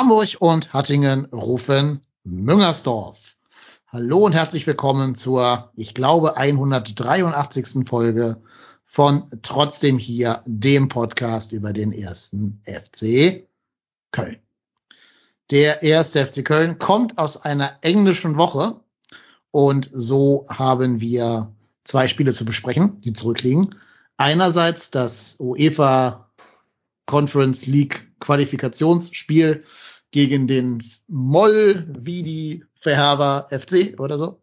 Hamburg und Hattingen rufen Müngersdorf. Hallo und herzlich willkommen zur, ich glaube, 183. Folge von Trotzdem hier, dem Podcast über den ersten FC Köln. Der erste FC Köln kommt aus einer englischen Woche und so haben wir zwei Spiele zu besprechen, die zurückliegen. Einerseits das UEFA Conference League Qualifikationsspiel gegen den Moll wie die Verherber FC oder so.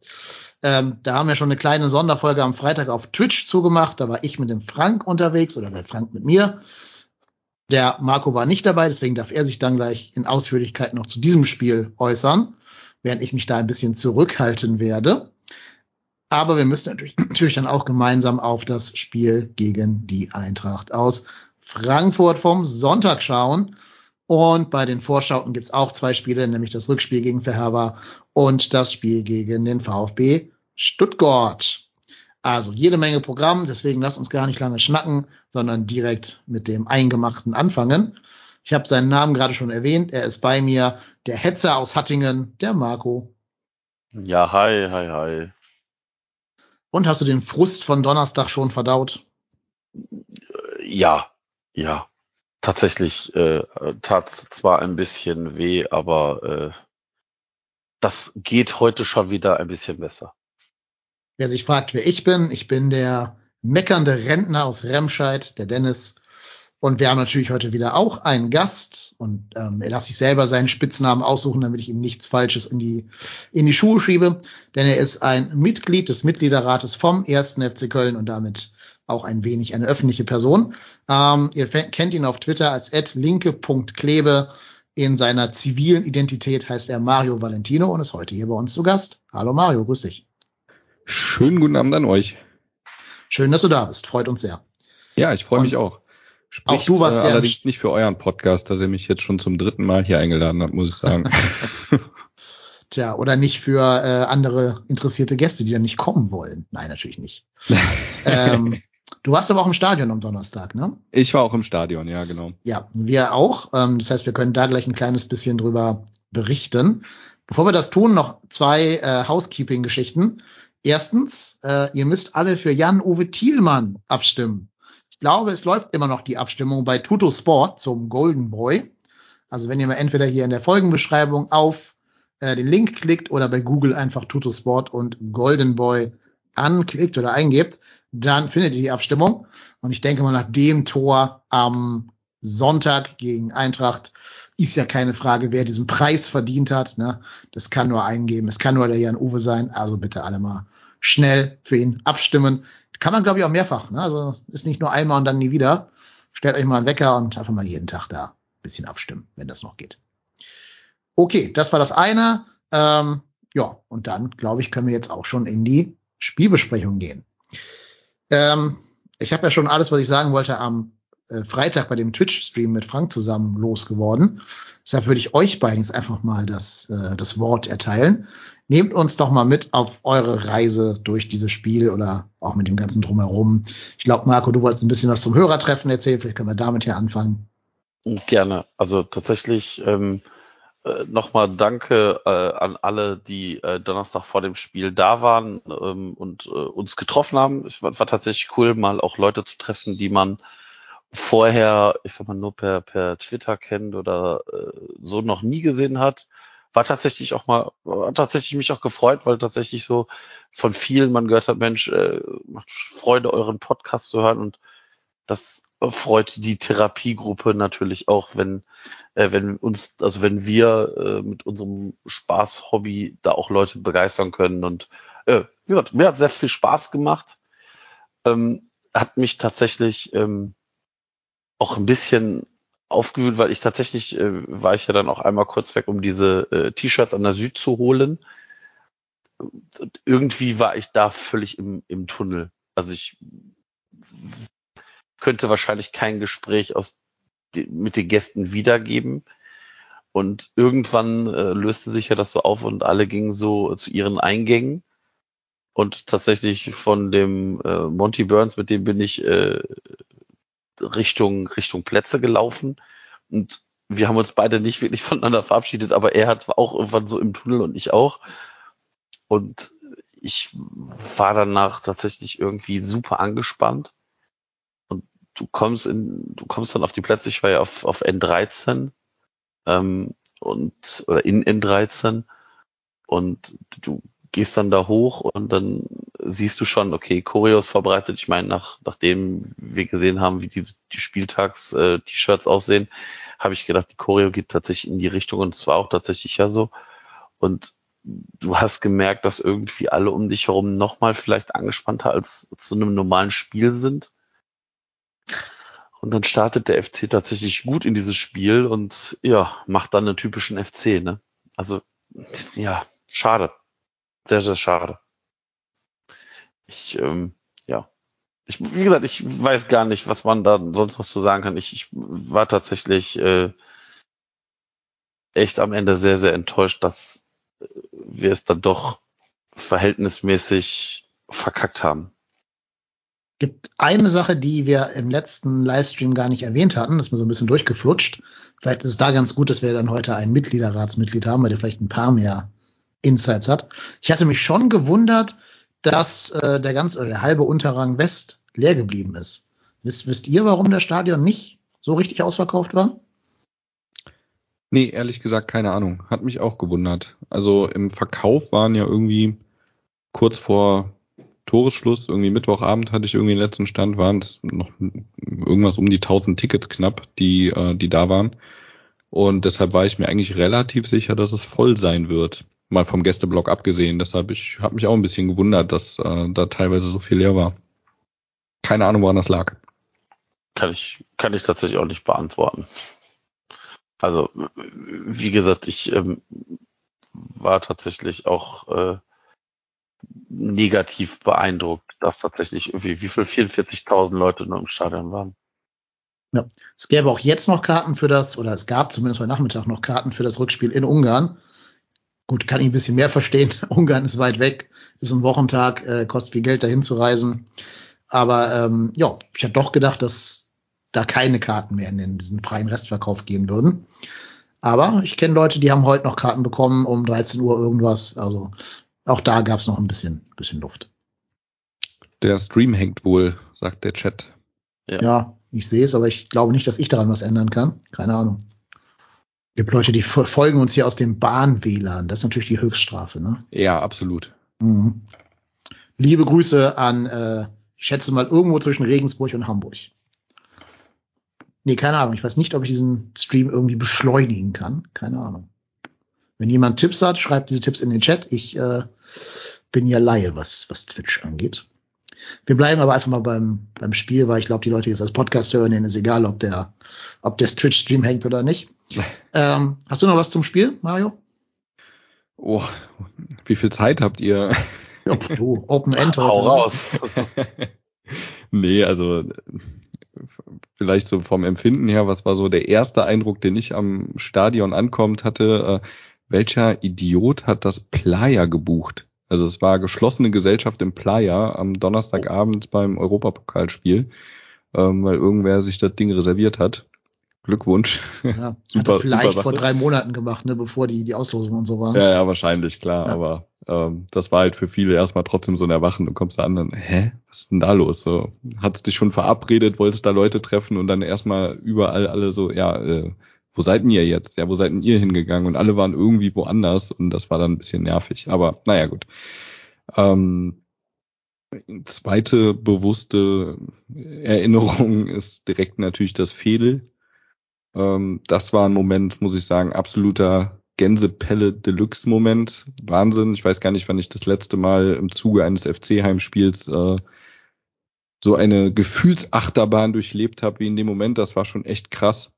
Ähm, da haben wir schon eine kleine Sonderfolge am Freitag auf Twitch zugemacht. Da war ich mit dem Frank unterwegs oder der Frank mit mir. Der Marco war nicht dabei, deswegen darf er sich dann gleich in Ausführlichkeit noch zu diesem Spiel äußern, während ich mich da ein bisschen zurückhalten werde. Aber wir müssen natürlich, natürlich dann auch gemeinsam auf das Spiel gegen die Eintracht aus Frankfurt vom Sonntag schauen. Und bei den Vorschauten gibt's auch zwei Spiele, nämlich das Rückspiel gegen Verherber und das Spiel gegen den VfB Stuttgart. Also jede Menge Programm, deswegen lasst uns gar nicht lange schnacken, sondern direkt mit dem Eingemachten anfangen. Ich habe seinen Namen gerade schon erwähnt. Er ist bei mir, der Hetzer aus Hattingen, der Marco. Ja, hi, hi, hi. Und hast du den Frust von Donnerstag schon verdaut? Ja, ja. Tatsächlich äh, tat zwar ein bisschen weh, aber äh, das geht heute schon wieder ein bisschen besser. Wer sich fragt, wer ich bin, ich bin der meckernde Rentner aus Remscheid, der Dennis. Und wir haben natürlich heute wieder auch einen Gast und ähm, er darf sich selber seinen Spitznamen aussuchen, damit ich ihm nichts Falsches in die, in die Schuhe schiebe. Denn er ist ein Mitglied des Mitgliederrates vom ersten FC Köln und damit auch ein wenig eine öffentliche Person. Ähm, ihr kennt ihn auf Twitter als linke.klebe. In seiner zivilen Identität heißt er Mario Valentino und ist heute hier bei uns zu Gast. Hallo Mario, grüß dich. Schönen guten Abend an euch. Schön, dass du da bist. Freut uns sehr. Ja, ich freue mich auch. Spricht, auch du warst äh, ja allerdings nicht für euren Podcast, dass ihr mich jetzt schon zum dritten Mal hier eingeladen habt, muss ich sagen. Tja, oder nicht für äh, andere interessierte Gäste, die dann nicht kommen wollen. Nein, natürlich nicht. ähm, du warst aber auch im Stadion am Donnerstag, ne? Ich war auch im Stadion, ja, genau. Ja, wir auch. Ähm, das heißt, wir können da gleich ein kleines bisschen drüber berichten. Bevor wir das tun, noch zwei äh, Housekeeping-Geschichten. Erstens, äh, ihr müsst alle für Jan-Uwe Thielmann abstimmen. Ich glaube, es läuft immer noch die Abstimmung bei Tuto Sport zum Golden Boy. Also wenn ihr mal entweder hier in der Folgenbeschreibung auf äh, den Link klickt oder bei Google einfach Tuto Sport und Golden Boy anklickt oder eingebt, dann findet ihr die Abstimmung. Und ich denke mal, nach dem Tor am Sonntag gegen Eintracht ist ja keine Frage, wer diesen Preis verdient hat. Ne? Das kann nur eingeben. Es kann nur der Jan Uwe sein. Also bitte alle mal schnell für ihn abstimmen. Kann man, glaube ich, auch mehrfach. Ne? Also ist nicht nur einmal und dann nie wieder. Stellt euch mal einen Wecker und einfach mal jeden Tag da ein bisschen abstimmen, wenn das noch geht. Okay, das war das eine. Ähm, ja, und dann, glaube ich, können wir jetzt auch schon in die Spielbesprechung gehen. Ähm, ich habe ja schon alles, was ich sagen wollte, am äh, Freitag bei dem Twitch-Stream mit Frank zusammen losgeworden. Deshalb würde ich euch beiden jetzt einfach mal das, äh, das Wort erteilen. Nehmt uns doch mal mit auf eure Reise durch dieses Spiel oder auch mit dem ganzen Drumherum. Ich glaube, Marco, du wolltest ein bisschen was zum Hörertreffen erzählen. Vielleicht können wir damit hier anfangen. Gerne. Also tatsächlich ähm, äh, nochmal Danke äh, an alle, die äh, Donnerstag vor dem Spiel da waren ähm, und äh, uns getroffen haben. Es war, war tatsächlich cool, mal auch Leute zu treffen, die man vorher, ich sag mal, nur per, per Twitter kennt oder äh, so noch nie gesehen hat. War tatsächlich auch mal, hat tatsächlich mich auch gefreut, weil tatsächlich so von vielen man gehört hat, Mensch, äh, macht Freude, euren Podcast zu hören und das freut die Therapiegruppe natürlich auch, wenn, äh, wenn uns, also wenn wir äh, mit unserem Spaß-Hobby da auch Leute begeistern können. Und äh, wie gesagt, mir hat sehr viel Spaß gemacht. Ähm, hat mich tatsächlich ähm, auch ein bisschen aufgewühlt, weil ich tatsächlich äh, war ich ja dann auch einmal kurz weg, um diese äh, T-Shirts an der Süd zu holen. Und irgendwie war ich da völlig im, im Tunnel. Also ich könnte wahrscheinlich kein Gespräch aus mit den Gästen wiedergeben. Und irgendwann äh, löste sich ja das so auf und alle gingen so zu ihren Eingängen. Und tatsächlich von dem äh, Monty Burns, mit dem bin ich äh, Richtung, Richtung Plätze gelaufen. Und wir haben uns beide nicht wirklich voneinander verabschiedet, aber er hat auch irgendwann so im Tunnel und ich auch. Und ich war danach tatsächlich irgendwie super angespannt. Du kommst in, du kommst dann auf die Plätze, ich war ja auf, auf N13 ähm, und oder in N13 und du gehst dann da hoch und dann siehst du schon, okay, Choreos vorbereitet. Ich meine, nach, nachdem wir gesehen haben, wie diese, die Spieltags-T-Shirts äh, aussehen, habe ich gedacht, die Choreo geht tatsächlich in die Richtung und es war auch tatsächlich ja so. Und du hast gemerkt, dass irgendwie alle um dich herum nochmal vielleicht angespannter als zu einem normalen Spiel sind. Und dann startet der FC tatsächlich gut in dieses Spiel und ja, macht dann einen typischen FC, ne? Also, ja, schade. Sehr, sehr schade. Ich, ähm, ja. Ich, wie gesagt, ich weiß gar nicht, was man da sonst noch zu sagen kann. Ich, ich war tatsächlich äh, echt am Ende sehr, sehr enttäuscht, dass wir es dann doch verhältnismäßig verkackt haben. Gibt eine Sache, die wir im letzten Livestream gar nicht erwähnt hatten, das ist mir so ein bisschen durchgeflutscht. Vielleicht ist es da ganz gut, dass wir dann heute einen Mitgliederratsmitglied haben, weil der vielleicht ein paar mehr Insights hat. Ich hatte mich schon gewundert, dass äh, der ganze oder der halbe Unterrang West leer geblieben ist. Wisst, wisst ihr, warum der Stadion nicht so richtig ausverkauft war? Nee, ehrlich gesagt, keine Ahnung. Hat mich auch gewundert. Also im Verkauf waren ja irgendwie kurz vor Toresschluss, irgendwie Mittwochabend hatte ich irgendwie den letzten Stand, waren es noch irgendwas um die 1000 Tickets knapp, die, äh, die da waren. Und deshalb war ich mir eigentlich relativ sicher, dass es voll sein wird. Mal vom Gästeblock abgesehen. Deshalb ich habe mich auch ein bisschen gewundert, dass äh, da teilweise so viel leer war. Keine Ahnung, woran das lag. Kann ich, kann ich tatsächlich auch nicht beantworten. Also, wie gesagt, ich ähm, war tatsächlich auch äh, negativ beeindruckt, dass tatsächlich irgendwie, wie viel, 44.000 Leute nur im Stadion waren. Ja. Es gäbe auch jetzt noch Karten für das, oder es gab zumindest heute Nachmittag noch Karten für das Rückspiel in Ungarn. Gut, kann ich ein bisschen mehr verstehen. Ungarn ist weit weg, ist ein Wochentag, äh, kostet viel Geld dahin zu reisen. Aber ähm, ja, ich hatte doch gedacht, dass da keine Karten mehr in diesen freien Restverkauf gehen würden. Aber ich kenne Leute, die haben heute noch Karten bekommen um 13 Uhr irgendwas. Also auch da gab es noch ein bisschen, bisschen Luft. Der Stream hängt wohl, sagt der Chat. Ja, ja ich sehe es, aber ich glaube nicht, dass ich daran was ändern kann. Keine Ahnung. Es gibt Leute, die folgen uns hier aus dem Bahn-WLAN. Das ist natürlich die Höchststrafe, ne? Ja, absolut. Mhm. Liebe Grüße an, äh, ich schätze mal, irgendwo zwischen Regensburg und Hamburg. Nee, keine Ahnung. Ich weiß nicht, ob ich diesen Stream irgendwie beschleunigen kann. Keine Ahnung. Wenn jemand Tipps hat, schreibt diese Tipps in den Chat. Ich äh, bin ja Laie, was, was Twitch angeht. Wir bleiben aber einfach mal beim, beim Spiel, weil ich glaube, die Leute, die jetzt als Podcast hören, denen ist egal, ob der, ob der Twitch-Stream hängt oder nicht. ähm, hast du noch was zum Spiel, Mario? Oh, wie viel Zeit habt ihr? Ja, du, Open End. Hau raus. nee, also vielleicht so vom Empfinden her, was war so der erste Eindruck, den ich am Stadion ankommt hatte, äh, welcher Idiot hat das Playa gebucht? Also es war geschlossene Gesellschaft im Playa am Donnerstagabend beim Europapokalspiel, ähm, weil irgendwer sich das Ding reserviert hat. Glückwunsch. Ja, super, hat er vielleicht super vor drei Monaten gemacht, ne, bevor die, die Auslosung und so waren. Ja, ja, wahrscheinlich, klar. Ja. Aber ähm, das war halt für viele erstmal trotzdem so ein Erwachen. Du kommst da an und, hä, was ist denn da los? So, hattest dich schon verabredet, wolltest da Leute treffen und dann erstmal überall alle so, ja, äh, wo seid ihr jetzt? Ja, wo seid denn ihr hingegangen? Und alle waren irgendwie woanders und das war dann ein bisschen nervig. Aber naja, gut. Ähm, Zweite bewusste Erinnerung ist direkt natürlich das Fedel. Ähm, das war ein Moment, muss ich sagen, absoluter Gänsepelle Deluxe Moment. Wahnsinn. Ich weiß gar nicht, wann ich das letzte Mal im Zuge eines FC Heimspiels äh, so eine Gefühlsachterbahn durchlebt habe wie in dem Moment. Das war schon echt krass.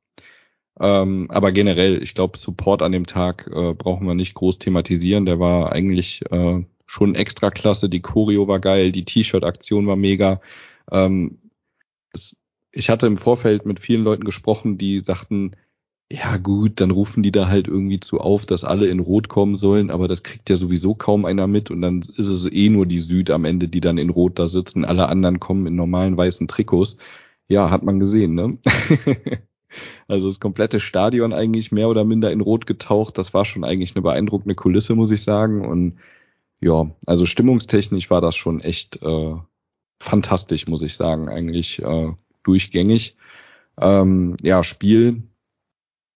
Ähm, aber generell, ich glaube, Support an dem Tag äh, brauchen wir nicht groß thematisieren. Der war eigentlich äh, schon extra klasse. Die Choreo war geil, die T-Shirt-Aktion war mega. Ähm, es, ich hatte im Vorfeld mit vielen Leuten gesprochen, die sagten, ja gut, dann rufen die da halt irgendwie zu auf, dass alle in Rot kommen sollen, aber das kriegt ja sowieso kaum einer mit und dann ist es eh nur die Süd am Ende, die dann in Rot da sitzen. Alle anderen kommen in normalen weißen Trikots. Ja, hat man gesehen, ne? also das komplette Stadion eigentlich mehr oder minder in Rot getaucht. Das war schon eigentlich eine beeindruckende Kulisse, muss ich sagen. Und ja, also stimmungstechnisch war das schon echt äh, fantastisch, muss ich sagen, eigentlich äh, durchgängig. Ähm, ja, Spiel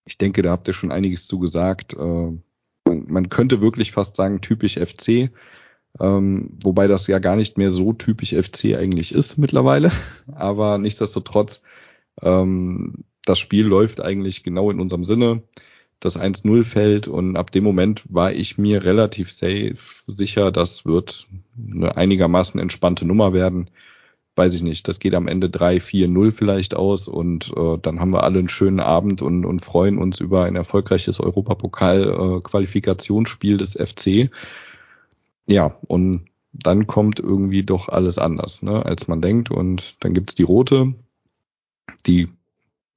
ich denke, da habt ihr schon einiges zu gesagt. Äh, man, man könnte wirklich fast sagen, typisch FC. Ähm, wobei das ja gar nicht mehr so typisch FC eigentlich ist mittlerweile. Aber nichtsdestotrotz, ähm, das Spiel läuft eigentlich genau in unserem Sinne. Das 1-0 fällt und ab dem Moment war ich mir relativ safe sicher, das wird eine einigermaßen entspannte Nummer werden weiß ich nicht, das geht am Ende 3, 4, 0 vielleicht aus und äh, dann haben wir alle einen schönen Abend und, und freuen uns über ein erfolgreiches Europapokal-Qualifikationsspiel äh, des FC. Ja, und dann kommt irgendwie doch alles anders, ne, als man denkt. Und dann gibt's die rote, die,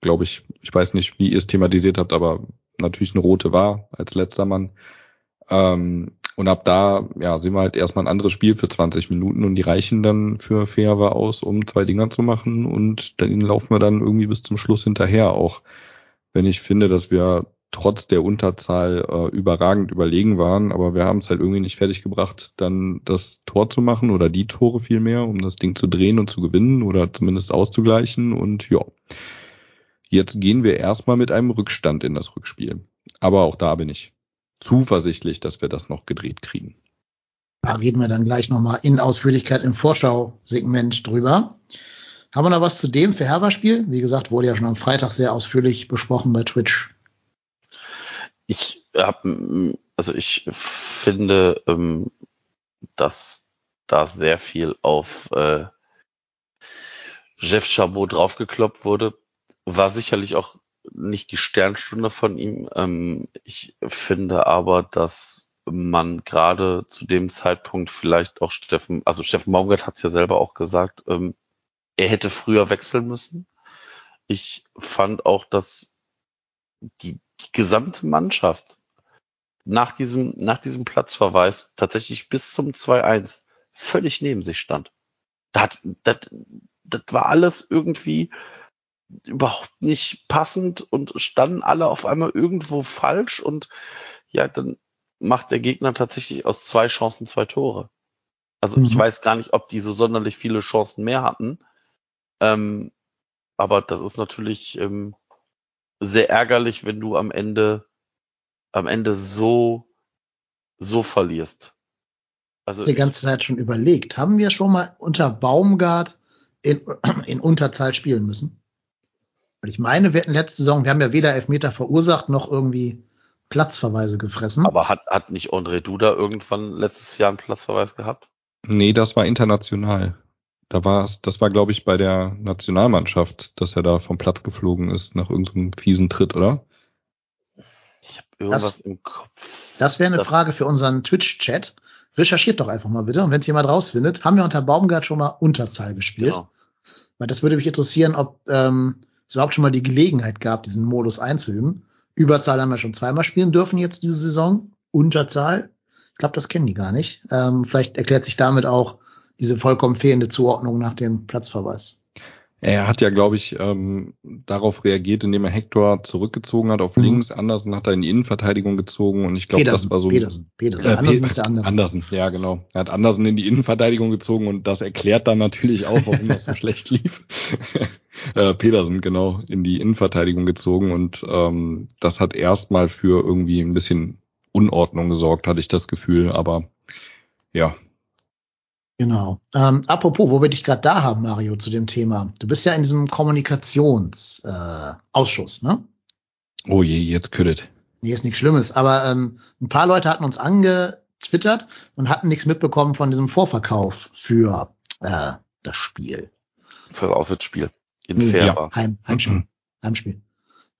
glaube ich, ich weiß nicht, wie ihr es thematisiert habt, aber natürlich eine rote war als letzter Mann. Ähm, und ab da, ja, sehen wir halt erstmal ein anderes Spiel für 20 Minuten und die reichen dann für Fährwe aus, um zwei Dinger zu machen und dann laufen wir dann irgendwie bis zum Schluss hinterher auch. Wenn ich finde, dass wir trotz der Unterzahl äh, überragend überlegen waren, aber wir haben es halt irgendwie nicht fertig gebracht, dann das Tor zu machen oder die Tore vielmehr, um das Ding zu drehen und zu gewinnen oder zumindest auszugleichen und ja. Jetzt gehen wir erstmal mit einem Rückstand in das Rückspiel. Aber auch da bin ich zuversichtlich, dass wir das noch gedreht kriegen. Da reden wir dann gleich nochmal in Ausführlichkeit im Vorschau-Segment drüber. Haben wir noch was zu dem für Herber-Spiel? Wie gesagt, wurde ja schon am Freitag sehr ausführlich besprochen bei Twitch. Ich habe, also ich finde, ähm, dass da sehr viel auf äh, Jeff Chabot draufgekloppt wurde. War sicherlich auch nicht die Sternstunde von ihm. Ähm, ich finde aber, dass man gerade zu dem Zeitpunkt vielleicht auch Steffen, also Steffen Baumgart hat es ja selber auch gesagt, ähm, er hätte früher wechseln müssen. Ich fand auch, dass die, die gesamte Mannschaft nach diesem, nach diesem Platzverweis tatsächlich bis zum 2-1 völlig neben sich stand. Das, das, das war alles irgendwie überhaupt nicht passend und standen alle auf einmal irgendwo falsch und ja, dann macht der Gegner tatsächlich aus zwei Chancen zwei Tore. Also mhm. ich weiß gar nicht, ob die so sonderlich viele Chancen mehr hatten. Ähm, aber das ist natürlich ähm, sehr ärgerlich, wenn du am Ende am Ende so so verlierst. Also die ganze Zeit schon überlegt, haben wir schon mal unter Baumgart in, in Unterzahl spielen müssen? Weil ich meine, wir hatten letzte Saison, wir haben ja weder Elfmeter verursacht noch irgendwie Platzverweise gefressen. Aber hat, hat nicht André Duda irgendwann letztes Jahr einen Platzverweis gehabt? Nee, das war international. Da war es, das war, glaube ich, bei der Nationalmannschaft, dass er da vom Platz geflogen ist nach irgendeinem fiesen Tritt, oder? Ich habe irgendwas das, im Kopf. Das wäre eine das Frage für unseren Twitch-Chat. Recherchiert doch einfach mal bitte. Und wenn es jemand rausfindet, haben wir unter Baumgart schon mal Unterzahl gespielt? Genau. Weil das würde mich interessieren, ob ähm, es überhaupt schon mal die Gelegenheit gab, diesen Modus einzuüben. Überzahl haben wir schon zweimal spielen dürfen jetzt diese Saison. Unterzahl. Ich glaube, das kennen die gar nicht. Ähm, vielleicht erklärt sich damit auch diese vollkommen fehlende Zuordnung nach dem Platzverweis. Er hat ja, glaube ich, ähm, darauf reagiert, indem er Hector zurückgezogen hat auf mhm. links. Andersen hat er in die Innenverteidigung gezogen und ich glaube, das war so. Petersen, Petersen. Äh, Andersen ist der andere. Andersen, ja, genau. Er hat Andersen in die Innenverteidigung gezogen und das erklärt dann natürlich auch, warum das so schlecht lief. Äh, Petersen, genau, in die Innenverteidigung gezogen und ähm, das hat erstmal für irgendwie ein bisschen Unordnung gesorgt, hatte ich das Gefühl, aber ja, Genau. Ähm, apropos, wo wir dich gerade da haben, Mario, zu dem Thema. Du bist ja in diesem Kommunikationsausschuss, äh, Ausschuss, ne? Oh je, jetzt küttet. Nee, ist nichts Schlimmes. Aber ähm, ein paar Leute hatten uns angetwittert und hatten nichts mitbekommen von diesem Vorverkauf für äh, das Spiel. Für das Auswärtsspiel. In Nee, Fair. Heim, Heimspiel. Mhm. Heimspiel.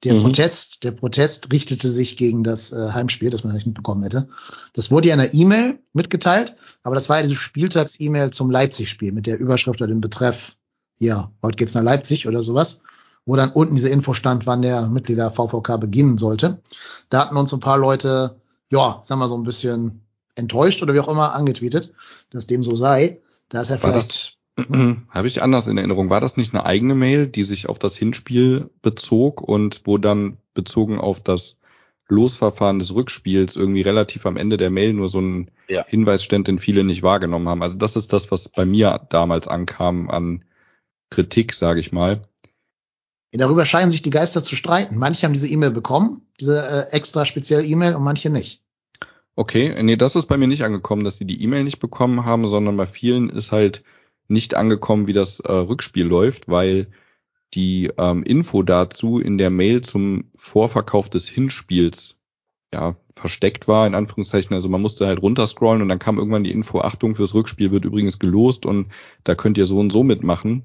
Der Mhm. Protest, der Protest richtete sich gegen das äh, Heimspiel, das man nicht mitbekommen hätte. Das wurde ja in einer E-Mail mitgeteilt, aber das war ja diese Spieltags-E-Mail zum Leipzig-Spiel mit der Überschrift oder dem Betreff, ja, heute geht's nach Leipzig oder sowas, wo dann unten diese Info stand, wann der Mitglieder VVK beginnen sollte. Da hatten uns ein paar Leute, ja, sagen wir so ein bisschen enttäuscht oder wie auch immer angetweetet, dass dem so sei. Da ist ja vielleicht Habe ich anders in Erinnerung. War das nicht eine eigene Mail, die sich auf das Hinspiel bezog und wo dann bezogen auf das Losverfahren des Rückspiels irgendwie relativ am Ende der Mail nur so ein Ja. Hinweis stand, den viele nicht wahrgenommen haben. Also das ist das, was bei mir damals ankam an Kritik, sage ich mal. Darüber scheinen sich die Geister zu streiten. Manche haben diese E-Mail bekommen, diese äh, extra spezielle E-Mail und manche nicht. Okay, nee, das ist bei mir nicht angekommen, dass sie die E-Mail nicht bekommen haben, sondern bei vielen ist halt nicht angekommen, wie das äh, Rückspiel läuft, weil die ähm, Info dazu in der Mail zum Vorverkauf des Hinspiels ja versteckt war, in Anführungszeichen. Also man musste halt runterscrollen und dann kam irgendwann die Info, Achtung, fürs Rückspiel wird übrigens gelost und da könnt ihr so und so mitmachen.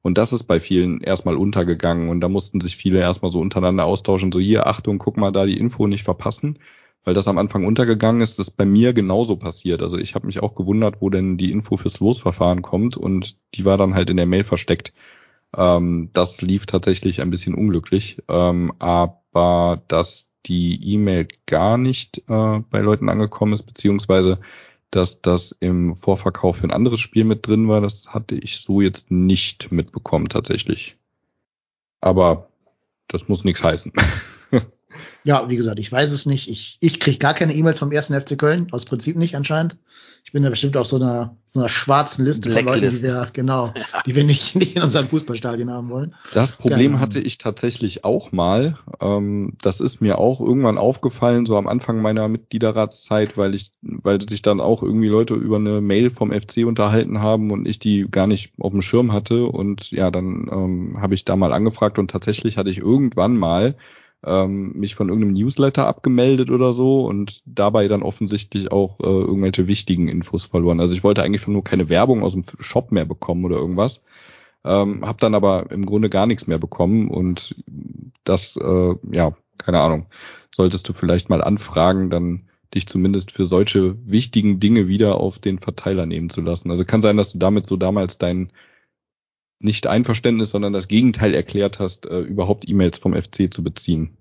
Und das ist bei vielen erstmal untergegangen und da mussten sich viele erstmal so untereinander austauschen, so hier, Achtung, guck mal da die Info nicht verpassen weil das am Anfang untergegangen ist, das ist bei mir genauso passiert. Also ich habe mich auch gewundert, wo denn die Info fürs Losverfahren kommt und die war dann halt in der Mail versteckt. Ähm, das lief tatsächlich ein bisschen unglücklich, ähm, aber dass die E-Mail gar nicht äh, bei Leuten angekommen ist, beziehungsweise dass das im Vorverkauf für ein anderes Spiel mit drin war, das hatte ich so jetzt nicht mitbekommen tatsächlich. Aber das muss nichts heißen. Ja, wie gesagt, ich weiß es nicht. Ich, ich kriege gar keine E-Mails vom ersten FC Köln, aus Prinzip nicht anscheinend. Ich bin da bestimmt auf so einer, so einer schwarzen Liste von Leuten, die Blacklist. wir, genau, die wir nicht, nicht in unserem Fußballstadion haben wollen. Das Problem hatte ich tatsächlich auch mal. Ähm, das ist mir auch irgendwann aufgefallen, so am Anfang meiner Mitgliederratszeit, weil ich, weil sich dann auch irgendwie Leute über eine Mail vom FC unterhalten haben und ich die gar nicht auf dem Schirm hatte. Und ja, dann ähm, habe ich da mal angefragt und tatsächlich hatte ich irgendwann mal ähm, mich von irgendeinem Newsletter abgemeldet oder so und dabei dann offensichtlich auch äh, irgendwelche wichtigen Infos verloren. Also ich wollte eigentlich nur keine Werbung aus dem Shop mehr bekommen oder irgendwas. Ähm, habe dann aber im Grunde gar nichts mehr bekommen und das, äh, ja, keine Ahnung, solltest du vielleicht mal anfragen, dann dich zumindest für solche wichtigen Dinge wieder auf den Verteiler nehmen zu lassen. Also kann sein, dass du damit so damals dein nicht Einverständnis, sondern das Gegenteil erklärt hast, äh, überhaupt E-Mails vom FC zu beziehen.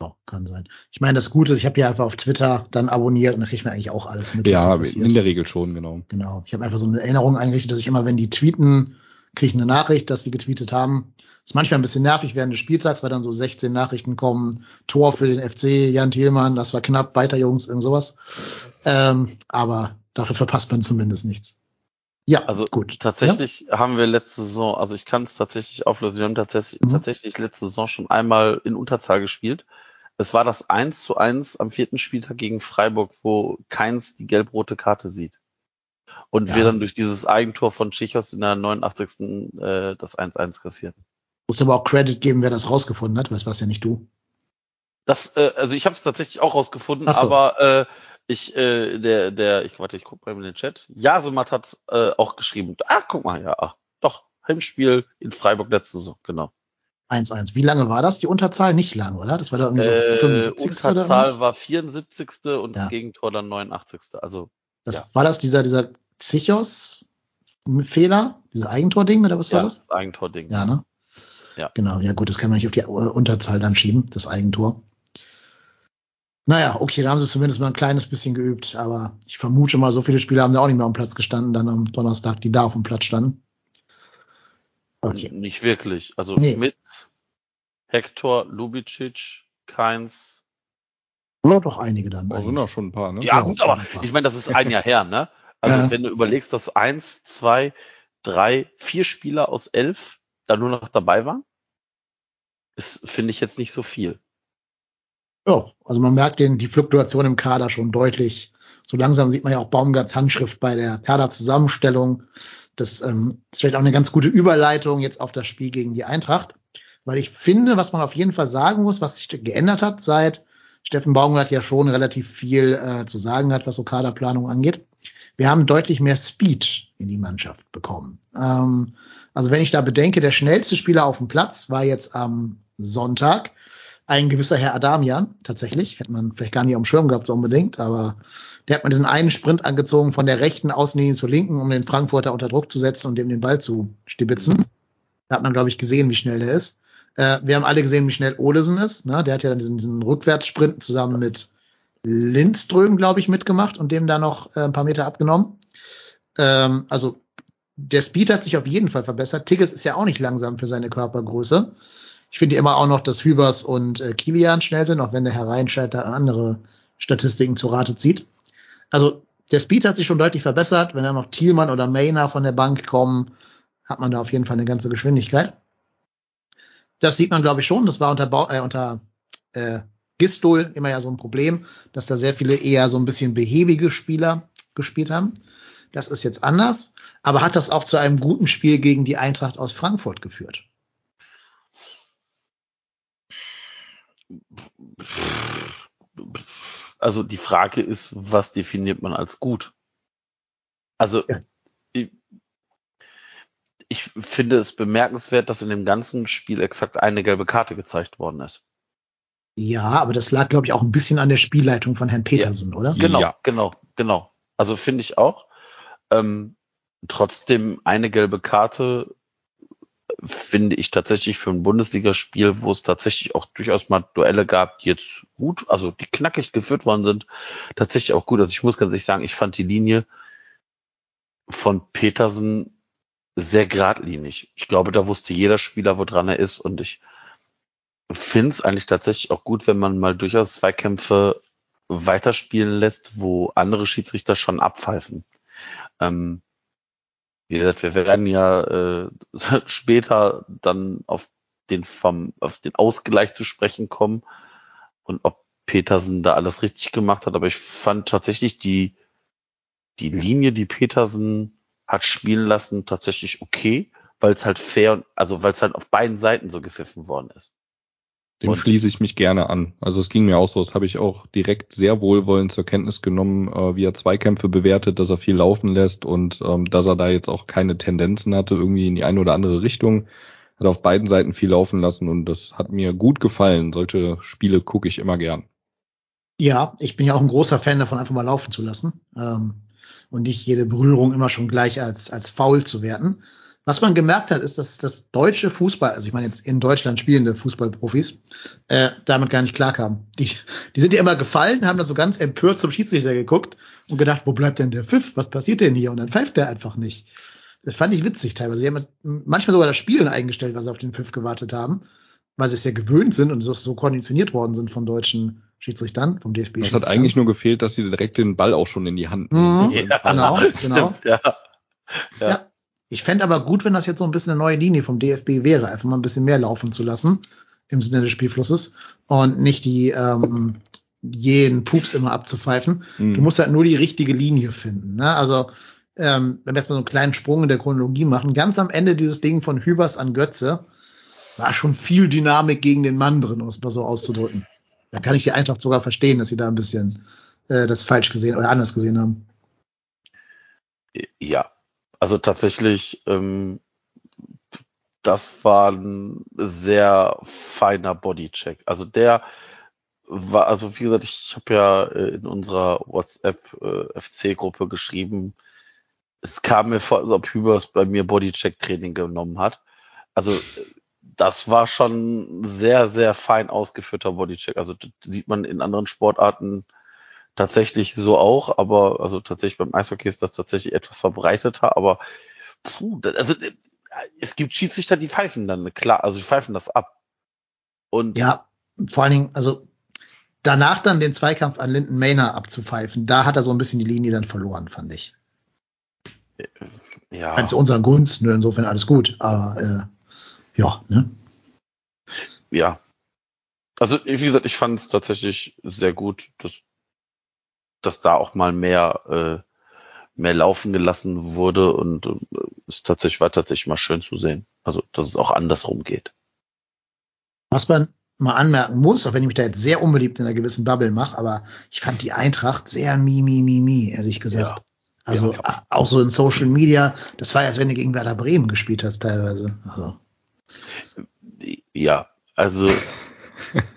Ja, kann sein. Ich meine, das Gute ist, ich habe ja einfach auf Twitter dann abonniert und da kriege ich mir eigentlich auch alles mit, Ja, so in der Regel schon, genau. Genau. Ich habe einfach so eine Erinnerung eingerichtet, dass ich immer, wenn die tweeten, kriege ich eine Nachricht, dass die getweetet haben. Ist manchmal ein bisschen nervig während des Spieltags, weil dann so 16 Nachrichten kommen. Tor für den FC, Jan Thielmann, das war knapp, weiter Jungs, irgend sowas. Ähm, aber dafür verpasst man zumindest nichts. Ja, Also gut. tatsächlich haben wir letzte Saison, also ich kann es tatsächlich auflösen, wir haben tatsächlich, Mhm. tatsächlich letzte Saison schon einmal in Unterzahl gespielt. Es war das 1 zu 1 am vierten Spieltag gegen Freiburg, wo keins die gelb-rote Karte sieht. Und Ja. wir dann durch dieses Eigentor von Chichos in der 89. Äh, das 1-1 kassieren. Muss aber auch Credit geben, wer das rausgefunden hat, weil es war's ja nicht du. Das, äh, also ich habe es tatsächlich auch rausgefunden, so. aber äh, ich, äh, der, der, ich warte, ich guck mal in den Chat. Jasemat hat äh, auch geschrieben. Ah, guck mal, ja, ach, doch, Heimspiel in Freiburg letzte Saison, genau. 1-1. Wie lange war das, die Unterzahl? Nicht lang, oder? Das war da irgendwie so Äh, 75. oder Unterzahl was? war 74. und Ja. das Gegentor dann 89. Also Das, ja. War das dieser, dieser Zichos-Fehler? Dieses Eigentording oder was ja, war das? das Eigentording. Ja, ne? Ja. Genau, ja gut, das kann man nicht auf die Unterzahl dann schieben, das Eigentor. Naja, okay, da haben sie zumindest mal ein kleines bisschen geübt, aber ich vermute mal, so viele Spieler haben da auch nicht mehr am Platz gestanden, dann am Donnerstag, die da auf dem Platz standen. Okay. Nicht wirklich. Also Nee. Schmidt, Hector, Lubicic, Keins. Oder doch einige dann. Da sind auch schon ein paar, ne? Ja, Ja, gut, aber ich meine, das ist ein Jahr her, ne? Also Ja. wenn du überlegst, dass eins, zwei, drei, vier Spieler aus elf da nur noch dabei waren, ist, finde ich jetzt nicht so viel. Ja, also man merkt den, die Fluktuation im Kader schon deutlich, so langsam sieht man ja auch Baumgarts Handschrift bei der Kaderzusammenstellung. Das ähm, ist vielleicht auch eine ganz gute Überleitung jetzt auf das Spiel gegen die Eintracht. Weil ich finde, was man auf jeden Fall sagen muss, was sich geändert hat, seit Steffen Baumgart ja schon relativ viel äh, zu sagen hat, was so Kaderplanung angeht. Wir haben deutlich mehr Speed in die Mannschaft bekommen. Ähm, also wenn ich da bedenke, der schnellste Spieler auf dem Platz war jetzt am Sonntag ein gewisser Herr Adamian, tatsächlich. Hätte man vielleicht gar nicht dem Schirm gehabt so unbedingt, aber der hat mal diesen einen Sprint angezogen von der rechten Außenlinie zur linken, um den Frankfurter unter Druck zu setzen und dem den Ball zu stibitzen. Da hat man, glaube ich, gesehen, wie schnell der ist. Äh, wir haben alle gesehen, wie schnell Olesen ist. Ne? Der hat ja dann diesen, diesen Rückwärtssprint zusammen mit Lindström, glaube ich, mitgemacht und dem da noch äh, ein paar Meter abgenommen. Ähm, also der Speed hat sich auf jeden Fall verbessert. Tigges ist ja auch nicht langsam für seine Körpergröße. Ich finde immer auch noch, dass Hübers und äh, Kilian schnell sind, auch wenn der Herr Reinscheid andere Statistiken zu Rate zieht. Also der Speed hat sich schon deutlich verbessert. Wenn da noch Thielmann oder Mayner von der Bank kommen, hat man da auf jeden Fall eine ganze Geschwindigkeit. Das sieht man, glaube ich, schon. Das war unter, ba äh, unter äh, Gistol immer ja so ein Problem, dass da sehr viele eher so ein bisschen behäbige Spieler gespielt haben. Das ist jetzt anders. Aber hat das auch zu einem guten Spiel gegen die Eintracht aus Frankfurt geführt? Also die Frage ist, was definiert man als gut? Also ja. ich, ich finde es bemerkenswert, dass in dem ganzen Spiel exakt eine gelbe Karte gezeigt worden ist. Ja, aber das lag, glaube ich, auch ein bisschen an der Spielleitung von Herrn Petersen, ja. oder? Genau, ja. genau, genau. Also finde ich auch. Ähm, trotzdem eine gelbe Karte finde ich tatsächlich für ein Bundesligaspiel, wo es tatsächlich auch durchaus mal Duelle gab, jetzt gut, also die knackig geführt worden sind, tatsächlich auch gut. Also ich muss ganz ehrlich sagen, ich fand die Linie von Petersen sehr geradlinig. Ich glaube, da wusste jeder Spieler, woran er ist und ich finde es eigentlich tatsächlich auch gut, wenn man mal durchaus Zweikämpfe weiterspielen lässt, wo andere Schiedsrichter schon abpfeifen. Ähm, wie gesagt, wir werden ja äh, später dann auf den vom, auf den Ausgleich zu sprechen kommen und ob Petersen da alles richtig gemacht hat. Aber ich fand tatsächlich die, die Linie, die Petersen hat spielen lassen, tatsächlich okay, weil es halt fair, also weil es halt auf beiden Seiten so gepfiffen worden ist. Dem und schließe ich mich gerne an. Also es ging mir auch so, das habe ich auch direkt sehr wohlwollend zur Kenntnis genommen, äh, wie er Zweikämpfe bewertet, dass er viel laufen lässt und ähm, dass er da jetzt auch keine Tendenzen hatte, irgendwie in die eine oder andere Richtung. Hat auf beiden Seiten viel laufen lassen und das hat mir gut gefallen. Solche Spiele gucke ich immer gern. Ja, ich bin ja auch ein großer Fan davon, einfach mal laufen zu lassen ähm, und nicht jede Berührung immer schon gleich als, als faul zu werten. Was man gemerkt hat, ist, dass das deutsche Fußball, also ich meine jetzt in Deutschland spielende Fußballprofis, äh, damit gar nicht klarkamen. Die, die sind ja immer gefallen, haben dann so ganz empört zum Schiedsrichter geguckt und gedacht, wo bleibt denn der Pfiff? Was passiert denn hier? Und dann pfeift der einfach nicht. Das fand ich witzig teilweise. Sie haben manchmal sogar das Spielen eingestellt, weil sie auf den Pfiff gewartet haben, weil sie es ja gewöhnt sind und so, so konditioniert worden sind von deutschen Schiedsrichtern, vom DFB. Es hat eigentlich nur gefehlt, dass sie direkt den Ball auch schon in die Hand nehmen. Mhm, ja, genau, genau. Stimmt, ja. ja. ja. Ich fände aber gut, wenn das jetzt so ein bisschen eine neue Linie vom DFB wäre, einfach mal ein bisschen mehr laufen zu lassen im Sinne des Spielflusses und nicht die ähm, jeden Pups immer abzupfeifen. Mhm. Du musst halt nur die richtige Linie finden. Ne? Also ähm, wenn wir jetzt mal so einen kleinen Sprung in der Chronologie machen, ganz am Ende dieses Ding von Hübers an Götze war schon viel Dynamik gegen den Mann drin, um es mal so auszudrücken. Da kann ich die Eintracht sogar verstehen, dass sie da ein bisschen äh, das falsch gesehen oder anders gesehen haben. Ja, also tatsächlich, ähm, das war ein sehr feiner Bodycheck. Also der war, also wie gesagt, ich habe ja äh, in unserer WhatsApp äh, geschrieben, es kam mir vor, als ob Hübers bei mir Bodycheck-Training genommen hat. Also das war schon sehr, sehr fein ausgeführter Bodycheck. Also sieht man in anderen Sportarten tatsächlich so auch, aber also tatsächlich beim Eishockey ist das tatsächlich etwas verbreiteter, aber puh, also äh, es gibt Schiedsrichter, die pfeifen dann, klar, also die pfeifen das ab. Und ja, vor allen Dingen, also danach dann den Zweikampf an Linden Maynard abzupfeifen, da hat er so ein bisschen die Linie dann verloren, fand ich. Äh, ja. Also unseren Gunst, nur insofern alles gut, aber äh, ja, ne? Ja. Also, wie gesagt, ich fand es tatsächlich sehr gut. Das dass da auch mal mehr, äh, mehr laufen gelassen wurde und äh, ist tatsächlich, war tatsächlich mal schön zu sehen. Also, dass es auch andersrum geht. Was man mal anmerken muss, auch wenn ich mich da jetzt sehr unbeliebt in einer gewissen Bubble mache, aber ich fand die Eintracht sehr mi, mi, mi, mi, ehrlich gesagt. Ja. Also ja, auch so in Social Media, das war ja, als wenn du gegen Werder Bremen gespielt hast teilweise. Also. Ja, also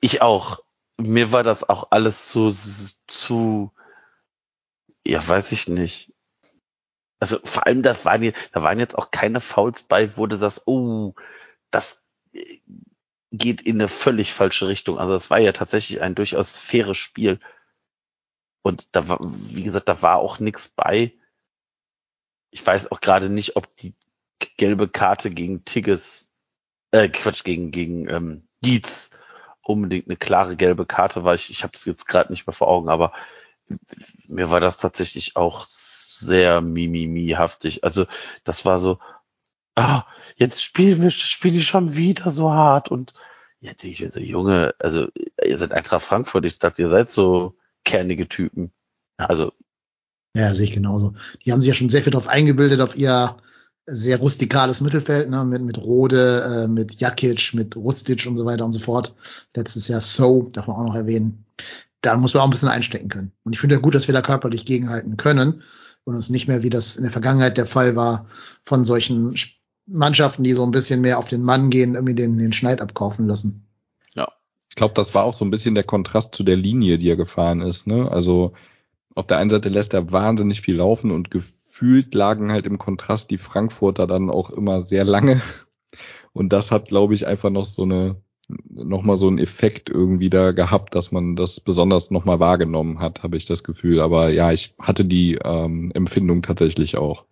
ich auch. Mir war das auch alles zu, zu, ja, weiß ich nicht. Also vor allem, das waren, da waren jetzt auch keine Fouls bei, wo du sagst, oh, das geht in eine völlig falsche Richtung. Also es war ja tatsächlich ein durchaus faires Spiel. Und da war, wie gesagt, da war auch nichts bei. Ich weiß auch gerade nicht, ob die gelbe Karte gegen Tigges, äh, Quatsch, gegen, gegen ähm, Dietz unbedingt eine klare gelbe Karte war. Ich, ich habe es jetzt gerade nicht mehr vor Augen, aber mir war das tatsächlich auch sehr mimimi-haftig. Also das war so, ah, jetzt spielen wir, spielen die schon wieder so hart und jetzt ich so, Junge, also ihr seid Eintracht Frankfurt, ich dachte, ihr seid so kernige Typen. Also. Ja, sehe ich genauso. Die haben sich ja schon sehr viel darauf eingebildet, auf ihr sehr rustikales Mittelfeld, ne, mit, mit Rode, äh, mit Jakic, mit Rustic und so weiter und so fort. Letztes Jahr So, darf man auch noch erwähnen. Da muss man auch ein bisschen einstecken können. Und ich finde ja gut, dass wir da körperlich gegenhalten können und uns nicht mehr, wie das in der Vergangenheit der Fall war, von solchen Mannschaften, die so ein bisschen mehr auf den Mann gehen, irgendwie den, den Schneid abkaufen lassen. Ich glaube, das war auch so ein bisschen der Kontrast zu der Linie, die er gefahren ist. Ne? Also auf der einen Seite lässt er wahnsinnig viel laufen und gefühlt lagen halt im Kontrast die Frankfurter dann auch immer sehr lange. Und das hat, glaube ich, einfach noch so eine, nochmal so einen Effekt irgendwie da gehabt, dass man das besonders nochmal wahrgenommen hat, habe ich das Gefühl. Aber ja, ich hatte die ähm, Empfindung tatsächlich auch.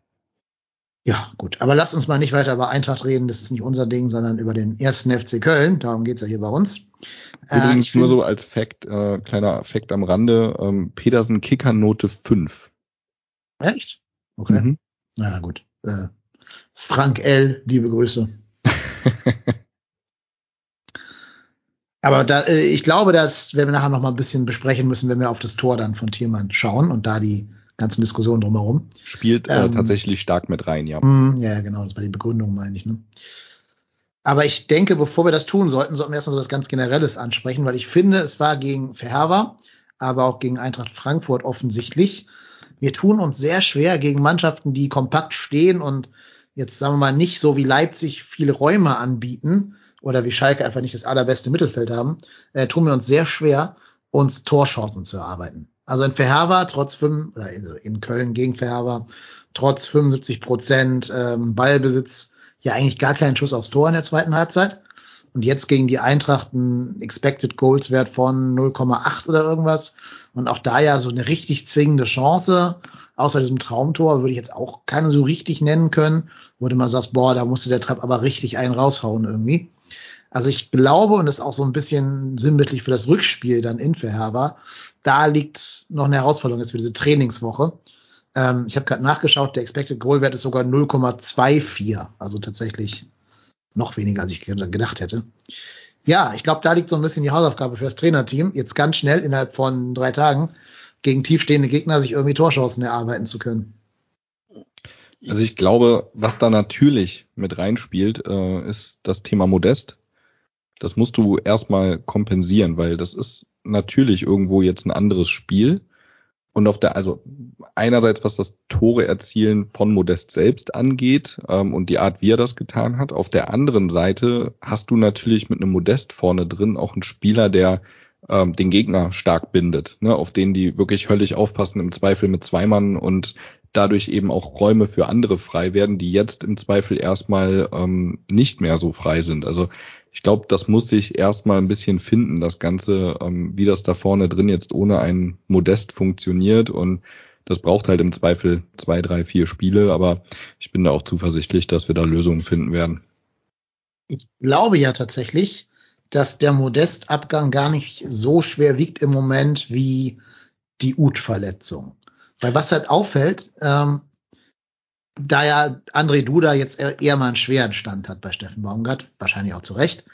Ja, gut. Aber lasst uns mal nicht weiter über Eintracht reden. Das ist nicht unser Ding, sondern über den ersten FC Köln. Darum geht's ja hier bei uns. Übrigens äh, nur so als Fact, äh, kleiner Fact am Rande, ähm, Pedersen Kickernote 5. Echt? Okay. Mhm. Na gut. Äh, Frank L., liebe Grüße. Aber da, äh, ich glaube, das werden wir nachher noch mal ein bisschen besprechen müssen, wenn wir auf das Tor dann von Thielmann schauen und da die ganzen Diskussionen drumherum. Spielt äh, ähm, tatsächlich stark mit rein, ja. Mh, ja, genau, das war die Begründung, meine ich. Ne? Aber ich denke, bevor wir das tun sollten, sollten wir erstmal so was ganz Generelles ansprechen, weil ich finde, es war gegen Verherber, aber auch gegen Eintracht Frankfurt offensichtlich. Wir tun uns sehr schwer gegen Mannschaften, die kompakt stehen und jetzt sagen wir mal nicht so wie Leipzig viele Räume anbieten oder wie Schalke einfach nicht das allerbeste Mittelfeld haben, äh, tun wir uns sehr schwer, uns Torchancen zu erarbeiten. Also in Verherber, trotz fünf, oder in Köln gegen Verherber, trotz 75 Prozent ähm, Ballbesitz, ja eigentlich gar keinen Schuss aufs Tor in der zweiten Halbzeit. Und jetzt gegen die Eintracht ein Expected Goals Wert von 0,8 oder irgendwas. Und auch da ja so eine richtig zwingende Chance, außer diesem Traumtor, würde ich jetzt auch keine so richtig nennen können, wo du mal sagst, boah, da musste der Trapp aber richtig einen raushauen irgendwie. Also ich glaube, und das ist auch so ein bisschen sinnbildlich für das Rückspiel dann in Verherber, da liegt noch eine Herausforderung jetzt für diese Trainingswoche. Ähm, ich habe gerade nachgeschaut, der Expected Goal Wert ist sogar 0,24, also tatsächlich noch weniger, als ich gedacht hätte. Ja, ich glaube, da liegt so ein bisschen die Hausaufgabe für das Trainerteam, jetzt ganz schnell innerhalb von drei Tagen gegen tiefstehende Gegner sich irgendwie Torchancen erarbeiten zu können. Also ich glaube, was da natürlich mit reinspielt, äh, ist das Thema Modest. Das musst du erstmal kompensieren, weil das ist natürlich irgendwo jetzt ein anderes Spiel. Und auf der, also einerseits, was das Tore erzielen von Modest selbst angeht ähm, und die Art, wie er das getan hat. Auf der anderen Seite hast du natürlich mit einem Modest vorne drin auch einen Spieler, der ähm, den Gegner stark bindet, ne, auf den die wirklich höllisch aufpassen, im Zweifel mit zwei Mann und dadurch eben auch Räume für andere frei werden, die jetzt im Zweifel erstmal ähm, nicht mehr so frei sind. Also ich glaube, das muss sich erstmal ein bisschen finden, das Ganze, ähm, wie das da vorne drin jetzt ohne ein Modest funktioniert und das braucht halt im Zweifel zwei, drei, vier Spiele, aber ich bin da auch zuversichtlich, dass wir da Lösungen finden werden. Ich glaube ja tatsächlich, dass der Modestabgang gar nicht so schwer wiegt im Moment wie die Ut-Verletzung. Weil was halt auffällt, ähm, da ja André Duda jetzt eher mal einen schweren Stand hat bei Steffen Baumgart, wahrscheinlich auch zu Recht,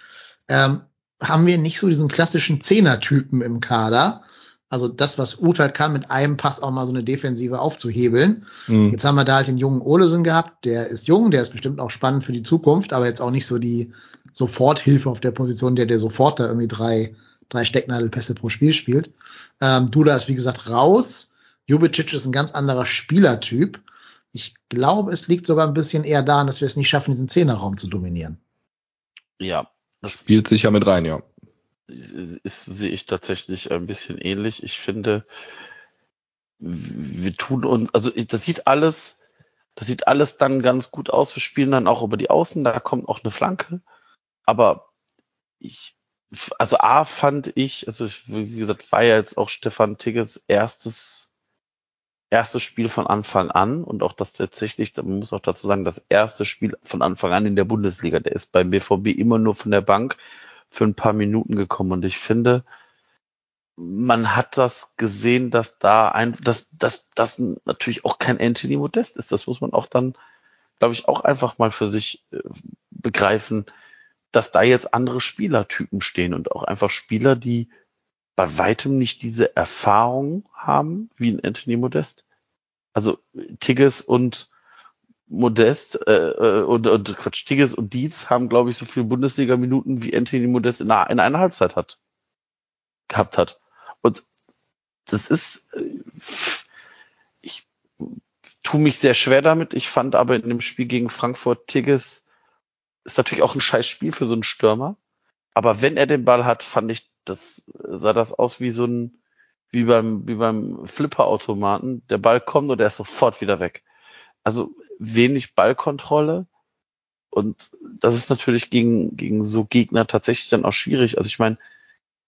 ähm, haben wir nicht so diesen klassischen Zehner-Typen im Kader. Also das, was Uth halt kann, mit einem Pass auch mal so eine Defensive aufzuhebeln. Mhm. Jetzt haben wir da halt den jungen Olesen gehabt. Der ist jung, der ist bestimmt auch spannend für die Zukunft, aber jetzt auch nicht so die Soforthilfe auf der Position, der der sofort da irgendwie drei, drei Stecknadelpässe pro Spiel spielt. Ähm, Duda ist wie gesagt raus. Jubicic ist ein ganz anderer Spielertyp. Ich glaube, es liegt sogar ein bisschen eher daran, dass wir es nicht schaffen, diesen Zehnerraum zu dominieren. Ja. Das spielt sich ja mit rein, ja ist, sehe ich tatsächlich ein bisschen ähnlich. Ich finde, wir tun uns, also das sieht alles, das sieht alles dann ganz gut aus. Wir spielen dann auch über die Außen, da kommt auch eine Flanke. Aber ich, also A fand ich, also ich, wie gesagt, war ja jetzt auch Stefan Tigges erstes, erstes Spiel von Anfang an und auch das tatsächlich, man muss auch dazu sagen, das erste Spiel von Anfang an in der Bundesliga. Der ist beim BVB immer nur von der Bank für ein paar Minuten gekommen. Und ich finde, man hat das gesehen, dass da ein, dass, dass, dass natürlich auch kein Anthony Modest ist. Das muss man auch dann, glaube ich, auch einfach mal für sich äh, begreifen, dass da jetzt andere Spielertypen stehen und auch einfach Spieler, die bei weitem nicht diese Erfahrung haben wie ein Anthony Modest. Also Tigges und Modest äh, äh, und, und Quatsch, Tigges und Dietz haben, glaube ich, so viele Bundesliga-Minuten wie Anthony Modest in einer, in einer Halbzeit hat gehabt hat. Und das ist, äh, ich tue mich sehr schwer damit. Ich fand aber in dem Spiel gegen Frankfurt Tigges ist natürlich auch ein scheiß Spiel für so einen Stürmer. Aber wenn er den Ball hat, fand ich, das sah das aus wie so ein, wie beim, wie beim Flipper-Automaten. Der Ball kommt und er ist sofort wieder weg also wenig Ballkontrolle. Und das ist natürlich gegen, gegen so Gegner tatsächlich dann auch schwierig. Also ich meine,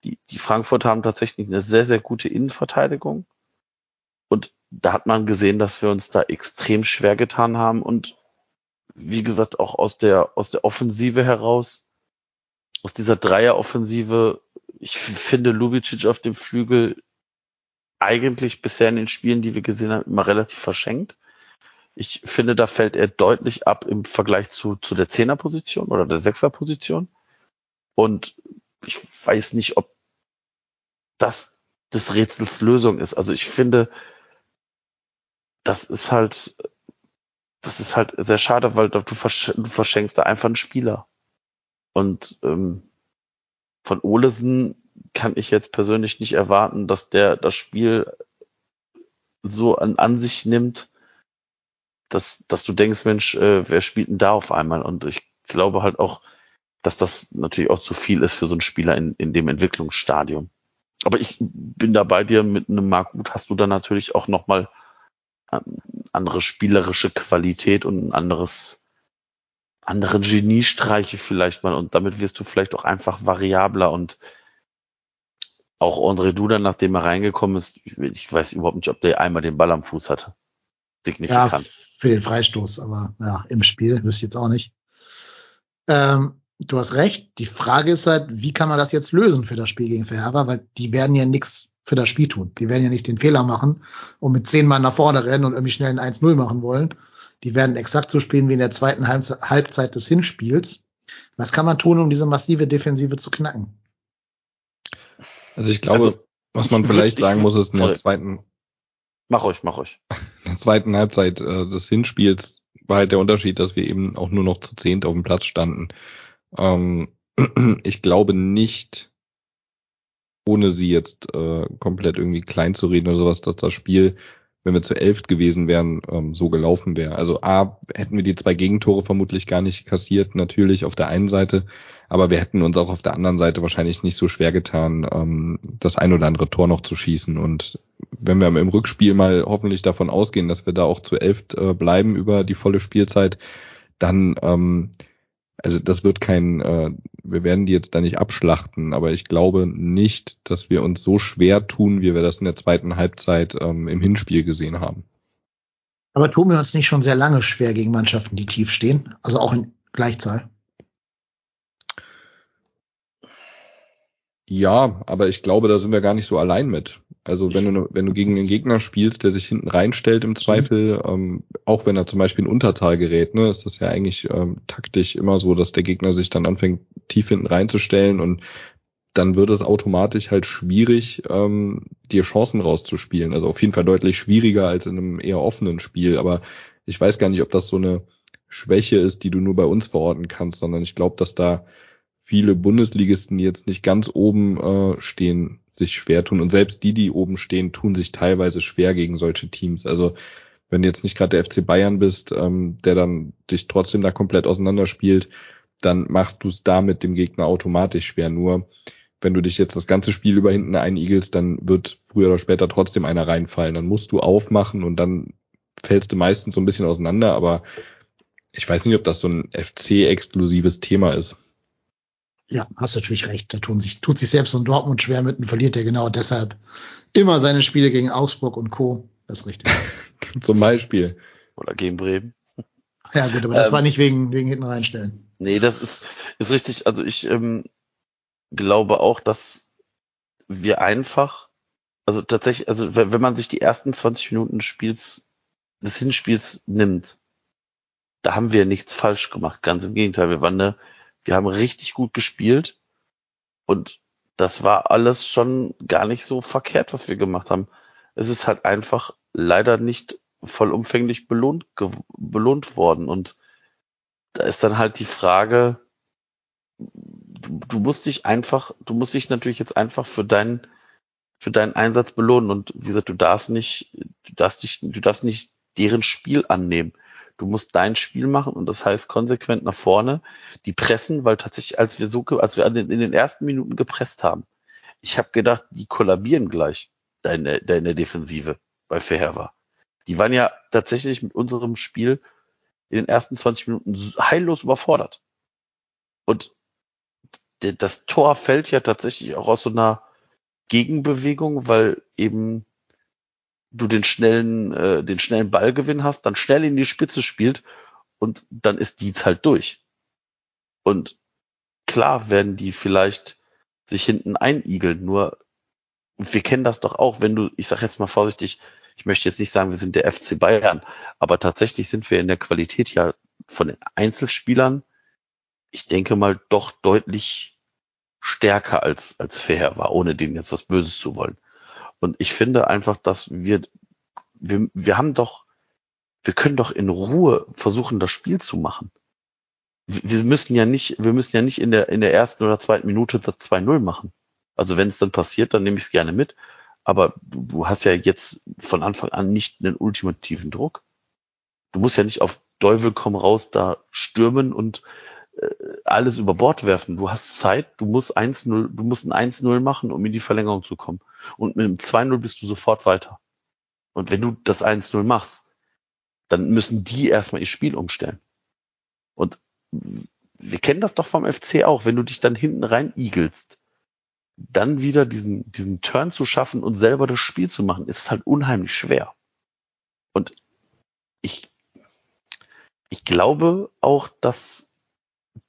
die, die Frankfurt haben tatsächlich eine sehr, sehr gute Innenverteidigung. Und da hat man gesehen, dass wir uns da extrem schwer getan haben. Und wie gesagt, auch aus der, aus der Offensive heraus, aus dieser Dreieroffensive, ich finde Lubicic auf dem Flügel eigentlich bisher in den Spielen, die wir gesehen haben, immer relativ verschenkt. Ich finde, da fällt er deutlich ab im Vergleich zu, zu der Zehnerposition oder der Sechserposition. Und ich weiß nicht, ob das des Rätsels Lösung ist. Also ich finde, das ist halt, das ist halt sehr schade, weil du, versch du verschenkst da einfach einen Spieler. Und ähm, von Olesen kann ich jetzt persönlich nicht erwarten, dass der das Spiel so an, an sich nimmt, dass, dass du denkst, Mensch, äh, wer spielt denn da auf einmal? Und ich glaube halt auch, dass das natürlich auch zu viel ist für so einen Spieler in, in dem Entwicklungsstadium. Aber ich bin da bei dir mit einem Mark Gut hast du da natürlich auch nochmal ähm, andere spielerische Qualität und ein anderes, andere Geniestreiche vielleicht mal und damit wirst du vielleicht auch einfach variabler und auch André Duda, nachdem er reingekommen ist, ich weiß überhaupt nicht, ob der einmal den Ball am Fuß hatte. Signifikant. Ja, für den Freistoß, aber ja, im Spiel wüsste ich jetzt auch nicht. Ähm, du hast recht. Die Frage ist halt, wie kann man das jetzt lösen für das Spiel gegen Verherber, weil die werden ja nichts für das Spiel tun. Die werden ja nicht den Fehler machen und mit zehn Mann nach vorne rennen und irgendwie schnell ein 1-0 machen wollen. Die werden exakt so spielen wie in der zweiten Halbzeit des Hinspiels. Was kann man tun, um diese massive Defensive zu knacken? Also ich glaube, also, was man vielleicht sagen muss, ist in der zweiten Mach euch, mach euch. In der zweiten Halbzeit äh, des Hinspiels war halt der Unterschied, dass wir eben auch nur noch zu zehnt auf dem Platz standen. Ähm, ich glaube nicht, ohne sie jetzt äh, komplett irgendwie klein zu reden oder sowas, dass das Spiel, wenn wir zu elft gewesen wären, ähm, so gelaufen wäre. Also A, hätten wir die zwei Gegentore vermutlich gar nicht kassiert, natürlich auf der einen Seite, aber wir hätten uns auch auf der anderen Seite wahrscheinlich nicht so schwer getan, ähm, das ein oder andere Tor noch zu schießen. Und wenn wir im Rückspiel mal hoffentlich davon ausgehen, dass wir da auch zu elf äh, bleiben über die volle Spielzeit, dann, ähm, also das wird kein, äh, wir werden die jetzt da nicht abschlachten, aber ich glaube nicht, dass wir uns so schwer tun, wie wir das in der zweiten Halbzeit ähm, im Hinspiel gesehen haben. Aber tun wir uns nicht schon sehr lange schwer gegen Mannschaften, die tief stehen, also auch in Gleichzahl? Ja, aber ich glaube, da sind wir gar nicht so allein mit. Also wenn du, wenn du gegen einen Gegner spielst, der sich hinten reinstellt im Zweifel, ähm, auch wenn er zum Beispiel in Unterzahl gerät, ne, ist das ja eigentlich ähm, taktisch immer so, dass der Gegner sich dann anfängt, tief hinten reinzustellen und dann wird es automatisch halt schwierig, ähm, dir Chancen rauszuspielen. Also auf jeden Fall deutlich schwieriger als in einem eher offenen Spiel. Aber ich weiß gar nicht, ob das so eine Schwäche ist, die du nur bei uns verorten kannst, sondern ich glaube, dass da viele Bundesligisten, jetzt nicht ganz oben äh, stehen, sich schwer tun. Und selbst die, die oben stehen, tun sich teilweise schwer gegen solche Teams. Also wenn du jetzt nicht gerade der FC Bayern bist, ähm, der dann dich trotzdem da komplett auseinanderspielt, dann machst du es damit dem Gegner automatisch schwer. Nur wenn du dich jetzt das ganze Spiel über hinten einigelst, dann wird früher oder später trotzdem einer reinfallen. Dann musst du aufmachen und dann fällst du meistens so ein bisschen auseinander, aber ich weiß nicht, ob das so ein FC-exklusives Thema ist. Ja, hast natürlich recht. Da tun sich, tut sich selbst und Dortmund schwer mit und verliert er genau deshalb immer seine Spiele gegen Augsburg und Co. Das ist richtig. Zum Beispiel. Oder gegen Bremen. Ja, gut, aber das Ähm, war nicht wegen, wegen hinten reinstellen. Nee, das ist, ist richtig. Also ich ähm, glaube auch, dass wir einfach, also tatsächlich, also wenn, wenn man sich die ersten 20 Minuten des Spiels, des Hinspiels nimmt, da haben wir nichts falsch gemacht. Ganz im Gegenteil, wir waren eine, wir haben richtig gut gespielt und das war alles schon gar nicht so verkehrt, was wir gemacht haben. Es ist halt einfach leider nicht vollumfänglich belohnt, belohnt worden und da ist dann halt die Frage, du, du musst dich einfach, du musst dich natürlich jetzt einfach für deinen, für deinen Einsatz belohnen und wie gesagt, du darfst nicht, du darfst nicht, du darfst nicht deren Spiel annehmen. Du musst dein Spiel machen und das heißt konsequent nach vorne, die pressen, weil tatsächlich, als wir so, als wir in den ersten Minuten gepresst haben, ich habe gedacht, die kollabieren gleich, deine, deine Defensive bei Verheer Die waren ja tatsächlich mit unserem Spiel in den ersten 20 Minuten heillos überfordert. Und das Tor fällt ja tatsächlich auch aus so einer Gegenbewegung, weil eben du den schnellen, äh, den schnellen Ballgewinn hast, dann schnell in die Spitze spielt und dann ist Dietz halt durch. Und klar werden die vielleicht sich hinten einigeln, nur wir kennen das doch auch, wenn du, ich sag jetzt mal vorsichtig, ich möchte jetzt nicht sagen, wir sind der FC Bayern, aber tatsächlich sind wir in der Qualität ja von den Einzelspielern, ich denke mal, doch deutlich stärker als, als Fair war, ohne denen jetzt was Böses zu wollen. Und ich finde einfach, dass wir, wir, wir haben doch, wir können doch in Ruhe versuchen, das Spiel zu machen. Wir müssen ja nicht, wir müssen ja nicht in der, in der ersten oder zweiten Minute das 2-0 machen. Also wenn es dann passiert, dann nehme ich es gerne mit. Aber du, du hast ja jetzt von Anfang an nicht einen ultimativen Druck. Du musst ja nicht auf Teufel komm raus da stürmen und alles über Bord werfen. Du hast Zeit, du musst 1-0, du musst ein 1-0 machen, um in die Verlängerung zu kommen. Und mit einem 2-0 bist du sofort weiter. Und wenn du das 1-0 machst, dann müssen die erstmal ihr Spiel umstellen. Und wir kennen das doch vom FC auch, wenn du dich dann hinten rein igelst, dann wieder diesen, diesen Turn zu schaffen und selber das Spiel zu machen, ist halt unheimlich schwer. Und ich, ich glaube auch, dass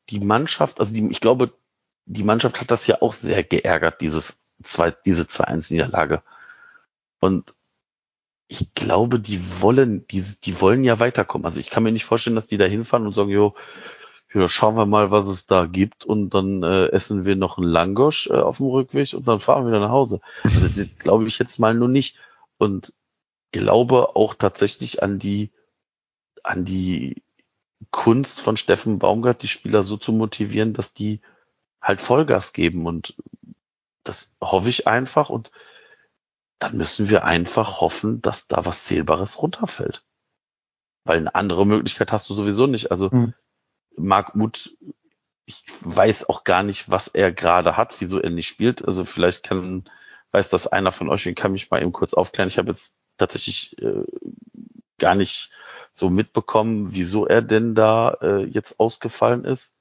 die Mannschaft, also die, ich glaube, die Mannschaft hat das ja auch sehr geärgert, dieses zwei, diese 2-1-Niederlage. Und ich glaube, die wollen, die, die wollen ja weiterkommen. Also ich kann mir nicht vorstellen, dass die da hinfahren und sagen, jo, ja, schauen wir mal, was es da gibt und dann äh, essen wir noch einen Langosch äh, auf dem Rückweg und dann fahren wir wieder nach Hause. Also das glaube ich jetzt mal nur nicht und glaube auch tatsächlich an die an die Kunst von Steffen Baumgart, die Spieler so zu motivieren, dass die halt Vollgas geben und das hoffe ich einfach und dann müssen wir einfach hoffen, dass da was Zählbares runterfällt. Weil eine andere Möglichkeit hast du sowieso nicht. Also Hm. Marc Uth, ich weiß auch gar nicht, was er gerade hat, wieso er nicht spielt. Also vielleicht kann, weiß das einer von euch, den kann mich mal eben kurz aufklären. Ich habe jetzt tatsächlich äh, gar nicht so mitbekommen, wieso er denn da äh, jetzt ausgefallen ist.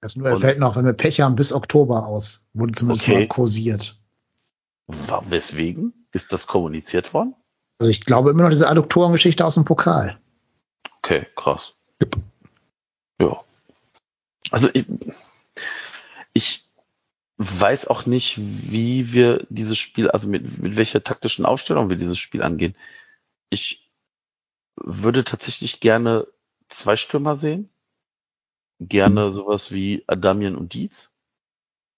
Das nur, er fällt noch, wenn wir Pech haben, bis Oktober aus. Wurde zumindest Okay. mal kursiert. Wa- Weswegen? Ist das kommuniziert worden? Also ich glaube immer noch diese Adduktorengeschichte aus dem Pokal. Okay, krass. Ja. Also ich, ich weiß auch nicht, wie wir dieses Spiel, also mit, mit welcher taktischen Aufstellung wir dieses Spiel angehen. Ich würde tatsächlich gerne zwei Stürmer sehen. Gerne sowas wie Adamian und Dietz,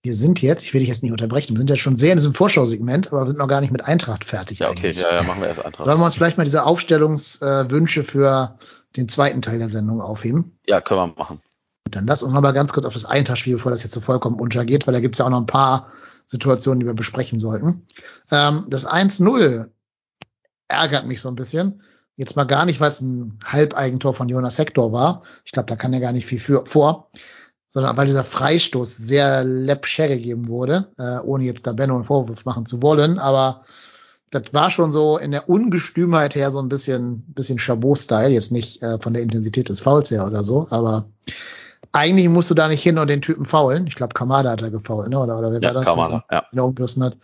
Wir sind jetzt, ich will dich jetzt nicht unterbrechen, wir sind ja schon sehr in diesem Vorschau-Segment, aber wir sind noch gar nicht mit Eintracht fertig. Ja, okay, ja, ja, machen wir erst Eintracht. Sollen wir uns vielleicht mal diese Aufstellungswünsche für den zweiten Teil der Sendung aufheben? Ja, können wir machen. Dann lass uns noch mal ganz kurz auf das Eintracht-Spiel, bevor das jetzt so vollkommen untergeht, weil da gibt's ja auch noch ein paar Situationen, die wir besprechen sollten. Ähm, das 1-0 ärgert mich so ein bisschen. Jetzt mal gar nicht, weil es ein Halbeigentor von Jonas Hector war. Ich glaube, da kann er gar nicht viel für, vor. Sondern weil dieser Freistoß sehr läppsch gegeben wurde, äh, ohne jetzt da Benno einen Vorwurf machen zu wollen. Aber das war schon so in der Ungestümheit her so ein bisschen, bisschen Chabot-Style. Jetzt nicht äh, von der Intensität des Fouls her oder so, aber eigentlich musst du da nicht hin und den Typen faulen. Ich glaube, Kamada hat er gefault, ne? Oder, oder wer Ja, war das? Kamada, ja. Der umgerissen hat.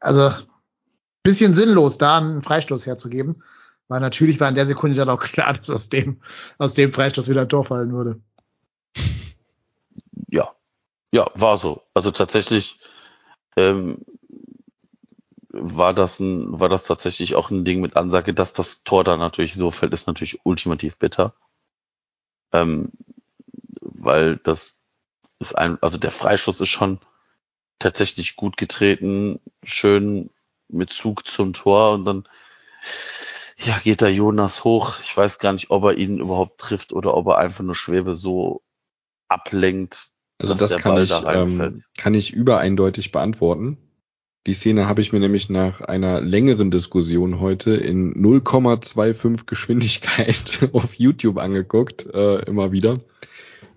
Also, bisschen sinnlos, da einen Freistoß herzugeben. Weil natürlich war in der Sekunde dann auch klar, dass aus dem, aus dem Freistoß wieder ein Tor fallen würde. Ja, ja, war so. Also tatsächlich ähm, war das ein, war das tatsächlich auch ein Ding mit Ansage, dass das Tor dann natürlich so fällt, ist natürlich ultimativ bitter. Ähm, weil das ist ein, also der Freistoß ist schon tatsächlich gut getreten, schön mit Zug zum Tor und dann ja, geht da Jonas hoch. Ich weiß gar nicht, ob er ihn überhaupt trifft oder ob er einfach nur Schwebe so ablenkt, Also dass das der kann Ball ich, da ähm, kann ich übereindeutig beantworten. Die Szene habe ich mir nämlich nach einer längeren Diskussion heute in 0,25 Geschwindigkeit auf YouTube angeguckt, äh, immer wieder,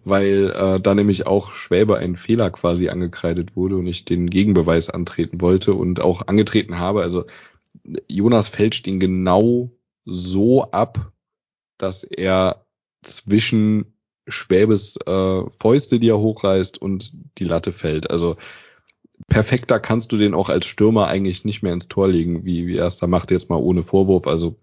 weil äh, da nämlich auch Schwäbe ein Fehler quasi angekreidet wurde und ich den Gegenbeweis antreten wollte und auch angetreten habe. Also Jonas fälscht ihn genau so ab, dass er zwischen Schwäbes äh, Fäuste, die er hochreißt, und die Latte fällt. Also perfekter kannst du den auch als Stürmer eigentlich nicht mehr ins Tor legen, wie, wie er es da macht, jetzt mal ohne Vorwurf. Also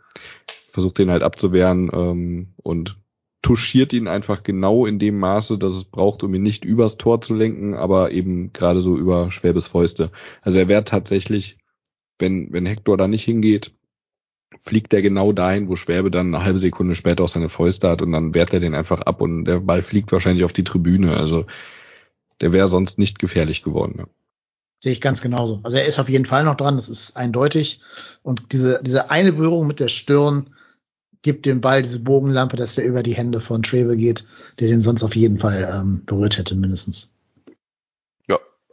versucht den halt abzuwehren ähm, und touchiert ihn einfach genau in dem Maße, dass es braucht, um ihn nicht übers Tor zu lenken, aber eben gerade so über Schwäbes Fäuste. Also er wäre tatsächlich, wenn, wenn Hector da nicht hingeht, fliegt er genau dahin, wo Schwäbe dann eine halbe Sekunde später auch seine Fäuste hat und dann wehrt er den einfach ab und der Ball fliegt wahrscheinlich auf die Tribüne. Also der wäre sonst nicht gefährlich geworden. Ja. Sehe ich ganz genauso. Also er ist auf jeden Fall noch dran, das ist eindeutig. Und diese, diese eine Berührung mit der Stirn gibt dem Ball diese Bogenlampe, dass der über die Hände von Schwebe geht, der den sonst auf jeden Fall ähm, berührt hätte, mindestens.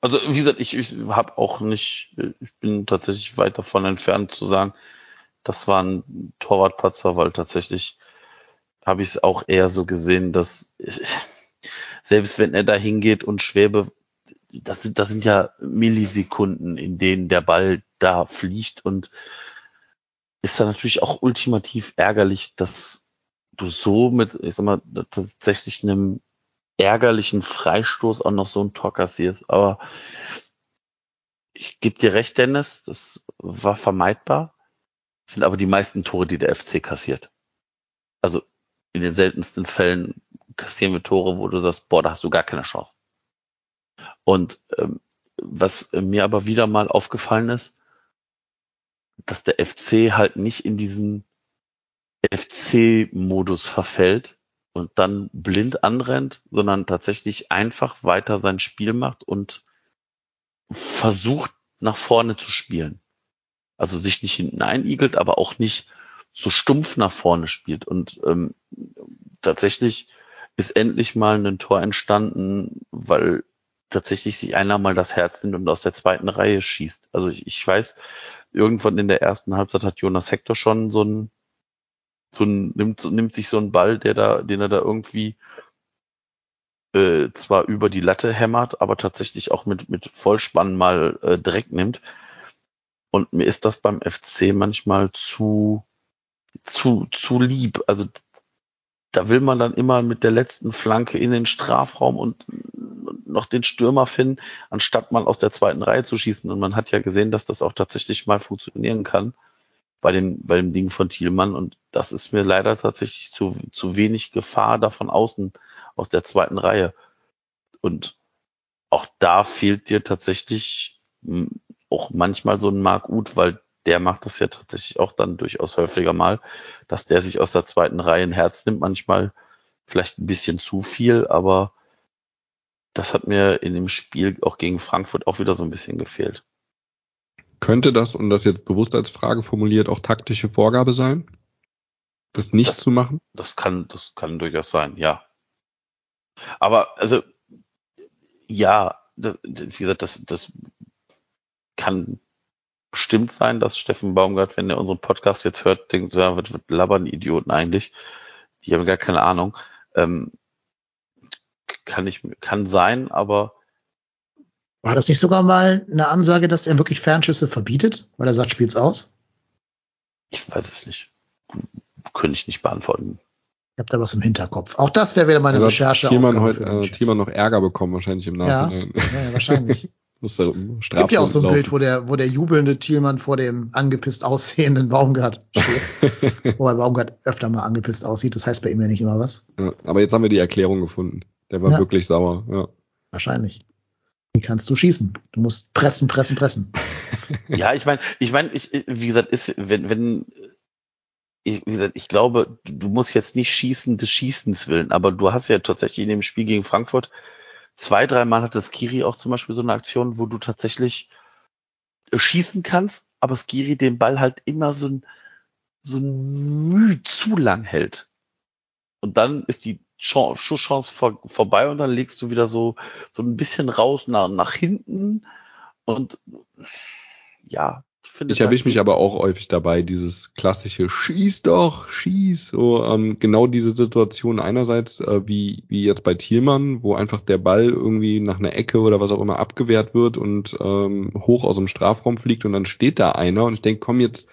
Also wie gesagt, ich, ich habe auch nicht, ich bin tatsächlich weit davon entfernt zu sagen, das war ein Torwartpatzer, weil tatsächlich habe ich es auch eher so gesehen, dass selbst wenn er da hingeht und Schwäbe, das sind, das sind ja Millisekunden, in denen der Ball da fliegt und ist dann natürlich auch ultimativ ärgerlich, dass du so mit, ich sag mal, tatsächlich einem ärgerlichen Freistoß auch noch so ein Tor kassierst. Aber ich gebe dir recht, Dennis, das war vermeidbar. Das sind aber die meisten Tore, die der FC kassiert. Also in den seltensten Fällen kassieren wir Tore, wo du sagst, boah, da hast du gar keine Chance. Und ähm, was mir aber wieder mal aufgefallen ist, dass der FC halt nicht in diesen FC-Modus verfällt und dann blind anrennt, sondern tatsächlich einfach weiter sein Spiel macht und versucht nach vorne zu spielen. Also sich nicht hinten einigelt, aber auch nicht so stumpf nach vorne spielt. Und ähm, tatsächlich ist endlich mal ein Tor entstanden, weil tatsächlich sich einer mal das Herz nimmt und aus der zweiten Reihe schießt. Also ich, ich weiß, irgendwann in der ersten Halbzeit hat Jonas Hector schon so ein, so ein nimmt, nimmt sich so einen Ball, der da, den er da irgendwie äh, zwar über die Latte hämmert, aber tatsächlich auch mit, mit Vollspann mal äh, direkt nimmt. Und mir ist das beim FC manchmal zu, zu, zu lieb. Also da will man dann immer mit der letzten Flanke in den Strafraum und noch den Stürmer finden, anstatt mal aus der zweiten Reihe zu schießen. Und man hat ja gesehen, dass das auch tatsächlich mal funktionieren kann bei dem, bei dem Ding von Thielmann. Und das ist mir leider tatsächlich zu, zu wenig Gefahr davon außen, aus der zweiten Reihe. Und auch da fehlt dir tatsächlich auch manchmal so ein Mark Uth, weil der macht das ja tatsächlich auch dann durchaus häufiger mal, dass der sich aus der zweiten Reihe ein Herz nimmt, manchmal vielleicht ein bisschen zu viel, aber Das hat mir in dem Spiel auch gegen Frankfurt auch wieder so ein bisschen gefehlt. Könnte das, und das jetzt bewusst als Frage formuliert, auch taktische Vorgabe sein? Das nicht Das- zu machen? Das kann, das kann durchaus sein, ja. Aber also ja, das, wie gesagt, das, das kann bestimmt sein, dass Steffen Baumgart, wenn er unseren Podcast jetzt hört, denkt, ja, was, was labern Idioten eigentlich? Die haben gar keine Ahnung. Ähm, kann ich, kann sein, aber War das nicht sogar mal eine Ansage, dass er wirklich Fernschüsse verbietet, weil er sagt, spielt's aus? ich weiß es nicht. Könnte ich nicht beantworten. Ich habe da was im Hinterkopf. Auch das wäre wieder meine Also Recherche. hat Thielmann heute, äh. Thielmann noch Ärger bekommen, wahrscheinlich im. Nachhinein. Ja, ja, wahrscheinlich. Muss da Strafrunden Gibt ja auch so ein laufen. Bild, wo der, wo der jubelnde Thielmann vor dem angepisst aussehenden Baumgart steht. Wobei Baumgart öfter mal angepisst aussieht. Das heißt bei ihm ja nicht immer was. Ja, aber jetzt haben wir die Erklärung gefunden. Der war Ja. wirklich sauer. Ja. Wahrscheinlich. Wie kannst du schießen? Du musst pressen, pressen, pressen. Ja, ich meine, ich meine, ich, wie gesagt, ist, wenn, wenn, ich, wie gesagt, ich glaube, du, musst jetzt nicht schießen des Schießens willen, aber du hast ja tatsächlich in dem Spiel gegen Frankfurt zwei, dreimal hat das Skiri auch zum Beispiel so eine Aktion, wo du tatsächlich äh, schießen kannst, aber Skiri den Ball halt immer so ein, so ein Mühe zu lang hält. Und dann ist die Schusschance vor, vorbei und dann legst du wieder so, so ein bisschen raus nach, nach hinten und ja, ich finde. Ich erwische mich aber auch häufig dabei, dieses klassische Schieß doch, schieß. So, ähm, genau diese Situation einerseits, äh, wie, wie jetzt bei Thielmann, wo einfach der Ball irgendwie nach einer Ecke oder was auch immer abgewehrt wird und ähm, hoch aus dem Strafraum fliegt und dann steht da einer und ich denke, komm jetzt,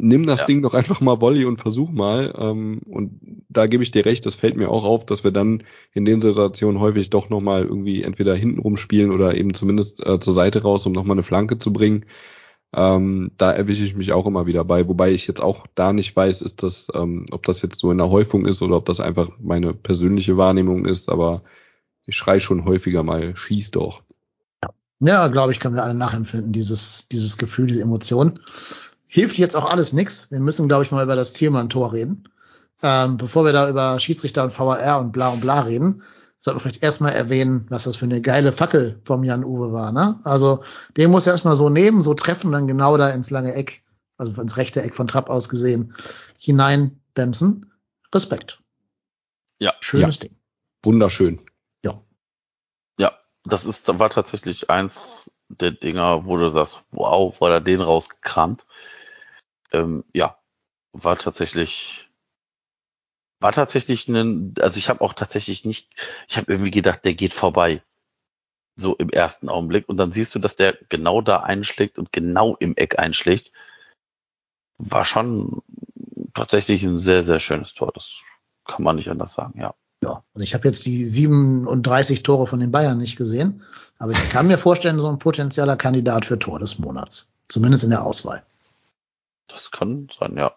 nimm das Ja. Ding doch einfach mal Volley und versuch mal. Ähm, und da gebe ich dir recht, das fällt mir auch auf, dass wir dann in den Situationen häufig doch nochmal irgendwie entweder hinten rumspielen oder eben zumindest äh, zur Seite raus, um nochmal eine Flanke zu bringen. Ähm, da erwische ich mich auch immer wieder bei, wobei ich jetzt auch da nicht weiß, ist das, ähm, ob das jetzt so in der Häufung ist oder ob das einfach meine persönliche Wahrnehmung ist, aber ich schrei schon häufiger mal, schieß doch. Ja, glaube ich, können wir alle nachempfinden, dieses, dieses Gefühl, diese Emotion. Hilft jetzt auch alles nix. Wir müssen, glaube ich, mal über das Thielmann-Tor reden. Ähm, bevor wir da über Schiedsrichter und VAR und bla und bla reden, sollten wir vielleicht erstmal erwähnen, was das für eine geile Fackel vom Jan Uwe war. Ne? Also den muss er erstmal so nehmen, so treffen, dann genau da ins lange Eck, also ins rechte Eck von Trapp aus gesehen, hineinbämsen. Respekt. Ja. Schönes Ding. Wunderschön. Ja, das ist, war tatsächlich eins der Dinger, wo du sagst, wow, war er den rausgekramt. Ähm, ja, war tatsächlich, war tatsächlich ein, also ich habe auch tatsächlich nicht, ich habe irgendwie gedacht, der geht vorbei. So im ersten Augenblick. Und dann siehst du, dass der genau da einschlägt und genau im Eck einschlägt. War schon tatsächlich ein sehr, sehr schönes Tor. Das kann man nicht anders sagen, ja. Ja, also ich habe jetzt die 37 Tore von den Bayern nicht gesehen, aber ich kann mir vorstellen, so ein potenzieller Kandidat für Tor des Monats. Zumindest in der Auswahl. Das kann sein, ja.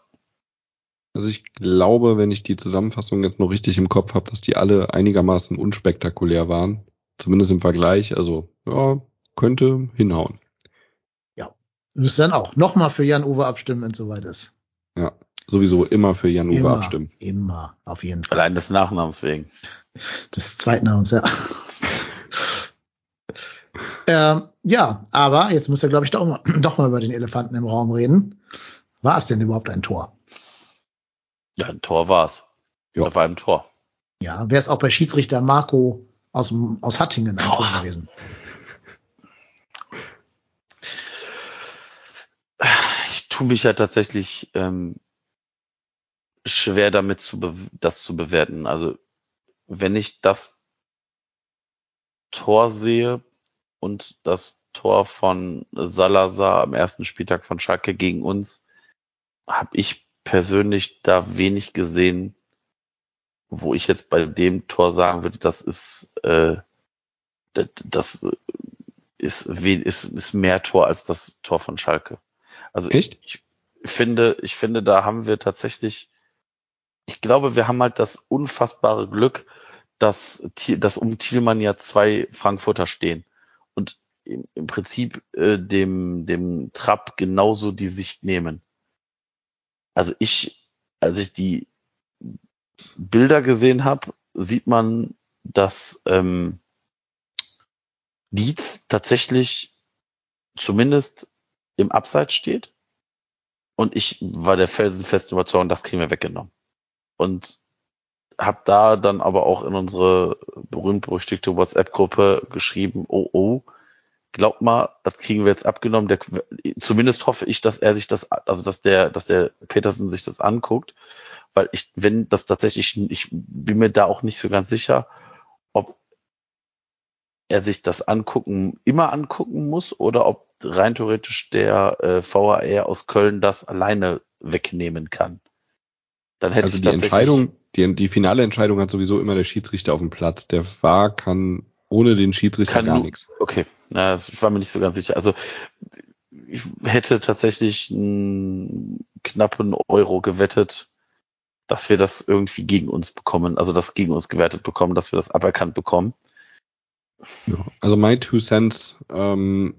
Also ich glaube, wenn ich die Zusammenfassung jetzt noch richtig im Kopf habe, dass die alle einigermaßen unspektakulär waren. Zumindest im Vergleich. Also, ja, könnte hinhauen. Müsste dann auch nochmal für Jan-Uwe abstimmen, wenn es soweit ist. Ja, sowieso immer für Jan Uwe Immer, abstimmen. immer, auf jeden Fall. Allein des Nachnamens wegen. Des zweiten Namens, ja. ähm, ja, aber jetzt müsst ihr, glaube ich, doch mal, doch mal über den Elefanten im Raum reden. War es denn überhaupt ein Tor? Ja, ein Tor war's. Ja. Da war ein Tor. Ja, wäre es auch bei Schiedsrichter Marco aus, aus Hattingen ein Tor gewesen. Ich tue mich ja tatsächlich ähm, schwer damit, zu das zu bewerten. Also wenn ich das Tor sehe und das Tor von Salazar am ersten Spieltag von Schalke gegen uns, habe ich persönlich da wenig gesehen, wo ich jetzt bei dem Tor sagen würde, das ist äh, das, das ist, ist, ist mehr Tor als das Tor von Schalke. Also Echt? ich finde, ich finde, da haben wir tatsächlich, ich glaube, wir haben halt das unfassbare Glück, dass, dass um Thielmann ja zwei Frankfurter stehen und im, im Prinzip äh, dem, dem Trapp genauso die Sicht nehmen. Also ich, als ich die Bilder gesehen habe, sieht man, dass ähm, Dietz tatsächlich zumindest im Abseits steht. Und ich war der felsenfesten Überzeugung, das kriegen wir weggenommen. Und habe da dann aber auch in unsere berühmt-berüchtigte WhatsApp-Gruppe geschrieben, oh oh, glaub mal, das kriegen wir jetzt abgenommen. Der, zumindest hoffe ich, dass er sich das, also dass der, dass der Petersen sich das anguckt, weil ich, wenn das tatsächlich, ich bin mir da auch nicht so ganz sicher, ob er sich das angucken, immer angucken muss oder ob rein theoretisch der äh, VAR aus Köln das alleine wegnehmen kann. Dann hätte also ich die Entscheidung, die, die finale Entscheidung hat sowieso immer der Schiedsrichter auf dem Platz. Der VAR kann ohne den Schiedsrichter kann gar nichts. Okay, na, ich war mir nicht so ganz sicher. Also ich hätte tatsächlich einen knappen Euro gewettet, dass wir das irgendwie gegen uns bekommen, also das gegen uns gewertet bekommen, dass wir das aberkannt bekommen. Ja, also my two cents ähm,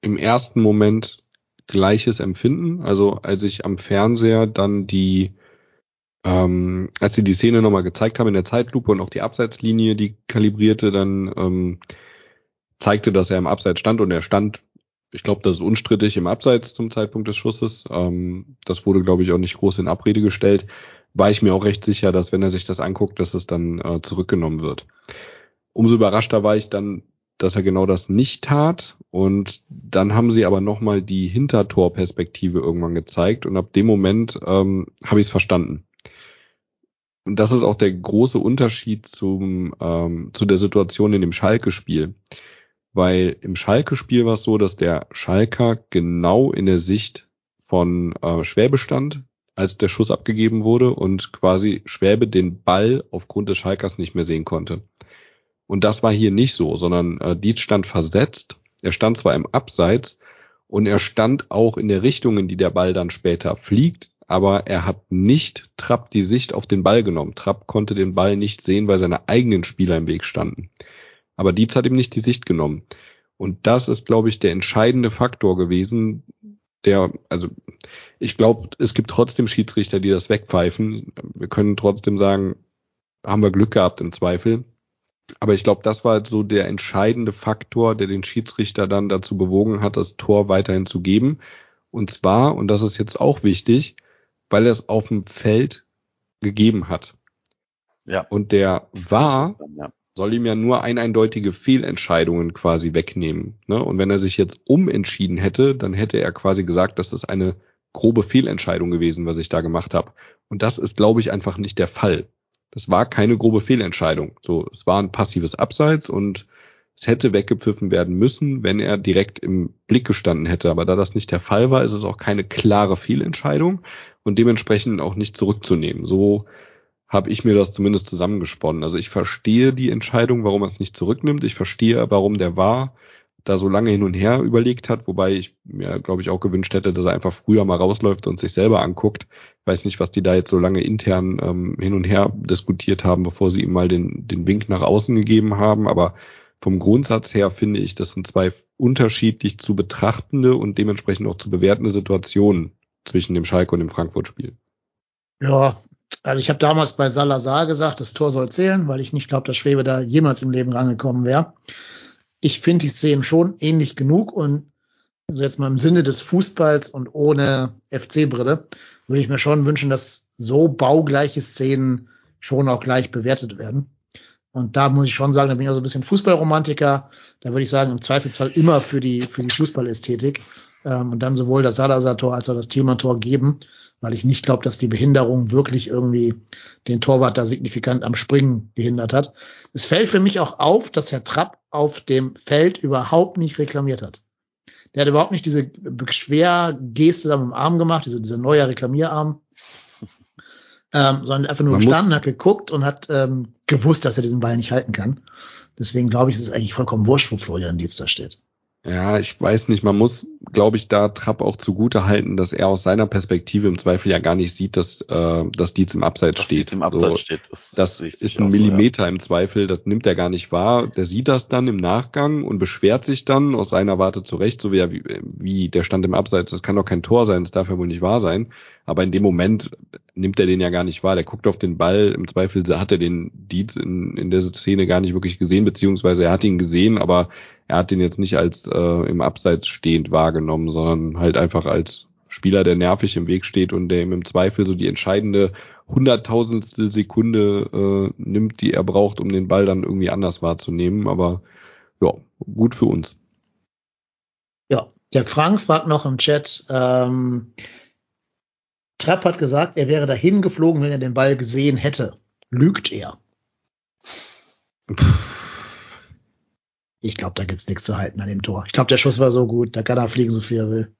im ersten Moment gleiches Empfinden. Also als ich am Fernseher dann die ähm, als sie die Szene nochmal gezeigt haben in der Zeitlupe und auch die Abseitslinie, die kalibrierte, dann ähm, zeigte, dass er im Abseits stand und er stand, ich glaube, das ist unstrittig im Abseits zum Zeitpunkt des Schusses. Ähm, das wurde, glaube ich, auch nicht groß in Abrede gestellt. War ich mir auch recht sicher, dass wenn er sich das anguckt, dass es dann äh, zurückgenommen wird. Umso überraschter war ich dann, dass er genau das nicht tat. Und dann haben sie aber nochmal die Hintertorperspektive irgendwann gezeigt und ab dem Moment ähm, habe ich es verstanden. Und das ist auch der große Unterschied zum, ähm, zu der Situation in dem Schalke-Spiel. Weil im Schalke-Spiel war es so, dass der Schalker genau in der Sicht von äh, Schwäbe stand, als der Schuss abgegeben wurde und quasi Schwäbe den Ball aufgrund des Schalkers nicht mehr sehen konnte. Und das war hier nicht so, sondern äh, Dietz stand versetzt. Er stand zwar im Abseits und er stand auch in der Richtung, in die der Ball dann später fliegt, aber er hat nicht Trapp die Sicht auf den Ball genommen. Trapp konnte den Ball nicht sehen, weil seine eigenen Spieler im Weg standen. Aber Dietz hat ihm nicht die Sicht genommen. Und das ist, glaube ich, der entscheidende Faktor gewesen, der, also ich glaube, es gibt trotzdem Schiedsrichter, die das wegpfeifen. Wir können trotzdem sagen, haben wir Glück gehabt im Zweifel. Aber ich glaube, das war so der entscheidende Faktor, der den Schiedsrichter dann dazu bewogen hat, das Tor weiterhin zu geben. Und zwar, und das ist jetzt auch wichtig, weil er es auf dem Feld gegeben hat. Ja. Und der war, ja. soll ihm ja nur eineindeutige Fehlentscheidungen quasi wegnehmen. Ne? Und wenn er sich jetzt umentschieden hätte, dann hätte er quasi gesagt, dass das eine grobe Fehlentscheidung gewesen, was ich da gemacht habe. Und das ist, glaube ich, einfach nicht der Fall. Das war keine grobe Fehlentscheidung. So, es war ein passives Abseits und hätte weggepfiffen werden müssen, wenn er direkt im Blick gestanden hätte. Aber da das nicht der Fall war, ist es auch keine klare Fehlentscheidung und dementsprechend auch nicht zurückzunehmen. So habe ich mir das zumindest zusammengesponnen. Also ich verstehe die Entscheidung, warum man es nicht zurücknimmt. Ich verstehe, warum der war da so lange hin und her überlegt hat, wobei ich mir, glaube ich, auch gewünscht hätte, dass er einfach früher mal rausläuft und sich selber anguckt. Ich weiß nicht, was die da jetzt so lange intern ähm, hin und her diskutiert haben, bevor sie ihm mal den, den Wink nach außen gegeben haben. Aber vom Grundsatz her finde ich, das sind zwei unterschiedlich zu betrachtende und dementsprechend auch zu bewertende Situationen zwischen dem Schalke und dem Frankfurt-Spiel. Ja, also ich habe damals bei Salazar gesagt, das Tor soll zählen, weil ich nicht glaube, dass Schwebe da jemals im Leben rangekommen wäre. Ich finde die Szenen schon ähnlich genug und also jetzt mal im Sinne des Fußballs und ohne FC-Brille würde ich mir schon wünschen, dass so baugleiche Szenen schon auch gleich bewertet werden. Und da muss ich schon sagen, da bin ich auch so ein bisschen Fußballromantiker. Da würde ich sagen, im Zweifelsfall immer für die, für die Fußballästhetik. Ähm, und dann sowohl das Salazar-Tor als auch das Thielmann-Tor geben, weil ich nicht glaube, dass die Behinderung wirklich irgendwie den Torwart da signifikant am Springen behindert hat. Es fällt für mich auch auf, dass Herr Trapp auf dem Feld überhaupt nicht reklamiert hat. Der hat überhaupt nicht diese Beschwergeste da mit dem Arm gemacht, diese, diese neue Reklamierarm ähm, sondern einfach nur Man gestanden, hat geguckt und hat ähm, gewusst, dass er diesen Ball nicht halten kann. Deswegen glaube ich, ist es eigentlich vollkommen wurscht, wo Florian Dietz da steht. Ja, ich weiß nicht, man muss, glaube ich, da Trapp auch zugute halten, dass er aus seiner Perspektive im Zweifel ja gar nicht sieht, dass, äh, dass Dietz im Abseits dass steht. Dietz im Abseits so, steht. Das, das ist ein Millimeter so, ja. im Zweifel, das nimmt er gar nicht wahr. Der sieht das dann im Nachgang und beschwert sich dann aus seiner Warte zurecht, so wie, wie der stand im Abseits, das kann doch kein Tor sein, das darf ja wohl nicht wahr sein. Aber in dem Moment nimmt er den ja gar nicht wahr. Der guckt auf den Ball. Im Zweifel hat er den Dietz in, in der Szene gar nicht wirklich gesehen, beziehungsweise er hat ihn gesehen, aber er hat den jetzt nicht als äh, im Abseits stehend wahrgenommen, sondern halt einfach als Spieler, der nervig im Weg steht und der ihm im Zweifel so die entscheidende hunderttausendstel Sekunde äh, nimmt, die er braucht, um den Ball dann irgendwie anders wahrzunehmen. Aber ja, gut für uns. Ja, der Frank fragt noch im Chat, ähm, Trapp hat gesagt, er wäre dahin geflogen, wenn er den Ball gesehen hätte. Lügt er? Ich glaube, da gibt's nichts zu halten an dem Tor. Ich glaube, der Schuss war so gut, da kann er fliegen, so viel er will.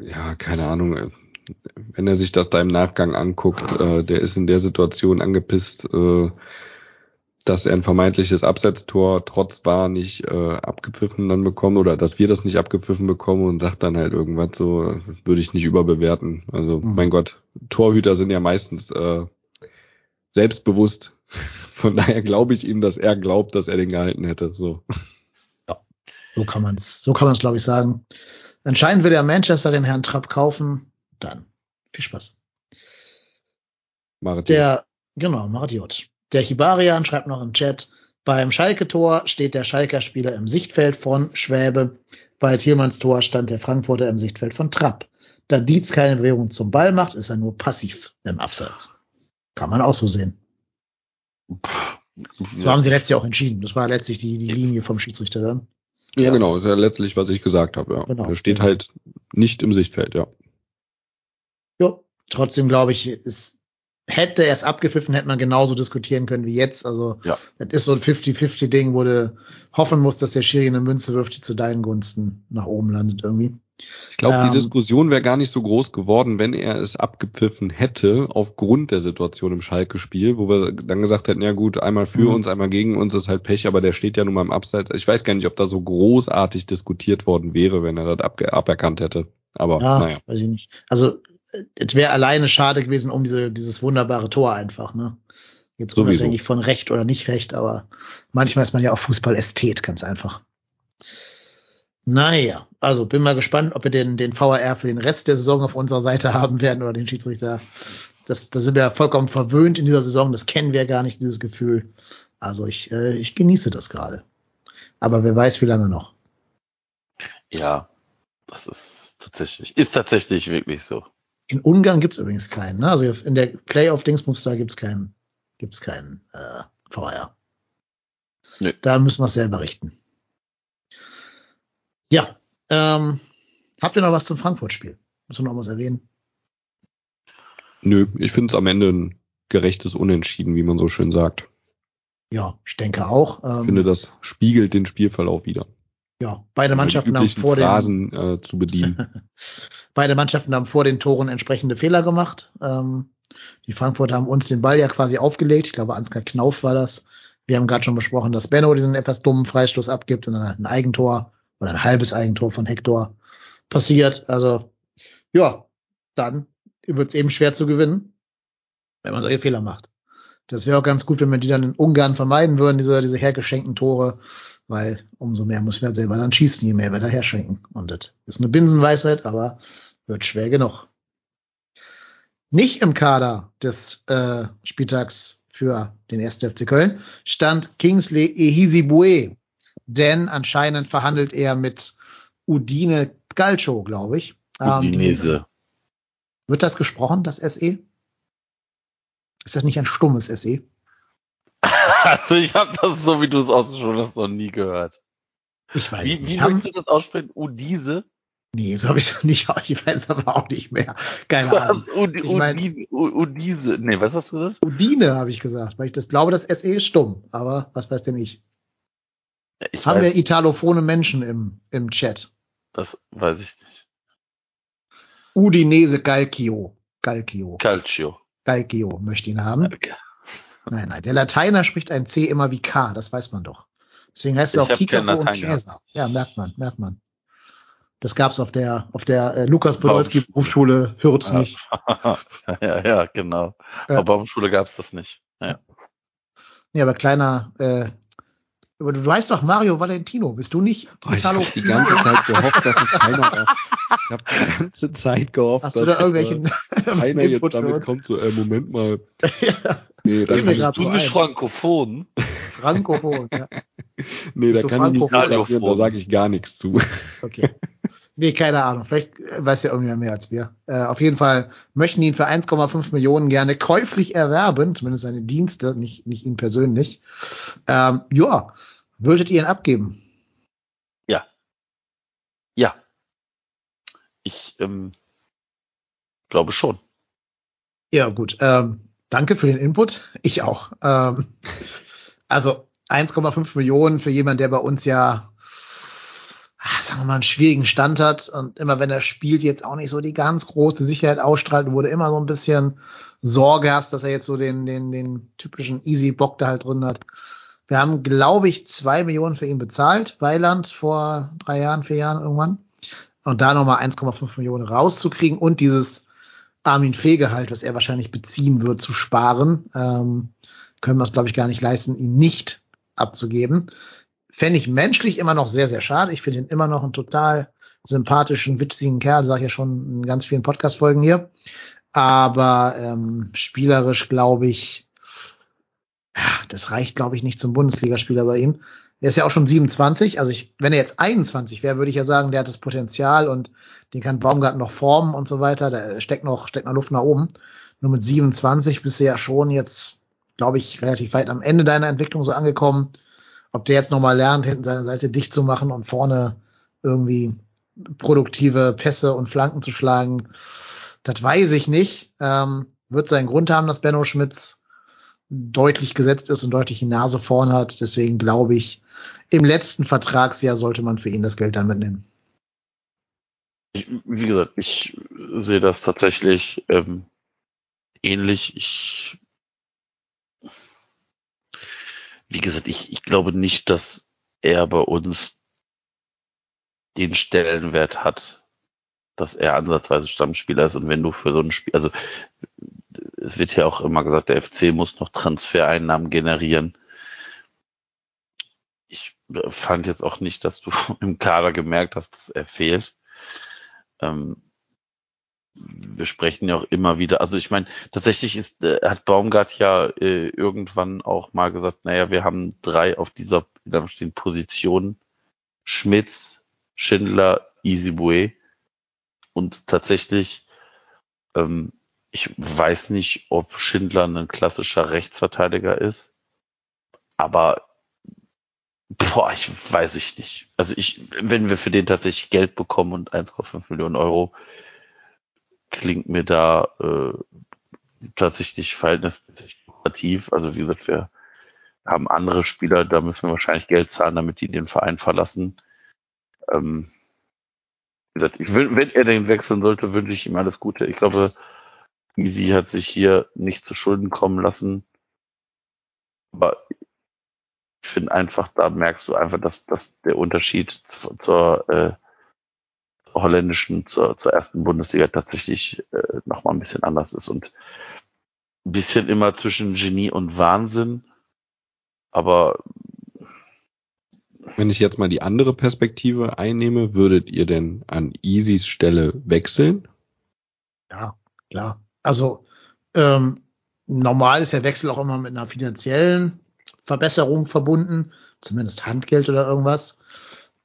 Ja, keine Ahnung. Wenn er sich das da im Nachgang anguckt, äh, der ist in der Situation angepisst, äh, dass er ein vermeintliches Absetztor trotz war nicht äh, abgepfiffen dann bekommen oder dass wir das nicht abgepfiffen bekommen und sagt dann halt irgendwas so, würde ich nicht überbewerten. Also mhm. mein Gott, Torhüter sind ja meistens äh, selbstbewusst. Von daher glaube ich ihm, dass er glaubt, dass er den gehalten hätte. So. Ja, so kann man es, so kann man es, glaube ich, sagen. Anscheinend will ja Manchester den Herrn Trapp kaufen. Dann viel Spaß. Maradiot. Der, genau, Maradiot. Der Hibarian schreibt noch im Chat, beim Schalke-Tor steht der Schalker Spieler im Sichtfeld von Schwäbe. Bei Thielmanns Tor stand der Frankfurter im Sichtfeld von Trapp. Da Dietz keine Bewegung zum Ball macht, ist er nur passiv im Abseits. Kann man auch so sehen. So haben sie letztlich auch entschieden. Das war letztlich die, die Linie vom Schiedsrichter dann. Ja, genau, ist ja letztlich, was ich gesagt habe. Ja. Genau. Er steht halt nicht im Sichtfeld, ja. Ja, trotzdem glaube ich, ist, hätte er es abgepfiffen, hätte man genauso diskutieren können wie jetzt. Also Ja. das ist so ein 50-50-Ding, wo du hoffen musst, dass der Schiri eine Münze wirft, die zu deinen Gunsten nach oben landet irgendwie. Ich glaube, Ähm, die Diskussion wäre gar nicht so groß geworden, wenn er es abgepfiffen hätte, aufgrund der Situation im Schalke-Spiel, wo wir dann gesagt hätten, ja gut, einmal für Mhm. uns, einmal gegen uns ist halt Pech, aber der steht ja nun mal im Abseits. Ich weiß gar nicht, ob da so großartig diskutiert worden wäre, wenn er das aberkannt hätte. Aber Ja, naja. weiß ich nicht. Also es wäre alleine schade gewesen um diese, dieses wunderbare Tor einfach, ne? Jetzt Sowieso. unabhängig von Recht oder nicht Recht, aber manchmal ist man ja auch Fußball-Ästhet, ganz einfach. Naja, also bin mal gespannt, ob wir den, den VAR für den Rest der Saison auf unserer Seite haben werden oder den Schiedsrichter. Das, da sind wir ja vollkommen verwöhnt in dieser Saison, das kennen wir gar nicht, dieses Gefühl. Also ich, äh, ich genieße das gerade. Aber wer weiß, wie lange noch. Ja, das ist tatsächlich, ist tatsächlich wirklich so. In Ungarn gibt's übrigens keinen. Ne? Also in der Playoff-Dingsbums da gibt's keinen, gibt's keinen äh, VR. Nö. Da müssen wir selber richten. Ja, ähm, habt ihr noch was zum Frankfurt-Spiel? Müssen wir noch was erwähnen? Nö, ich finde es am Ende ein gerechtes Unentschieden, wie man so schön sagt. Ja, ich denke auch. Ich Ähm, finde, das spiegelt den Spielverlauf wieder. Ja, beide Mannschaften haben vor den, Phrasen äh, zu bedienen. beide Mannschaften haben vor den Toren entsprechende Fehler gemacht. Ähm, die Frankfurter haben uns den Ball ja quasi aufgelegt. Ich glaube, Ansgar Knauf war das. Wir haben gerade schon besprochen, dass Benno diesen etwas dummen Freistoß abgibt und dann halt ein Eigentor oder ein halbes Eigentor von Hector passiert. Also, ja, dann wird es eben schwer zu gewinnen, wenn man solche Fehler macht. Das wäre auch ganz gut, wenn wir die dann in Ungarn vermeiden würden, diese, diese hergeschenkten Tore, weil umso mehr müssen wir halt selber dann schießen, je mehr wir da herschenken. Und das ist eine Binsenweisheit, aber wird schwer genug. Nicht im Kader des äh, Spieltags für den 1. FC Köln stand Kingsley Ehizibue, denn anscheinend verhandelt er mit Udine Galcho, glaube ich. Ähm, Udinese. wird das gesprochen, das SE? Ist das nicht ein stummes? SE? Also ich habe das so, wie du es ausgesprochen hast, noch nie gehört. Ich weiß Wie, nicht. wie willst du das aussprechen? Udise? nee, so habe ich es nicht. Ich weiß aber auch nicht mehr. Keine Ahnung. Was? Udi, Ich mein- Udise. Nee, was hast du gesagt? Udine habe ich gesagt, weil ich das glaube, das SE ist stumm. Aber was weiß denn ich? Ich Haben weiß, wir italophone Menschen im, im Chat? das weiß ich nicht. Udinese Galchio. Galchio. Calcio. Galchio möchte ihn haben. Nein, nein. Der Lateiner spricht ein C immer wie K, das weiß man doch. Deswegen heißt es Ich auch hab Kika kein und Käser. Ja, merkt man, merkt man. Das gab's auf der auf der äh, Lukas Podolski Berufsschule Hürth Ja. nicht. ja, ja, genau. Ja. Aber auf der Schule gab's das nicht. Ja. Nee, aber kleiner, äh, aber du, heißt doch Mario Valentino, bist du nicht Oh, ich habe die ganze Zeit gehofft, dass es keiner macht. Ich habe die ganze Zeit gehofft, Hast du da dass irgendwelchen äh, einer jetzt damit kommt, so, äh, Moment mal. ja, Nee, dann grad Du so bist ein. Frankophon. Frankophon, ja. nee, da du kann ich nicht reagieren, da sage ich gar nichts zu. Okay. Nee, keine Ahnung. Vielleicht weiß ja irgendwer mehr als wir. Äh, auf jeden Fall möchten ihn für 1,5 Millionen gerne käuflich erwerben, zumindest seine Dienste, nicht, nicht ihn persönlich. Ähm, ja, würdet ihr ihn abgeben? Ja. Ich ähm, glaube schon. Ja, gut. Ähm, danke für den Input. Ich auch. Ähm, also 1,5 Millionen für jemanden, der bei uns ja, ah, sagen wir mal, einen schwierigen Stand hat und immer wenn er spielt, jetzt auch nicht so die ganz große Sicherheit ausstrahlt, wurde immer so ein bisschen Sorge hast, dass er jetzt so den, den, den typischen Easy Bock da halt drin hat. Wir haben, glaube ich, zwei Millionen für ihn bezahlt, Weiland vor drei Jahren, vier Jahren irgendwann. Und da nochmal 1,5 Millionen rauszukriegen und dieses Armin Fee-Gehalt, was er wahrscheinlich beziehen wird, zu sparen, ähm, können wir es, glaube ich, gar nicht leisten, ihn nicht abzugeben. Fände ich menschlich immer noch sehr, sehr schade. Ich finde ihn immer noch einen total sympathischen, witzigen Kerl, sage ich ja schon in ganz vielen Podcast-Folgen hier. Aber ähm, spielerisch glaube ich, das reicht, glaube ich, nicht zum Bundesligaspieler bei ihm. Er ist ja auch schon 27. Also ich, wenn er jetzt 21 wäre, würde ich ja sagen, der hat das Potenzial und den kann Baumgarten noch formen und so weiter. Da steckt noch, steckt noch Luft nach oben. Nur mit 27 bist du ja schon jetzt, glaube ich, relativ weit am Ende deiner Entwicklung so angekommen. Ob der jetzt nochmal lernt, hinten seine Seite dicht zu machen und vorne irgendwie produktive Pässe und Flanken zu schlagen, das weiß ich nicht. Ähm, wird seinen Grund haben, dass Benno Schmitz deutlich gesetzt ist und deutlich die Nase vorn hat. Deswegen glaube ich, im letzten Vertragsjahr sollte man für ihn das Geld dann mitnehmen. Ich, wie gesagt, ich sehe das tatsächlich ähm, ähnlich. Ich, wie gesagt, ich, ich glaube nicht, dass er bei uns den Stellenwert hat, dass er ansatzweise Stammspieler ist. Und wenn du für so ein Spiel, also es wird ja auch immer gesagt, der FC muss noch Transfereinnahmen generieren. Ich fand jetzt auch nicht, dass du im Kader gemerkt hast, dass er fehlt. Ähm, wir sprechen ja auch immer wieder, also ich meine, tatsächlich ist, äh, hat Baumgart ja äh, irgendwann auch mal gesagt, naja, wir haben drei auf dieser da stehen Positionen, Schmitz, Schindler, Isibue und tatsächlich, ähm, ich weiß nicht, ob Schindler ein klassischer Rechtsverteidiger ist, aber boah, ich weiß ich nicht. Also ich, wenn wir für den tatsächlich Geld bekommen und 1,5 Millionen Euro, klingt mir da äh, tatsächlich verhältnismäßig lukrativ. Also wie gesagt, wir haben andere Spieler, da müssen wir wahrscheinlich Geld zahlen, damit die den Verein verlassen. Ähm, gesagt, ich, wenn er den wechseln sollte, wünsche ich ihm alles Gute. Ich glaube, Easy hat sich hier nicht zu Schulden kommen lassen. Aber ich finde einfach, da merkst du einfach, dass, dass der Unterschied zur, zur äh, holländischen, zur, zur ersten Bundesliga tatsächlich äh, nochmal ein bisschen anders ist und ein bisschen immer zwischen Genie und Wahnsinn. Aber Wenn ich jetzt mal die andere Perspektive einnehme, würdet ihr denn an Easys Stelle wechseln? Ja, klar. Also ähm, normal ist der Wechsel auch immer mit einer finanziellen Verbesserung verbunden, zumindest Handgeld oder irgendwas.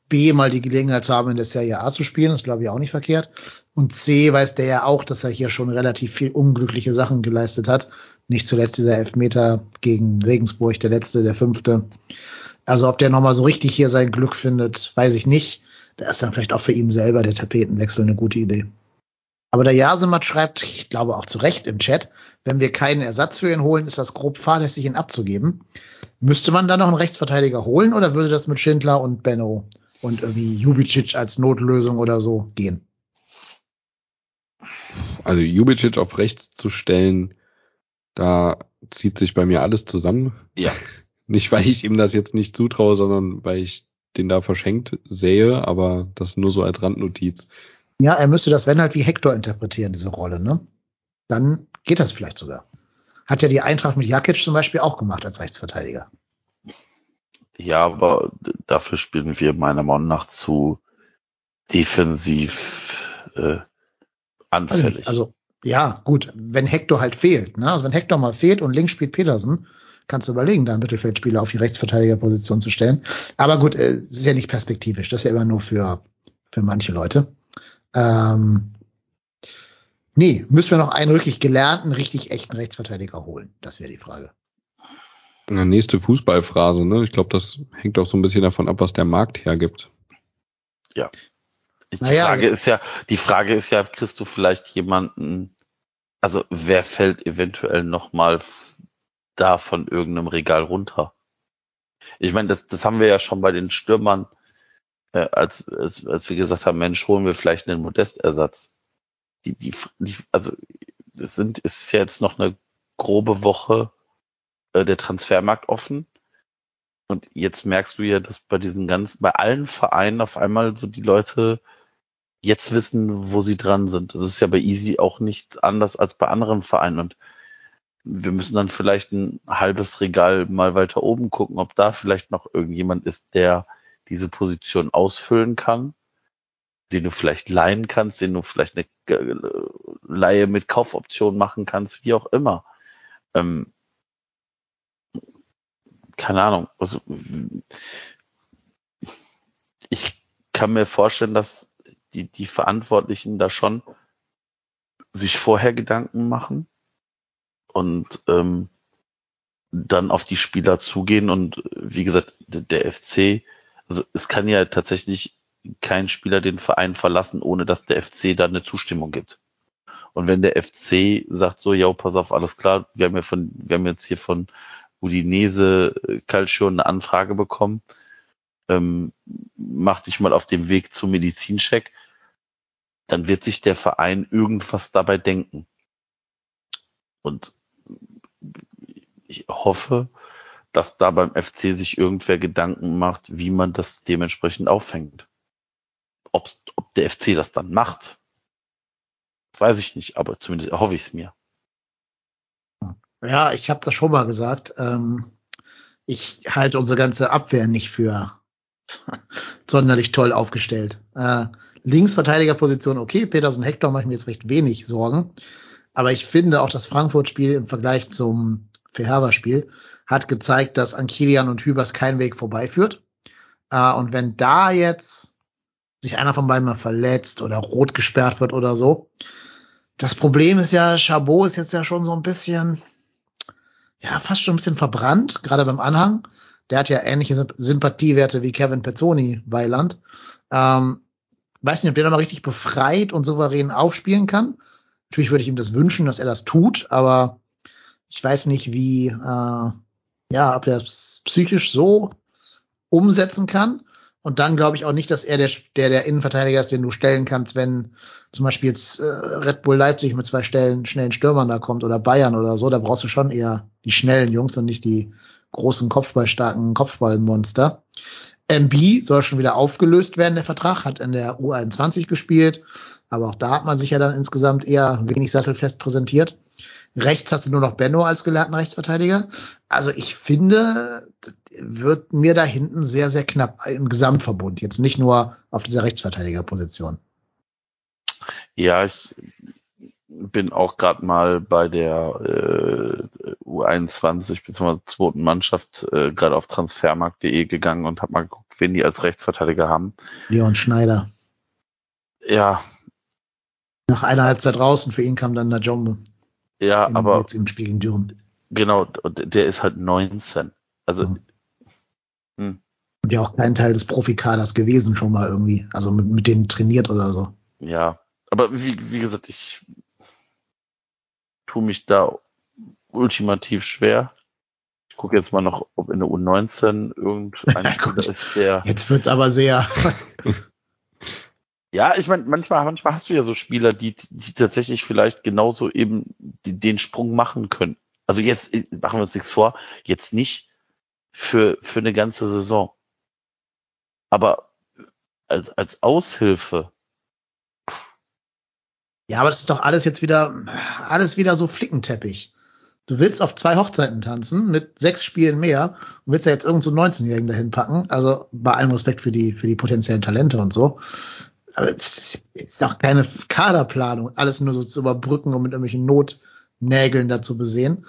B, mal die Gelegenheit zu haben, in der Serie A zu spielen, ist glaube ich auch nicht verkehrt. Und C, weiß der ja auch, dass er hier schon relativ viel unglückliche Sachen geleistet hat. Nicht zuletzt dieser Elfmeter gegen Regensburg, der letzte, der fünfte. Also ob der nochmal so richtig hier sein Glück findet, weiß ich nicht. Da ist dann vielleicht auch für ihn selber der Tapetenwechsel eine gute Idee. Aber der Jasemat schreibt, ich glaube auch zu Recht im Chat, wenn wir keinen Ersatz für ihn holen, ist das grob fahrlässig, ihn abzugeben. Müsste man da noch einen Rechtsverteidiger holen oder würde das mit Schindler und Benno und irgendwie Jubicic als Notlösung oder so gehen? Also Jubicic auf rechts zu stellen, da zieht sich bei mir alles zusammen. ja, Nicht, weil ich ihm das jetzt nicht zutraue, sondern weil ich den da verschenkt sehe, aber das nur so als Randnotiz. Ja, er müsste das, wenn halt wie Hector interpretieren, diese Rolle, ne? Dann geht das vielleicht sogar. Hat ja die Eintracht mit Jakic zum Beispiel auch gemacht als Rechtsverteidiger. ja, aber dafür spielen wir meiner Meinung nach zu defensiv äh, Also, anfällig. also ja, gut, wenn Hector halt fehlt, ne? Also wenn Hector mal fehlt und links spielt Petersen, kannst du überlegen, da einen Mittelfeldspieler auf die Rechtsverteidigerposition zu stellen. Aber gut, äh, ist ja nicht perspektivisch. Das ist ja immer nur für, für manche Leute. Ähm, nee, müssen wir noch einen wirklich gelernten, richtig echten Rechtsverteidiger holen? Das wäre die Frage. Eine nächste Fußballphrase, ne? Ich glaube, das hängt auch so ein bisschen davon ab, was der Markt hergibt. Ja. Die Naja, Frage ja. ist ja, die Frage ist ja, kriegst du vielleicht jemanden, also wer fällt eventuell nochmal da von irgendeinem Regal runter? Ich meine, das, das haben wir ja schon bei den Stürmern, äh, als, als, als wir gesagt haben, Mensch, holen wir vielleicht einen Modestersatz. Die, die, die, also es sind, ist ja jetzt noch eine grobe Woche äh, der Transfermarkt offen. Und jetzt merkst du ja, dass bei diesen ganz, bei allen Vereinen auf einmal so die Leute jetzt wissen, wo sie dran sind. Das ist ja bei Easy auch nicht anders als bei anderen Vereinen. Und wir müssen dann vielleicht ein halbes Regal mal weiter oben gucken, ob da vielleicht noch irgendjemand ist, der diese Position ausfüllen kann, den du vielleicht leihen kannst, den du vielleicht eine äh, Leihe mit Kaufoption machen kannst, wie auch immer. Ähm, keine Ahnung. Also, ich kann mir vorstellen, dass die, die Verantwortlichen da schon sich vorher Gedanken machen und ähm, dann auf die Spieler zugehen und wie gesagt, der, FC, also es kann ja tatsächlich kein Spieler den Verein verlassen, ohne dass der FC da eine Zustimmung gibt. Und wenn der FC sagt so, ja, pass auf, alles klar, wir haben ja von, wir haben jetzt hier von Udinese äh, Calcio eine Anfrage bekommen, ähm, mach dich mal auf dem Weg zum Medizincheck, dann wird sich der Verein irgendwas dabei denken. Und ich hoffe, dass da beim FC sich irgendwer Gedanken macht, wie man das dementsprechend auffängt. Ob, ob der FC das dann macht, weiß ich nicht, aber zumindest erhoffe ich es mir. Ja, ich habe das schon mal gesagt. Ähm, ich halte unsere ganze Abwehr nicht für sonderlich toll aufgestellt. Äh, Linksverteidigerposition, okay, Petersen Hector mache ich mir jetzt recht wenig Sorgen. Aber ich finde auch das Frankfurt-Spiel im Vergleich zum Verherber-Spiel hat gezeigt, dass an Kilian und Hübers kein Weg vorbeiführt. Äh, und wenn da jetzt sich einer von beiden mal verletzt oder rot gesperrt wird oder so, das Problem ist ja, Chabot ist jetzt ja schon so ein bisschen, ja, fast schon ein bisschen verbrannt, gerade beim Anhang. Der hat ja ähnliche Sympathiewerte wie Kevin Pezzoni bei Land. Ähm, weiß nicht, ob der da mal richtig befreit und souverän aufspielen kann. Natürlich würde ich ihm das wünschen, dass er das tut, aber ich weiß nicht, wie, äh, ja, ob er es psychisch so umsetzen kann. Und dann glaube ich auch nicht, dass er der, der, der Innenverteidiger ist, den du stellen kannst, wenn zum Beispiel jetzt äh, Red Bull Leipzig mit zwei Stellen, schnellen Stürmern da kommt oder Bayern oder so. Da brauchst du schon eher die schnellen Jungs und nicht die großen Kopfballstarken Kopfballmonster. MB soll schon wieder aufgelöst werden, der Vertrag, hat in der U21 gespielt, aber auch da hat man sich ja dann insgesamt eher wenig sattelfest präsentiert. Rechts hast du nur noch Benno als gelernten Rechtsverteidiger. Also ich finde, wird mir da hinten sehr, sehr knapp im Gesamtverbund. Jetzt nicht nur auf dieser Rechtsverteidigerposition. Ja, ich bin auch gerade mal bei der äh, U21 bzw. zweiten Mannschaft äh, gerade auf transfermarkt.de gegangen und habe mal geguckt, wen die als Rechtsverteidiger haben. Leon Schneider. Ja. Nach einer Halbzeit und für ihn kam dann der Jombe. Ja, in, aber jetzt im Spiel gegen Düren. genau, und der ist halt 19. Also Mhm. hm. Und ja auch kein Teil des Profikaders gewesen schon mal irgendwie. Also mit, mit denen trainiert oder so. ja, aber wie, wie gesagt, ich tue mich da ultimativ schwer. Ich gucke jetzt mal noch, ob in der U19 irgendein Ja, Spieler ist, der Jetzt wird's aber sehr. Ja, ich meine, manchmal, manchmal hast du ja so Spieler, die, die tatsächlich vielleicht genauso eben den Sprung machen können. Also jetzt äh, machen wir uns nichts vor, jetzt nicht für, für eine ganze Saison. Aber als, als Aushilfe, Ja, aber das ist doch alles jetzt wieder, alles wieder so Flickenteppich. Du willst auf zwei Hochzeiten tanzen mit sechs Spielen mehr und willst ja jetzt irgend so 19-Jährigen dahin packen. Also bei allem Respekt für die, für die potenziellen Talente und so. Aber es ist doch keine Kaderplanung, alles nur so zu überbrücken und mit irgendwelchen Notnägeln dazu besehen.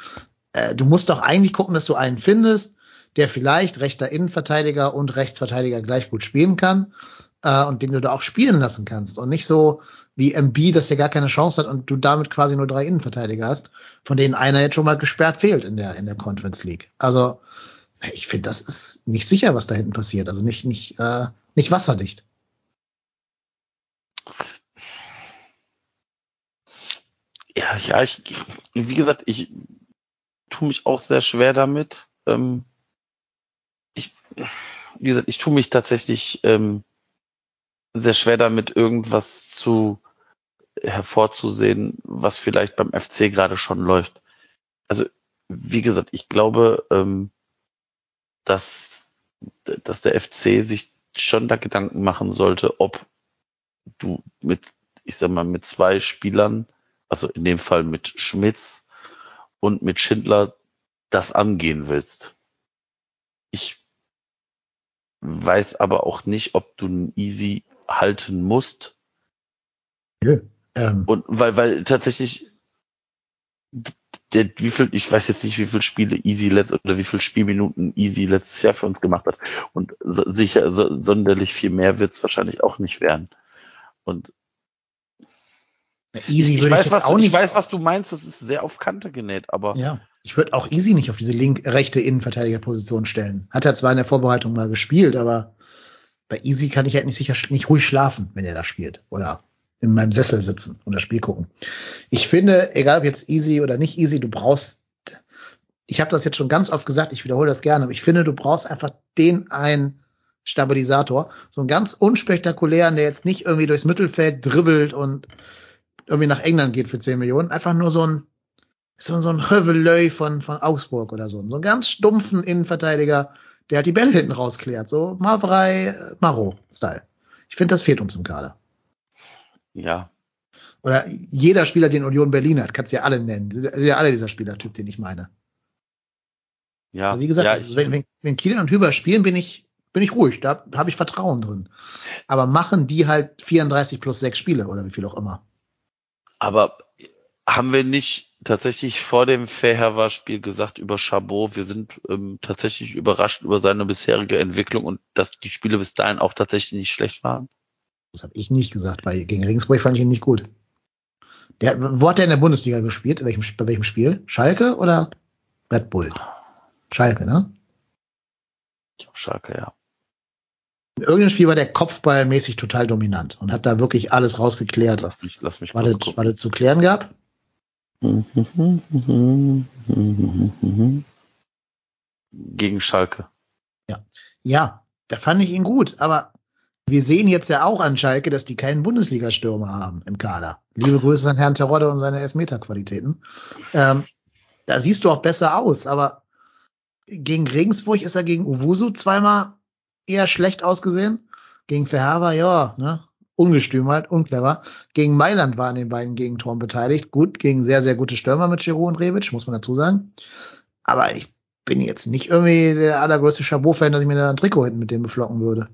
äh, du musst doch eigentlich gucken, dass du einen findest, der vielleicht rechter Innenverteidiger und Rechtsverteidiger gleich gut spielen kann äh, und den du da auch spielen lassen kannst und nicht so wie MB, dass der gar keine Chance hat und du damit quasi nur drei Innenverteidiger hast, von denen einer jetzt schon mal gesperrt fehlt in der in der Conference League. Also ich finde, das ist nicht sicher, was da hinten passiert. Also nicht nicht äh, nicht wasserdicht. Ja, ja, ich, wie gesagt, ich tue mich auch sehr schwer damit. Ähm, ich, wie gesagt, ich tue mich tatsächlich ähm, sehr schwer damit, irgendwas zu hervorzusehen, was vielleicht beim FC gerade schon läuft. Also, wie gesagt, ich glaube, ähm, dass, dass der FC sich schon da Gedanken machen sollte, ob du mit, ich sag mal, mit zwei Spielern, also in dem Fall mit Schmitz und mit Schindler, das angehen willst. Ich weiß aber auch nicht, ob du einen Easy halten musst. Ja, ähm. Und weil, weil tatsächlich der, wie viel, ich weiß jetzt nicht, wie viele Spiele Easy letzt oder wie viele Spielminuten Easy letztes Jahr für uns gemacht hat. Und so, sicher, so, sonderlich viel mehr wird es wahrscheinlich auch nicht werden. Und Easy ich, weiß, was, auch nicht. ich weiß, was du meinst, das ist sehr auf Kante genäht, aber. Ja, ich würde auch Easy nicht auf diese link rechte Innenverteidigerposition stellen. Hat er zwar in der Vorbereitung mal gespielt, aber bei Easy kann ich halt nicht sicher, nicht ruhig schlafen, wenn er da spielt. Oder in meinem Sessel sitzen und das Spiel gucken. Ich finde, egal ob jetzt easy oder nicht easy, du brauchst, ich habe das jetzt schon ganz oft gesagt, ich wiederhole das gerne, aber ich finde, du brauchst einfach den einen Stabilisator, so einen ganz unspektakulären, der jetzt nicht irgendwie durchs Mittelfeld dribbelt und irgendwie nach England geht für 10 Millionen, einfach nur so ein so, so ein Hövelöy von, von Augsburg oder so. So einen ganz stumpfen Innenverteidiger, der halt die Bälle hinten rausklärt. So Mavrei Maro-Style. Ich finde, das fehlt uns im Kader. Ja. Oder jeder Spieler, den Union Berlin hat, kannst du ja alle nennen. Das ist ja alle dieser Spielertyp, den ich meine. Ja. Aber wie gesagt, ja, also, wenn, wenn, wenn Kieler und Hüber spielen, bin ich, bin ich ruhig. Da habe ich Vertrauen drin. Aber machen die halt 34 plus 6 Spiele oder wie viel auch immer. Aber haben wir nicht tatsächlich vor dem Fairhaver-Spiel gesagt über Chabot, wir sind ähm, tatsächlich überrascht über seine bisherige Entwicklung und dass die Spiele bis dahin auch tatsächlich nicht schlecht waren? Das habe ich nicht gesagt, weil gegen Regensburg fand ich ihn nicht gut. Der, wo hat er in der Bundesliga gespielt? In welchem, bei welchem Spiel? Schalke oder Red Bull? Schalke, ne? Ich glaube Schalke, ja. In irgendeinem Spiel war der Kopfballmäßig total dominant und hat da wirklich alles rausgeklärt. Lass mich, lass mich was, es, was es zu klären gab. Gegen Schalke. Ja. Ja, da fand ich ihn gut, aber wir sehen jetzt ja auch an Schalke, dass die keinen Bundesliga-Stürmer haben im Kader. Liebe Grüße an Herrn Terodde und seine Elfmeter-Qualitäten. Ähm, da siehst du auch besser aus, aber gegen Regensburg ist er gegen Uwusu zweimal eher schlecht ausgesehen. Gegen Verhaber, ja, ne, ungestüm halt, unclever. Gegen Mailand waren den beiden Gegentoren beteiligt. Gut, gegen sehr, sehr gute Stürmer mit Giroud und Rebic, muss man dazu sagen. Aber ich bin jetzt nicht irgendwie der allergrößte Chabot-Fan, dass ich mir da ein Trikot hinten mit dem beflocken würde.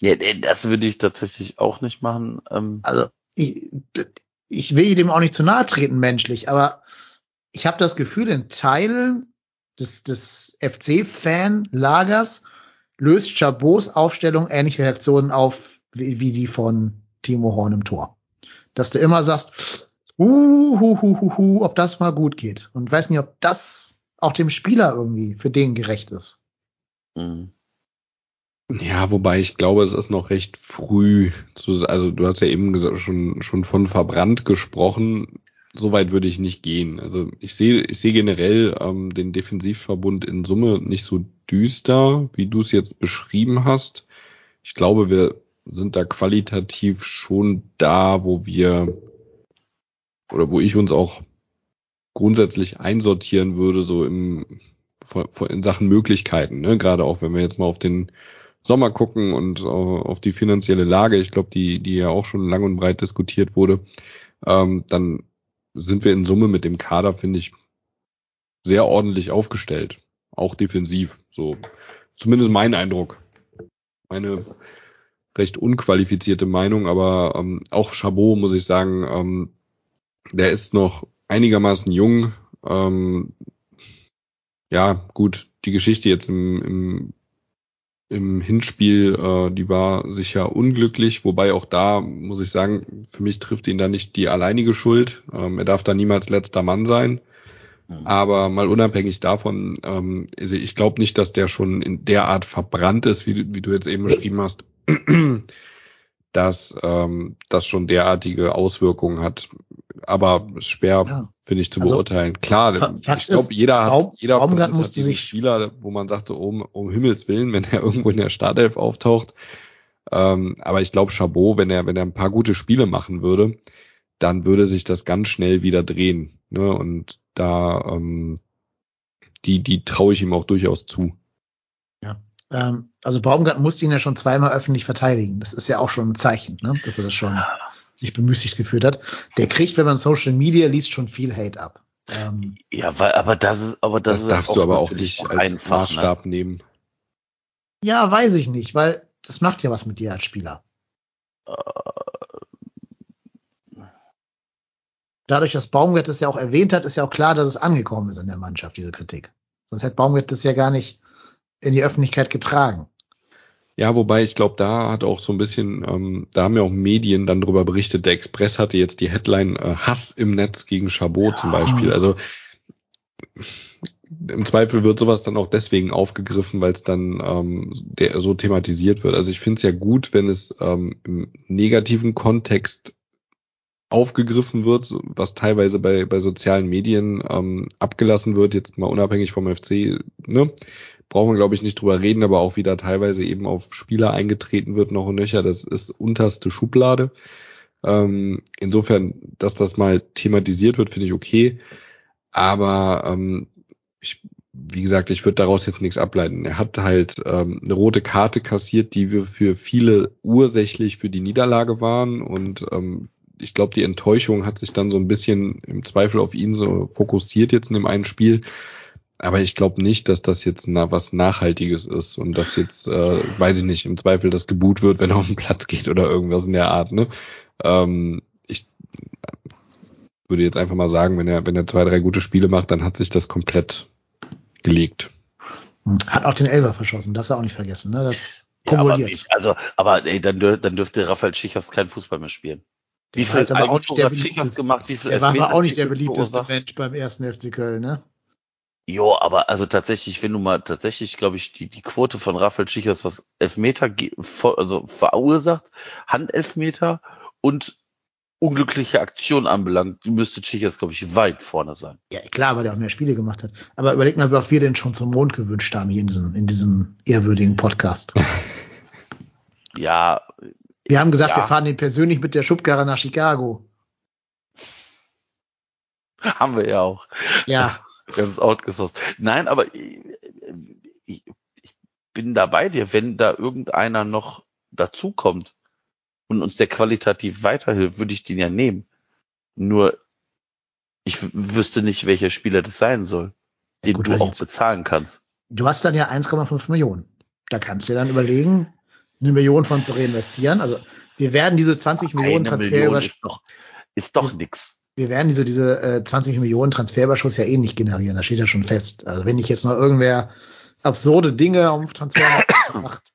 Ja, das würde ich tatsächlich auch nicht machen. Ähm also ich, ich will dem auch nicht zu nahe treten menschlich, aber ich habe das Gefühl, in Teilen des, des FC-Fan-Lagers löst Chabots Aufstellung ähnliche Reaktionen auf wie, wie die von Timo Horn im Tor. Dass du immer sagst, uh, hu, hu, hu, hu, ob das mal gut geht. Und weiß nicht, ob das auch dem Spieler irgendwie für den gerecht ist. Mhm. Ja, wobei ich glaube, es ist noch recht früh. Zu, also du hast ja eben gesagt, schon, schon von verbrannt gesprochen. Soweit würde ich nicht gehen. Also ich sehe, ich sehe generell ähm, den Defensivverbund in Summe nicht so düster, wie du es jetzt beschrieben hast. Ich glaube, wir sind da qualitativ schon da, wo wir oder wo ich uns auch grundsätzlich einsortieren würde, so im in Sachen Möglichkeiten, ne? gerade auch wenn wir jetzt mal auf den Sommer gucken und auf die finanzielle Lage, ich glaube, die, die ja auch schon lang und breit diskutiert wurde, ähm, dann sind wir in Summe mit dem Kader, finde ich, sehr ordentlich aufgestellt. Auch defensiv. So, zumindest mein Eindruck. Meine recht unqualifizierte Meinung, aber ähm, auch Chabot, muss ich sagen, ähm, der ist noch einigermaßen jung. Ähm, ja, gut, die Geschichte jetzt im, im, im Hinspiel, äh, die war sicher unglücklich, wobei auch da, muss ich sagen, für mich trifft ihn da nicht die alleinige Schuld. Ähm, er darf da niemals letzter Mann sein. Mhm. Aber mal unabhängig davon, ähm, also ich glaube nicht, dass der schon in der Art verbrannt ist, wie, wie du jetzt eben beschrieben hast, dass ähm, das schon derartige Auswirkungen hat. Aber schwer ja. finde ich zu also, beurteilen. Klar, Fakt ich glaube, jeder hat, Raum, jeder Raumgart musste sich Spieler, wo man sagt so um, um Himmels willen, wenn er irgendwo in der Startelf auftaucht. Ähm, aber ich glaube, Chabot, wenn er wenn er ein paar gute Spiele machen würde, dann würde sich das ganz schnell wieder drehen. Ne? Und da ähm, die die traue ich ihm auch durchaus zu. Ja. Ähm, also Baumgart musste ihn ja schon zweimal öffentlich verteidigen. Das ist ja auch schon ein Zeichen, ne? dass er das schon sich bemüßigt geführt hat. Der kriegt, wenn man Social Media liest, schon viel Hate ab. Ähm, ja, weil, aber das ist, aber das, das darfst du aber auch nicht als einfach, ne? Maßstab ne? nehmen. Ja, weiß ich nicht, weil das macht ja was mit dir als Spieler. Äh, Dadurch, dass Baumgart das ja auch erwähnt hat, ist ja auch klar, dass es angekommen ist in der Mannschaft, diese Kritik. Sonst hätte Baumgart das ja gar nicht in die Öffentlichkeit getragen. Ja, wobei ich glaube, da hat auch so ein bisschen, ähm, da haben ja auch Medien dann drüber berichtet. Der Express hatte jetzt die Headline äh, Hass im Netz gegen Chabot ja. zum Beispiel. Also im Zweifel wird sowas dann auch deswegen aufgegriffen, weil es dann ähm, der, so thematisiert wird. Also ich finde es ja gut, wenn es ähm, im negativen Kontext aufgegriffen wird, was teilweise bei, bei sozialen Medien ähm, abgelassen wird, jetzt mal unabhängig vom FC, ne? Brauchen wir, glaube ich, nicht drüber reden, aber auch wieder teilweise eben auf Spieler eingetreten wird, noch und nöcher. Das ist unterste Schublade. Ähm, insofern, dass das mal thematisiert wird, finde ich okay. Aber ähm, ich, wie gesagt, ich würde daraus jetzt nichts ableiten. Er hat halt ähm, eine rote Karte kassiert, die wir für viele ursächlich für die Niederlage waren. Und ähm, ich glaube, die Enttäuschung hat sich dann so ein bisschen im Zweifel auf ihn so fokussiert jetzt in dem einen Spiel. Aber ich glaube nicht, dass das jetzt na, was Nachhaltiges ist und dass jetzt, äh, weiß ich nicht, im Zweifel das geboot wird, wenn er auf den Platz geht oder irgendwas in der Art. Ne? Ähm, ich würde jetzt einfach mal sagen, wenn er, wenn er zwei, drei gute Spiele macht, dann hat sich das komplett gelegt. Hat auch den Elber verschossen, darfst du auch nicht vergessen, ne? Das ja. Aber, also, aber ey, dann, dann dürfte Raphael Schichers kein Fußball mehr spielen. Wie viel aber auch nicht der gemacht, wie viel Er war auch nicht der beliebteste Mensch beim ersten FC Köln, ne? Jo, aber also tatsächlich, wenn du mal tatsächlich, glaube ich, die, die Quote von Raphael Schichers, was Elfmeter also verursacht, Handelfmeter und unglückliche Aktion anbelangt, müsste Schichers, glaube ich, weit vorne sein. Ja, klar, weil er auch mehr Spiele gemacht hat. Aber überleg mal, oft wir den schon zum Mond gewünscht haben hier in diesem, in diesem ehrwürdigen Podcast. ja. Wir haben gesagt, ja. wir fahren den persönlich mit der Schubkarre nach Chicago. Haben wir ja auch. Ja. Wir haben es outgesourced. Nein, aber ich, ich, ich bin da bei dir, wenn da irgendeiner noch dazukommt und uns der qualitativ weiterhilft, würde ich den ja nehmen. Nur ich wüsste nicht, welcher Spieler das sein soll, den ja, gut, du auch jetzt, bezahlen kannst. Du hast dann ja 1,5 Millionen. Da kannst du dir dann überlegen, eine Million von zu reinvestieren. Also wir werden diese 20 Millionen Transfer Million ist doch, ist doch nix wir werden diese, diese äh, 20 Millionen Transferüberschuss ja eh nicht generieren. Das steht ja schon fest. Also wenn nicht jetzt noch irgendwer absurde Dinge auf Transfer macht,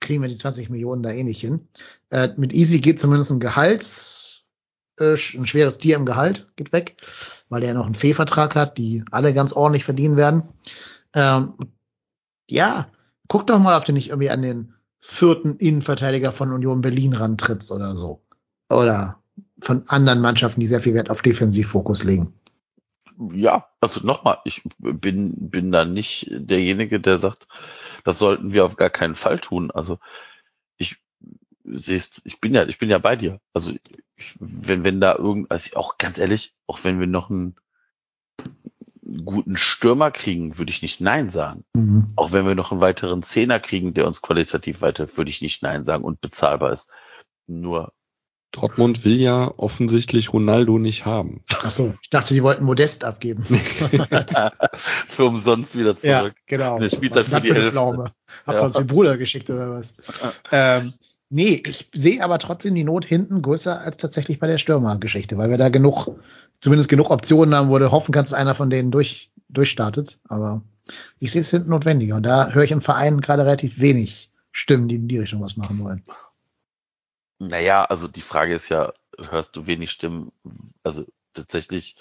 kriegen wir die 20 Millionen da eh nicht hin. Äh, mit Easy geht zumindest ein Gehalts, äh, ein schweres Tier im Gehalt geht weg, weil der ja noch einen Fehlvertrag hat, die alle ganz ordentlich verdienen werden. Ähm, ja, guck doch mal, ob du nicht irgendwie an den vierten Innenverteidiger von Union Berlin rantrittst oder so. Oder von anderen Mannschaften, die sehr viel Wert auf Defensivfokus legen. Ja, also nochmal, ich bin, bin da nicht derjenige, der sagt, das sollten wir auf gar keinen Fall tun. Also ich siehst, ich bin ja, ich bin ja bei dir. Also ich, wenn, wenn da irgend, also ich auch ganz ehrlich, auch wenn wir noch einen guten Stürmer kriegen, würde ich nicht Nein sagen. Mhm. Auch wenn wir noch einen weiteren Zehner kriegen, der uns qualitativ weiter, würde ich nicht Nein sagen und bezahlbar ist. Nur Dortmund will ja offensichtlich Ronaldo nicht haben. Ach so, ich dachte, die wollten Modest abgeben. für umsonst wieder zurück. Ja, genau. Der spielt was dann für die Hälfte. Pflaume. Hab ja. uns den Bruder geschickt oder was? ähm, nee, ich sehe aber trotzdem die Not hinten größer als tatsächlich bei der Stürmergeschichte, weil wir da genug, zumindest genug Optionen haben, wo du hoffen kannst, dass einer von denen durch, durchstartet. Aber Ich sehe es hinten notwendiger. Und da höre ich im Verein gerade relativ wenig Stimmen, die in die Richtung was machen wollen. Naja, also die Frage ist ja, hörst du wenig Stimmen? Also tatsächlich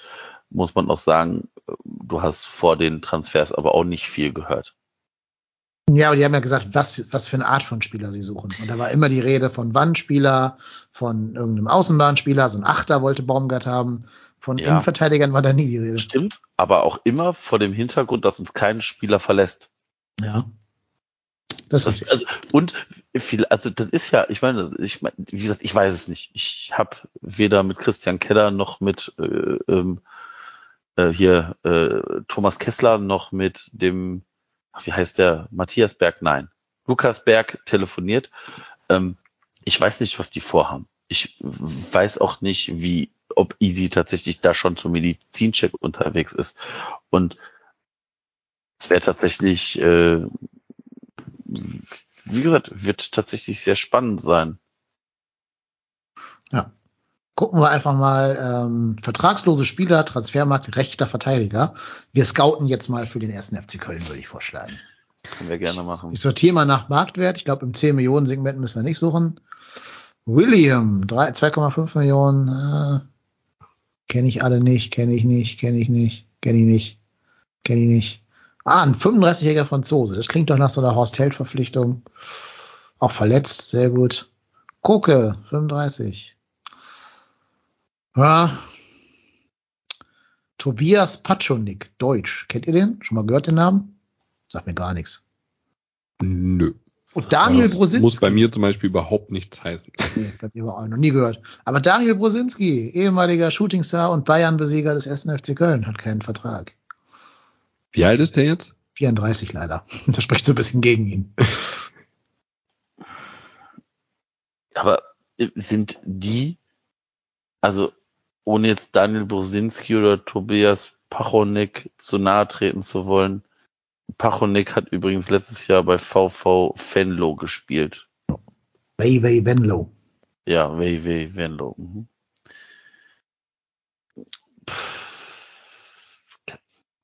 muss man auch sagen, du hast vor den Transfers aber auch nicht viel gehört. Ja, aber die haben ja gesagt, was, was für eine Art von Spieler sie suchen. Und da war immer die Rede von Wandspieler, von irgendeinem Außenbahnspieler, so ein Achter wollte Baumgart haben, von Ja. Innenverteidigern war da nie die Rede. Stimmt, aber auch immer vor dem Hintergrund, dass uns kein Spieler verlässt. Ja. Das ist also, und viel, also das ist ja, ich meine, ich meine, wie gesagt, ich weiß es nicht. Ich habe weder mit Christian Keller noch mit äh, ähm, äh, hier äh, Thomas Kessler noch mit dem, ach, wie heißt der, Matthias Berg, nein, Lukas Berg telefoniert. Ähm, ich weiß nicht, was die vorhaben. Ich weiß auch nicht, wie, ob Easy tatsächlich da schon zum Medizincheck unterwegs ist. Und es wäre tatsächlich äh, wie gesagt, wird tatsächlich sehr spannend sein. Ja. Gucken wir einfach mal, ähm, vertragslose Spieler, Transfermarkt, rechter Verteidiger. Wir scouten jetzt mal für den ersten FC Köln, würde ich vorschlagen. Können wir gerne machen. Ich sortiere mal nach Marktwert. Ich glaube, im 10 Millionen Segment müssen wir nicht suchen. William, drei- 2,5 Millionen. Äh, kenne ich alle nicht, kenne ich nicht, kenne ich nicht, kenne ich nicht, kenne ich nicht. Ah, ein 35-jähriger Franzose. Das klingt doch nach so einer Horst Held-Verpflichtung. Auch verletzt, sehr gut. Koke, 35. Ja. Tobias Patschonik, Deutsch. Kennt ihr den? Schon mal gehört den Namen? Sagt mir gar nichts. Nö. Und Daniel das Brosinski. muss bei mir zum Beispiel überhaupt nichts heißen. Nee, bei mir war auch noch nie gehört. Aber Daniel Brosinski, ehemaliger Shootingstar und Bayern-Besieger des 1. FC Köln, hat keinen Vertrag. Wie alt ist der jetzt? 34 leider. Das spricht so ein bisschen gegen ihn. Aber äh, sind die, also ohne jetzt Daniel Brusinski oder Tobias Pachonik zu nahe treten zu wollen, Pachonik hat übrigens letztes Jahr bei VV Venlo gespielt. Wei Wei Venlo. Ja, WW Venlo. Mhm.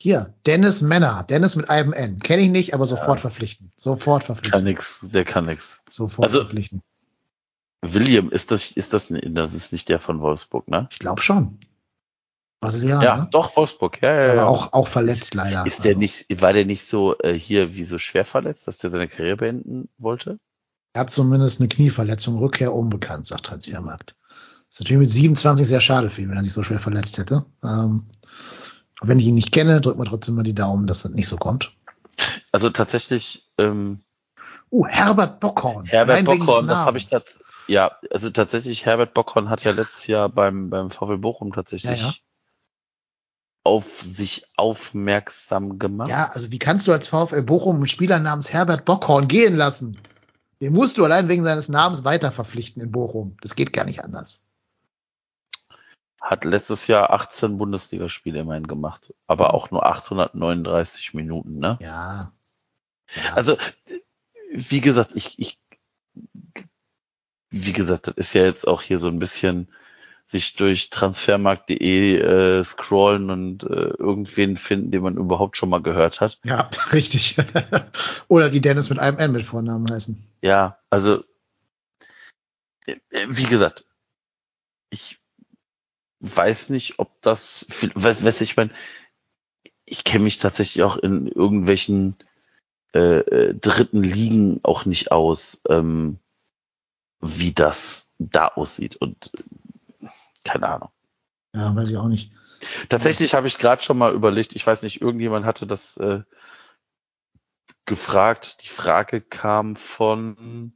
Hier, Dennis Männer. Dennis mit einem N. Kenne ich nicht, aber sofort verpflichten. Sofort Kann verpflichten. nix, der kann nix. Sofort Also- verpflichten. William, ist das, ist das, das ist nicht der von Wolfsburg, ne? Ich glaube schon. Brasilianer. Ja, ne? doch, Wolfsburg, ja, Ist ja, aber ja. auch, auch verletzt leider. Ist der Also, nicht, war der nicht so äh, hier wie so schwer verletzt, dass der seine Karriere beenden wollte? Er hat zumindest eine Knieverletzung, Rückkehr unbekannt, sagt Transfermarkt. Ist natürlich mit 27 sehr schade für ihn, wenn er sich so schwer verletzt hätte. Ähm, wenn ich ihn nicht kenne, drückt man trotzdem mal die Daumen, dass das nicht so kommt. Also tatsächlich, ähm, Uh, Herbert Bockhorn. Herbert Bockhorn, das habe ich das, ja, also tatsächlich, Herbert Bockhorn hat ja letztes Jahr beim, beim VfL Bochum tatsächlich Ja, ja. auf sich aufmerksam gemacht. Ja, also wie kannst du als VfL Bochum einen Spieler namens Herbert Bockhorn gehen lassen? Den musst du allein wegen seines Namens weiter verpflichten in Bochum. Das geht gar nicht anders. Hat letztes Jahr 18 Bundesligaspiele immerhin gemacht, aber auch nur 839 Minuten, ne? Ja. ja. Also, wie gesagt, ich, ich, wie gesagt, das ist ja jetzt auch hier so ein bisschen sich durch transfermarkt.de äh, scrollen und äh, irgendwen finden, den man überhaupt schon mal gehört hat. ja, richtig. Oder die Dennis mit einem N mit Vornamen heißen. Ja, also, äh, wie gesagt, ich weiß nicht, ob das, weiß, weiß ich meine, ich kenne mich tatsächlich auch in irgendwelchen äh, äh, dritten Ligen auch nicht aus, ähm, wie das da aussieht und äh, keine Ahnung. Ja, weiß ich auch nicht. Tatsächlich habe ich gerade schon mal überlegt, ich weiß nicht, irgendjemand hatte das äh, gefragt. Die Frage kam von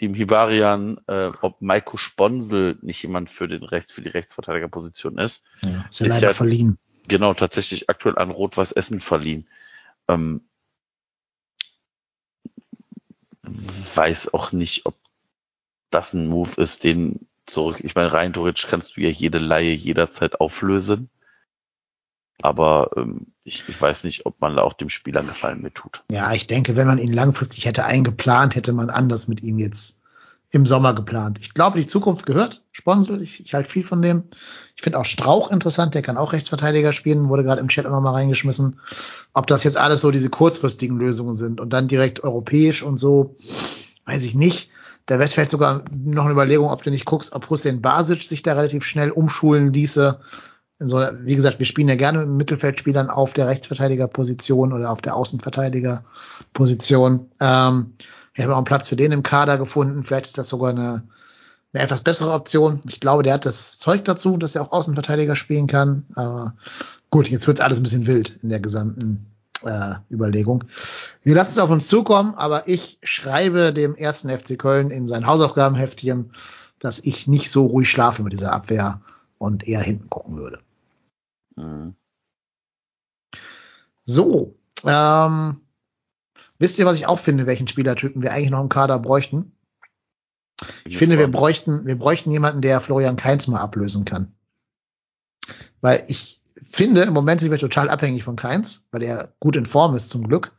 dem Hibarian, äh, ob Maiko Sponsel nicht jemand für den Rechts, für die Rechtsverteidigerposition ist. Ja, ist ja leider ja- verliehen. Genau, tatsächlich aktuell an Rot-Weiß Essen verliehen. Ähm, weiß auch nicht, ob das ein Move ist, den zurück, ich meine, rein theoretisch kannst du ja jede Laie jederzeit auflösen. Aber ähm, ich, ich weiß nicht, ob man da auch dem Spieler einen Gefallen mit tut. Ja, ich denke, wenn man ihn langfristig hätte eingeplant, hätte man anders mit ihm jetzt im Sommer geplant. Ich glaube, die Zukunft gehört Sponsel. Ich, ich halte viel von dem. Ich finde auch Strauch interessant, der kann auch Rechtsverteidiger spielen, wurde gerade im Chat auch nochmal reingeschmissen. Ob das jetzt alles so diese kurzfristigen Lösungen sind und dann direkt europäisch und so, weiß ich nicht. Da wäre vielleicht sogar noch eine Überlegung, ob du nicht guckst, ob Hussein Basic sich da relativ schnell umschulen ließe. So, wie gesagt, wir spielen ja gerne mit Mittelfeldspielern auf der Rechtsverteidigerposition oder auf der Außenverteidigerposition. Ähm, wir haben auch einen Platz für den im Kader gefunden. Vielleicht ist das sogar eine, eine etwas bessere Option. Ich glaube, der hat das Zeug dazu, dass er auch Außenverteidiger spielen kann. Aber gut, jetzt wird alles ein bisschen wild in der gesamten äh, Überlegung. Wir lassen es auf uns zukommen, aber ich schreibe dem ersten FC Köln in sein Hausaufgabenheftchen, dass ich nicht so ruhig schlafe mit dieser Abwehr und eher hinten gucken würde. Mhm. So, ähm, wisst ihr, was ich auch finde, welchen Spielertypen wir eigentlich noch im Kader bräuchten? Ich finde, wir bräuchten, wir bräuchten jemanden, der Florian Kainz mal ablösen kann. Weil ich finde, im Moment sind wir total abhängig von Keins, weil er gut in Form ist zum Glück.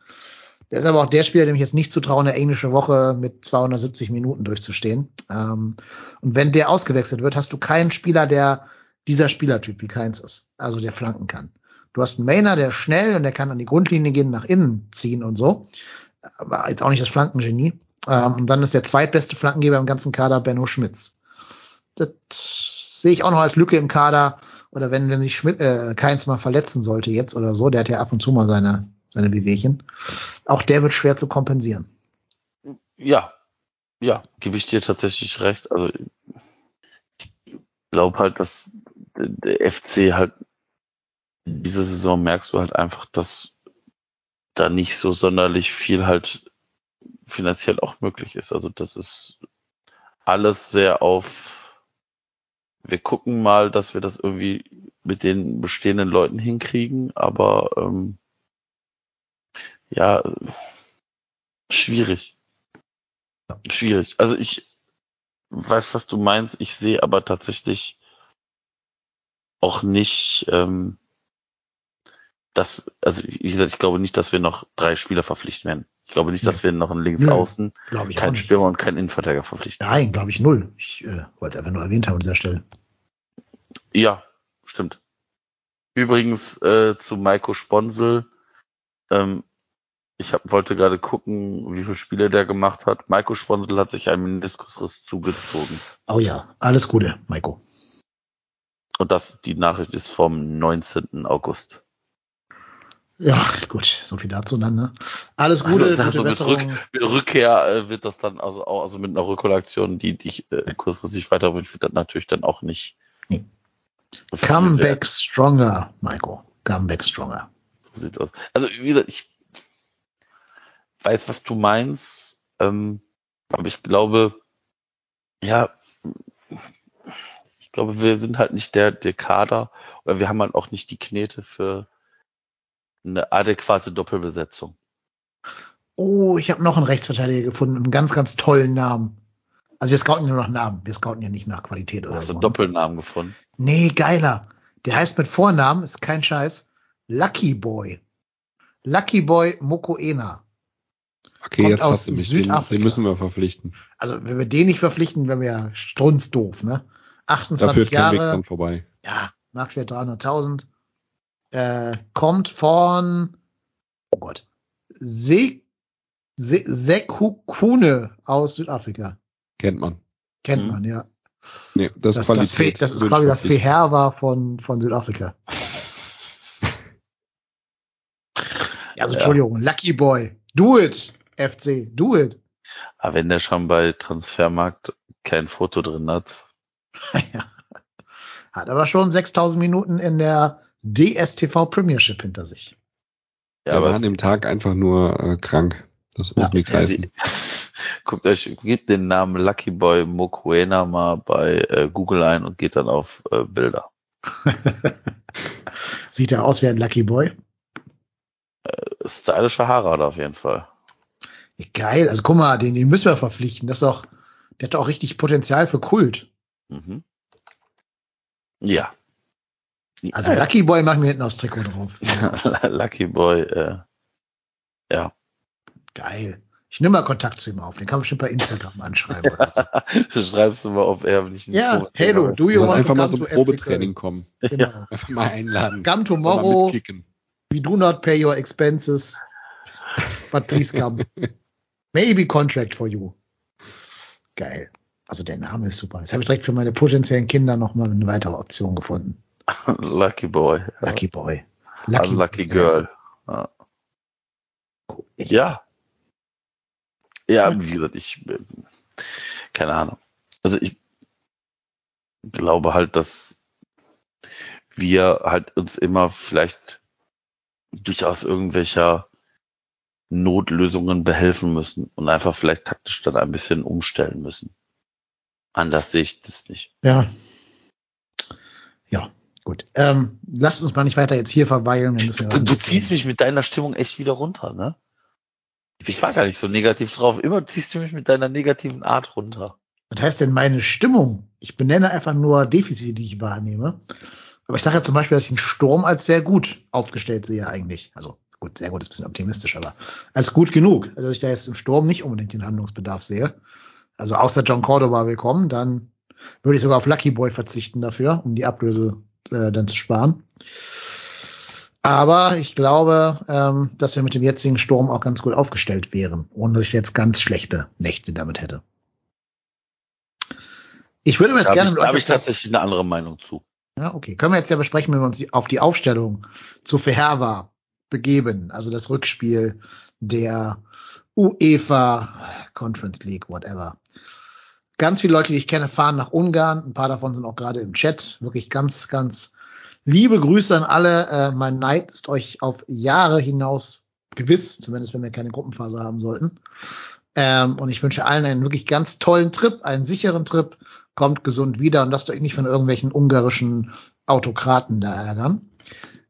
Der ist aber auch der Spieler, dem ich jetzt nicht zutraue, eine englische Woche mit 270 Minuten durchzustehen. Ähm, und wenn der ausgewechselt wird, hast du keinen Spieler, der dieser Spielertyp wie Keins ist, also der flanken kann. Du hast einen Mainer, der schnell und der kann an die Grundlinie gehen, nach innen ziehen und so. Aber jetzt auch nicht das Flankengenie. Ähm, und dann ist der zweitbeste Flankengeber im ganzen Kader Benno Schmitz. Das sehe ich auch noch als Lücke im Kader oder wenn, wenn sich Schmidt, äh, Keins mal verletzen sollte jetzt oder so, der hat ja ab und zu mal seine, seine Wehwehchen. Auch der wird schwer zu kompensieren. Ja, ja, gebe ich dir tatsächlich recht. Also ich glaube halt, dass der FC halt diese Saison merkst du halt einfach, dass da nicht so sonderlich viel halt finanziell auch möglich ist. Also das ist alles sehr auf wir gucken mal, dass wir das irgendwie mit den bestehenden Leuten hinkriegen, aber ähm, ja, schwierig. Schwierig. Also ich weiß, was du meinst. Ich sehe aber tatsächlich auch nicht, ähm, dass, also wie gesagt, ich glaube nicht, dass wir noch drei Spieler verpflichten werden. Ich glaube nicht, dass wir noch einen Linksaußen, nee, keinen Stürmer und keinen Innenverteidiger verpflichten. Nein, glaube ich null. Ich äh, wollte einfach nur erwähnt haben an dieser Stelle. Ja, stimmt. Übrigens äh, zu Maiko Sponsel. Ähm, ich hab, wollte gerade gucken, wie viele Spiele der gemacht hat. Maiko Sponsel hat sich einen Meniskusriss zugezogen. Oh ja, alles Gute, Maiko. Und das, die Nachricht ist vom 19. August. Ja, gut, so viel dazu dann, ne? Alles Gute, also, also mit, Rück, mit, Rückkehr äh, wird das dann, also, auch, also mit einer Rückkollektion, die dich äh, kurzfristig weiterbringt, wird das natürlich dann auch nicht. Nee. Come back stronger, Michael. Come back stronger. So sieht's aus. Also, wie gesagt, ich weiß, was du meinst, ähm, aber ich glaube, ja, glaube, wir sind halt nicht der, der Kader, oder wir haben halt auch nicht die Knete für eine adäquate Doppelbesetzung. Oh, ich habe noch einen Rechtsverteidiger gefunden, einen ganz, ganz tollen Namen. Also wir scouten nur nach Namen, wir scouten ja nicht nach Qualität oder also so. Also Doppelnamen gefunden. Nee, geiler. Der heißt mit Vornamen, ist kein Scheiß, Lucky Boy. Lucky Boy Mokoena. Okay, Kommt jetzt aus hast du mich. Südafrika. Den, den, müssen wir verpflichten. Also wenn wir den nicht verpflichten, wären wir ja strunzdoof, ne? 28 da führt Jahre. Vorbei. Ja, Marktwert 300.000 äh, kommt von, oh Gott, Se, Se, Sekukune aus Südafrika. Kennt man. Kennt mhm. man, ja. Nee, das, das, das, Fe, das ist, ich, das Feher war von, von Südafrika. ja, also ja. Entschuldigung, Lucky Boy. Do it, FC, do it. Aber wenn der schon bei Transfermarkt kein Foto drin hat. ja. Hat aber schon 6000 Minuten in der DSTV Premiership hinter sich. Ja, aber an dem Tag einfach nur äh, krank. Das muss ja, nichts heißen. Guckt euch, gebt den Namen Lucky Boy Mokuena mal bei äh, Google ein und geht dann auf äh, Bilder. Sieht er aus wie ein Lucky Boy? Äh, stylische Haare hat er auf jeden Fall. Geil, also guck mal, den, den müssen wir verpflichten. Das ist doch, der hat auch richtig Potenzial für Kult. Mhm. Ja, also Lucky Boy machen wir hinten aufs Trikot drauf. Lucky Boy, äh, ja. Geil. Ich nehme mal Kontakt zu ihm auf. Den kann man bestimmt bei Instagram anschreiben. Oder so. du schreibst du mal, er nicht ja, hello, do you Soll want einfach mal come zum Probetraining kommen. Genau. Einfach mal einladen. Come tomorrow. We do not pay your expenses, but please come. Maybe contract for you. Geil. Also der Name ist super. Jetzt habe ich direkt für meine potenziellen Kinder nochmal eine weitere Option gefunden. Lucky Boy. Lucky Boy. Unlucky Girl. Ja. Ja. Ja, wie gesagt, ich, äh, keine Ahnung. Also ich glaube halt, dass wir halt uns immer vielleicht durchaus irgendwelcher Notlösungen behelfen müssen und einfach vielleicht taktisch dann ein bisschen umstellen müssen. Anders sehe ich das nicht. Ja. Ja, gut. Ähm, lasst uns mal nicht weiter jetzt hier verweilen. Ja Du, du ziehst mich mit deiner Stimmung echt wieder runter, ne? Ich war gar nicht so negativ drauf. Immer ziehst du mich mit deiner negativen Art runter. Was heißt denn meine Stimmung? Ich benenne einfach nur Defizite, die ich wahrnehme. Aber ich sage ja zum Beispiel, dass ich den Sturm als sehr gut aufgestellt sehe eigentlich. Also gut, sehr gut ist ein bisschen optimistisch, aber als gut genug. Also dass ich da jetzt im Sturm nicht unbedingt den Handlungsbedarf sehe. Also außer John Cordova willkommen, dann würde ich sogar auf Lucky Boy verzichten dafür, um die Ablöse äh, dann zu sparen. Aber ich glaube, ähm, dass wir mit dem jetzigen Sturm auch ganz gut aufgestellt wären, ohne dass ich jetzt ganz schlechte Nächte damit hätte. Ich würde mir jetzt gerne habe ich, mit da euch hab ich tatsächlich eine andere Meinung zu. ja, okay. Können wir jetzt ja besprechen, wenn wir uns auf die Aufstellung zu Verherwa begeben. Also das Rückspiel der UEFA Conference League, whatever. Ganz viele Leute, die ich kenne, fahren nach Ungarn. Ein paar davon sind auch gerade im Chat. Wirklich ganz, ganz liebe Grüße an alle. Äh, mein Neid ist euch auf Jahre hinaus gewiss, zumindest wenn wir keine Gruppenphase haben sollten. Ähm, und ich wünsche allen einen wirklich ganz tollen Trip, einen sicheren Trip. Kommt gesund wieder und lasst euch nicht von irgendwelchen ungarischen Autokraten da ärgern.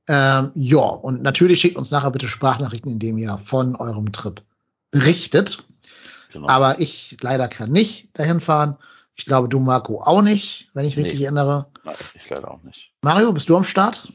Ähm, ja, und natürlich schickt uns nachher bitte Sprachnachrichten, indem ihr von eurem Trip berichtet. Genau. Aber ich leider kann nicht dahin fahren. Ich glaube, du, Marco, auch nicht, wenn ich Nee. richtig erinnere. Nein, ich leider auch nicht. Mario, bist du am Start?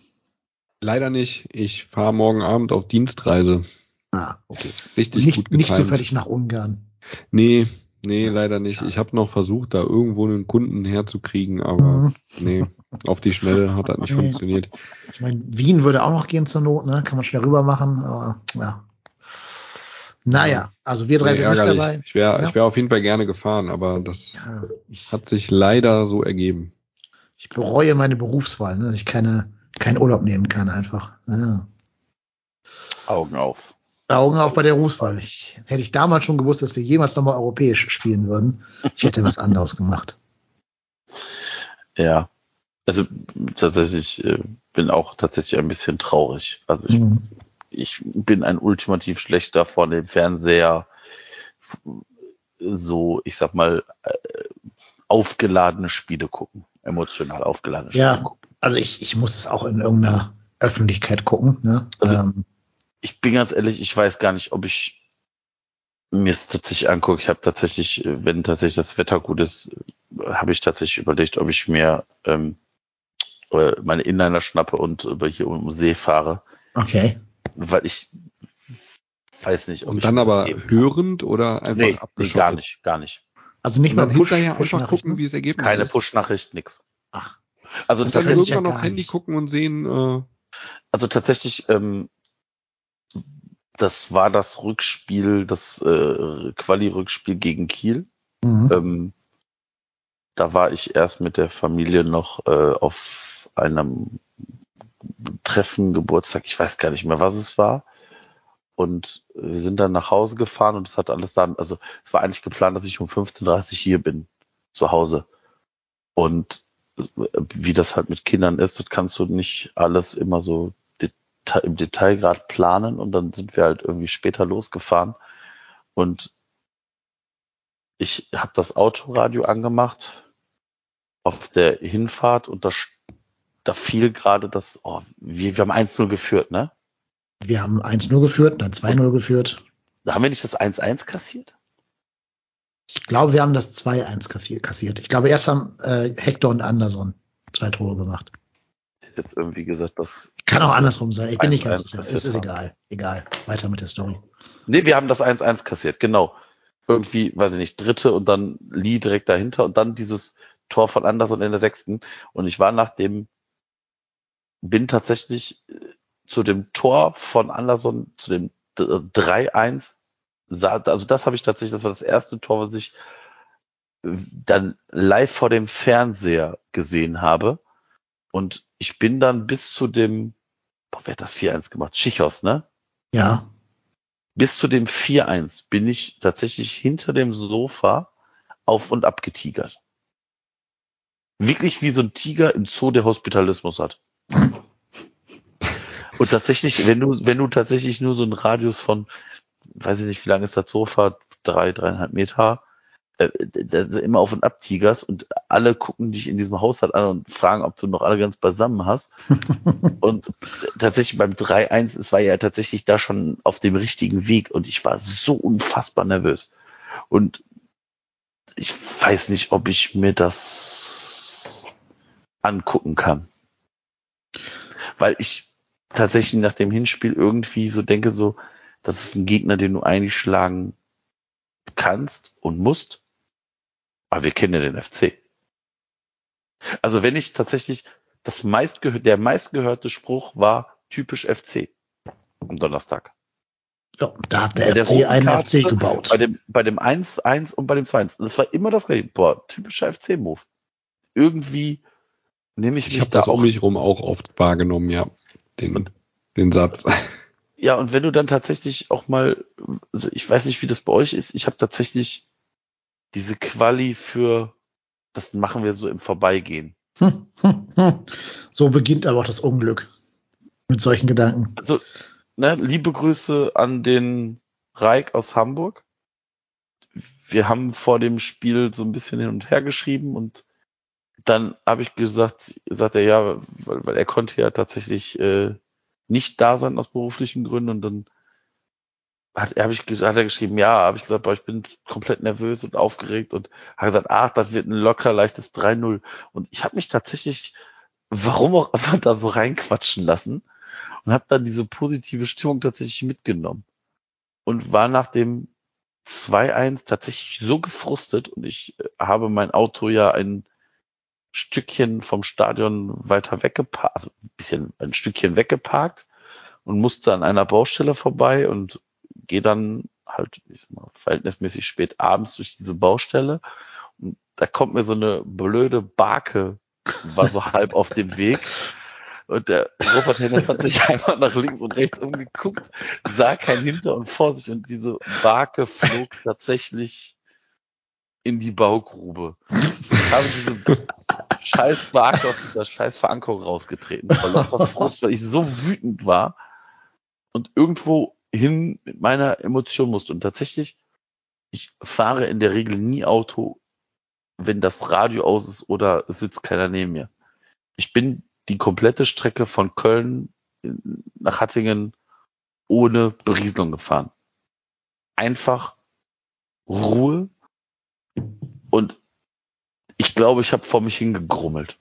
Leider nicht. Ich fahre morgen Abend auf Dienstreise. Ah, okay. Richtig nicht, gut nicht getimt. zufällig nach Ungarn. Nee, nee, leider nicht. Ich habe noch versucht, da irgendwo einen Kunden herzukriegen, aber Mhm. nee, auf die Schnelle hat das nicht Nee. funktioniert. Ich meine, Wien würde auch noch gehen zur Not, ne? Kann man schnell rüber machen, aber ja. Naja, also wir drei sind nicht dabei. Ich wäre Ja. ich wär auf jeden Fall gerne gefahren, aber das Ja, ich, hat sich leider so ergeben. ich bereue meine Berufswahl, ne? dass ich keine, keinen Urlaub nehmen kann einfach. Ja. Augen auf. Augen auf bei der Berufswahl. Ich, hätte ich damals schon gewusst, dass wir jemals nochmal europäisch spielen würden, ich hätte was anderes gemacht. Ja. Also tatsächlich äh, bin auch tatsächlich ein bisschen traurig. Also ich, Mhm. Ich bin ein ultimativ schlechter vor dem Fernseher so, ich sag mal, äh, aufgeladene Spiele gucken. Emotional aufgeladene Spiele Ja, gucken. also ich, ich muss es auch in irgendeiner Öffentlichkeit gucken. Ne? Also- ähm, Ich bin ganz ehrlich, ich weiß gar nicht, ob ich mir es tatsächlich angucke. Ich habe tatsächlich, wenn tatsächlich das Wetter gut ist, habe ich tatsächlich überlegt, ob ich mir ähm, äh, meine Inliner schnappe und über hier um den See fahre, okay. Weil ich weiß nicht, ob Und ich dann aber hörend oder einfach nee, nee, abgeschottet? gar nicht, gar nicht. Also nicht mal dann Push, hinterher Push einfach gucken, wie das Ergebnis Keine. Push-Nachricht, nix. Ach, Also dann Das tatsächlich, ja irgendwann gar aufs Handy nicht. gucken und sehen, äh, also tatsächlich, ähm, das war das Rückspiel, das äh, Quali-Rückspiel gegen Kiel. mhm. Ähm, da war ich erst mit der Familie noch äh, auf einem Treffen, Geburtstag, ich weiß gar nicht mehr, was es war. Und wir sind dann nach Hause gefahren und es hat alles dann, also es war eigentlich geplant, dass ich um 15.30 Uhr hier bin, zu Hause. Und äh, wie das halt mit Kindern ist, das kannst du nicht alles immer so deta im Detailgrad planen und dann sind wir halt irgendwie später losgefahren und ich habe das Autoradio angemacht auf der Hinfahrt und da, da fiel gerade das, oh, wir, wir haben 1-0 geführt, ne? Wir haben 1-0 geführt, dann 2-0 geführt. Da haben wir nicht das 1-1 kassiert? Ich glaube, wir haben das 2-1 kassi- kassiert. Ich glaube, erst haben äh, Hector und Anderson zwei Tore gemacht. jetzt irgendwie gesagt, dass. Kann auch andersrum sein. Ich bin nicht ganz 1-1 sicher. Es ist egal. Egal. Weiter mit der Story. Nee, wir haben das 1-1 kassiert, genau. Irgendwie, weiß ich nicht, dritte und dann Lee direkt dahinter und dann dieses Tor von Anderson in der sechsten. Und ich war nach dem, bin tatsächlich äh, zu dem Tor von Anderson, zu dem D- 3-1, sah- also das habe ich tatsächlich, das war das erste Tor, was ich äh, dann live vor dem Fernseher gesehen habe. Und ich bin dann bis zu dem, boah, wer hat das 4-1 gemacht? Schichos, ne? Ja. bis zu dem 4-1 bin ich tatsächlich hinter dem Sofa auf und ab getigert. Wirklich wie so ein Tiger im Zoo, der Hospitalismus hat. Und tatsächlich, wenn du, wenn du tatsächlich nur so einen Radius von, weiß ich nicht, wie lange ist das Sofa, drei, dreieinhalb Meter, äh, immer auf und ab tigerst und alle gucken dich in diesem Haushalt an und fragen, ob du noch alle ganz beisammen hast. Und tatsächlich beim 3-1, es war ja tatsächlich da schon auf dem richtigen Weg und ich war so unfassbar nervös. Und ich weiß nicht, ob ich mir das angucken kann. Weil ich tatsächlich nach dem Hinspiel irgendwie so denke, so, das ist ein Gegner, den du eigentlich schlagen kannst und musst. Aber wir kennen ja den FC. Also wenn ich tatsächlich das meistgehör der meistgehörte Spruch war typisch FC am Donnerstag. ja. Da hat der der FC einen FC gebaut. Bei dem, bei dem 1-1 und bei dem 2-1. Das war immer das gleiche. Boah, typischer FC-Move. Irgendwie nehme ich Ich mich habe da das auch. um mich rum auch oft wahrgenommen, ja. Den, den Satz. Ja, und wenn du dann tatsächlich auch mal, also ich weiß nicht, wie das bei euch ist, ich habe tatsächlich diese Quali für, das machen wir so im Vorbeigehen. Hm, hm, hm. So beginnt aber auch das Unglück. Mit solchen Gedanken. Also, ne, liebe Grüße an den Reik aus Hamburg. Wir haben vor dem Spiel so ein bisschen hin und her geschrieben und dann habe ich gesagt, sagt er ja, weil, weil er konnte ja tatsächlich äh, nicht da sein aus beruflichen Gründen und dann hat, hab ich, hat er geschrieben, ja, habe ich gesagt, boah, ich bin komplett nervös und aufgeregt und hat gesagt, ach, das wird ein locker leichtes 3-0 und ich habe mich tatsächlich, warum auch immer da so reinquatschen lassen und habe dann diese positive Stimmung tatsächlich mitgenommen und war nach dem 2-1 tatsächlich so gefrustet und ich äh, habe mein Auto ja ein Stückchen vom Stadion weiter weggeparkt, also ein bisschen ein Stückchen weggeparkt und musste an einer Baustelle vorbei und gehe dann halt ich sag mal, verhältnismäßig spät abends durch diese Baustelle und da kommt mir so eine blöde Barke, war so halb auf dem Weg und der Robert Hennes hat sich einmal nach links und rechts umgeguckt, sah kein Hinter und vor sich und diese Barke flog tatsächlich in die Baugrube. Habe diese scheiß Barke aus dieser scheiß Verankerung rausgetreten, Frust, weil ich so wütend war und irgendwo hin mit meiner Emotion musste. Und tatsächlich, ich fahre in der Regel nie Auto, wenn das Radio aus ist oder es sitzt keiner neben mir. Ich bin die komplette Strecke von Köln nach Hattingen ohne Berieselung gefahren. Einfach Ruhe und ich glaube, ich habe vor mich hingegrummelt.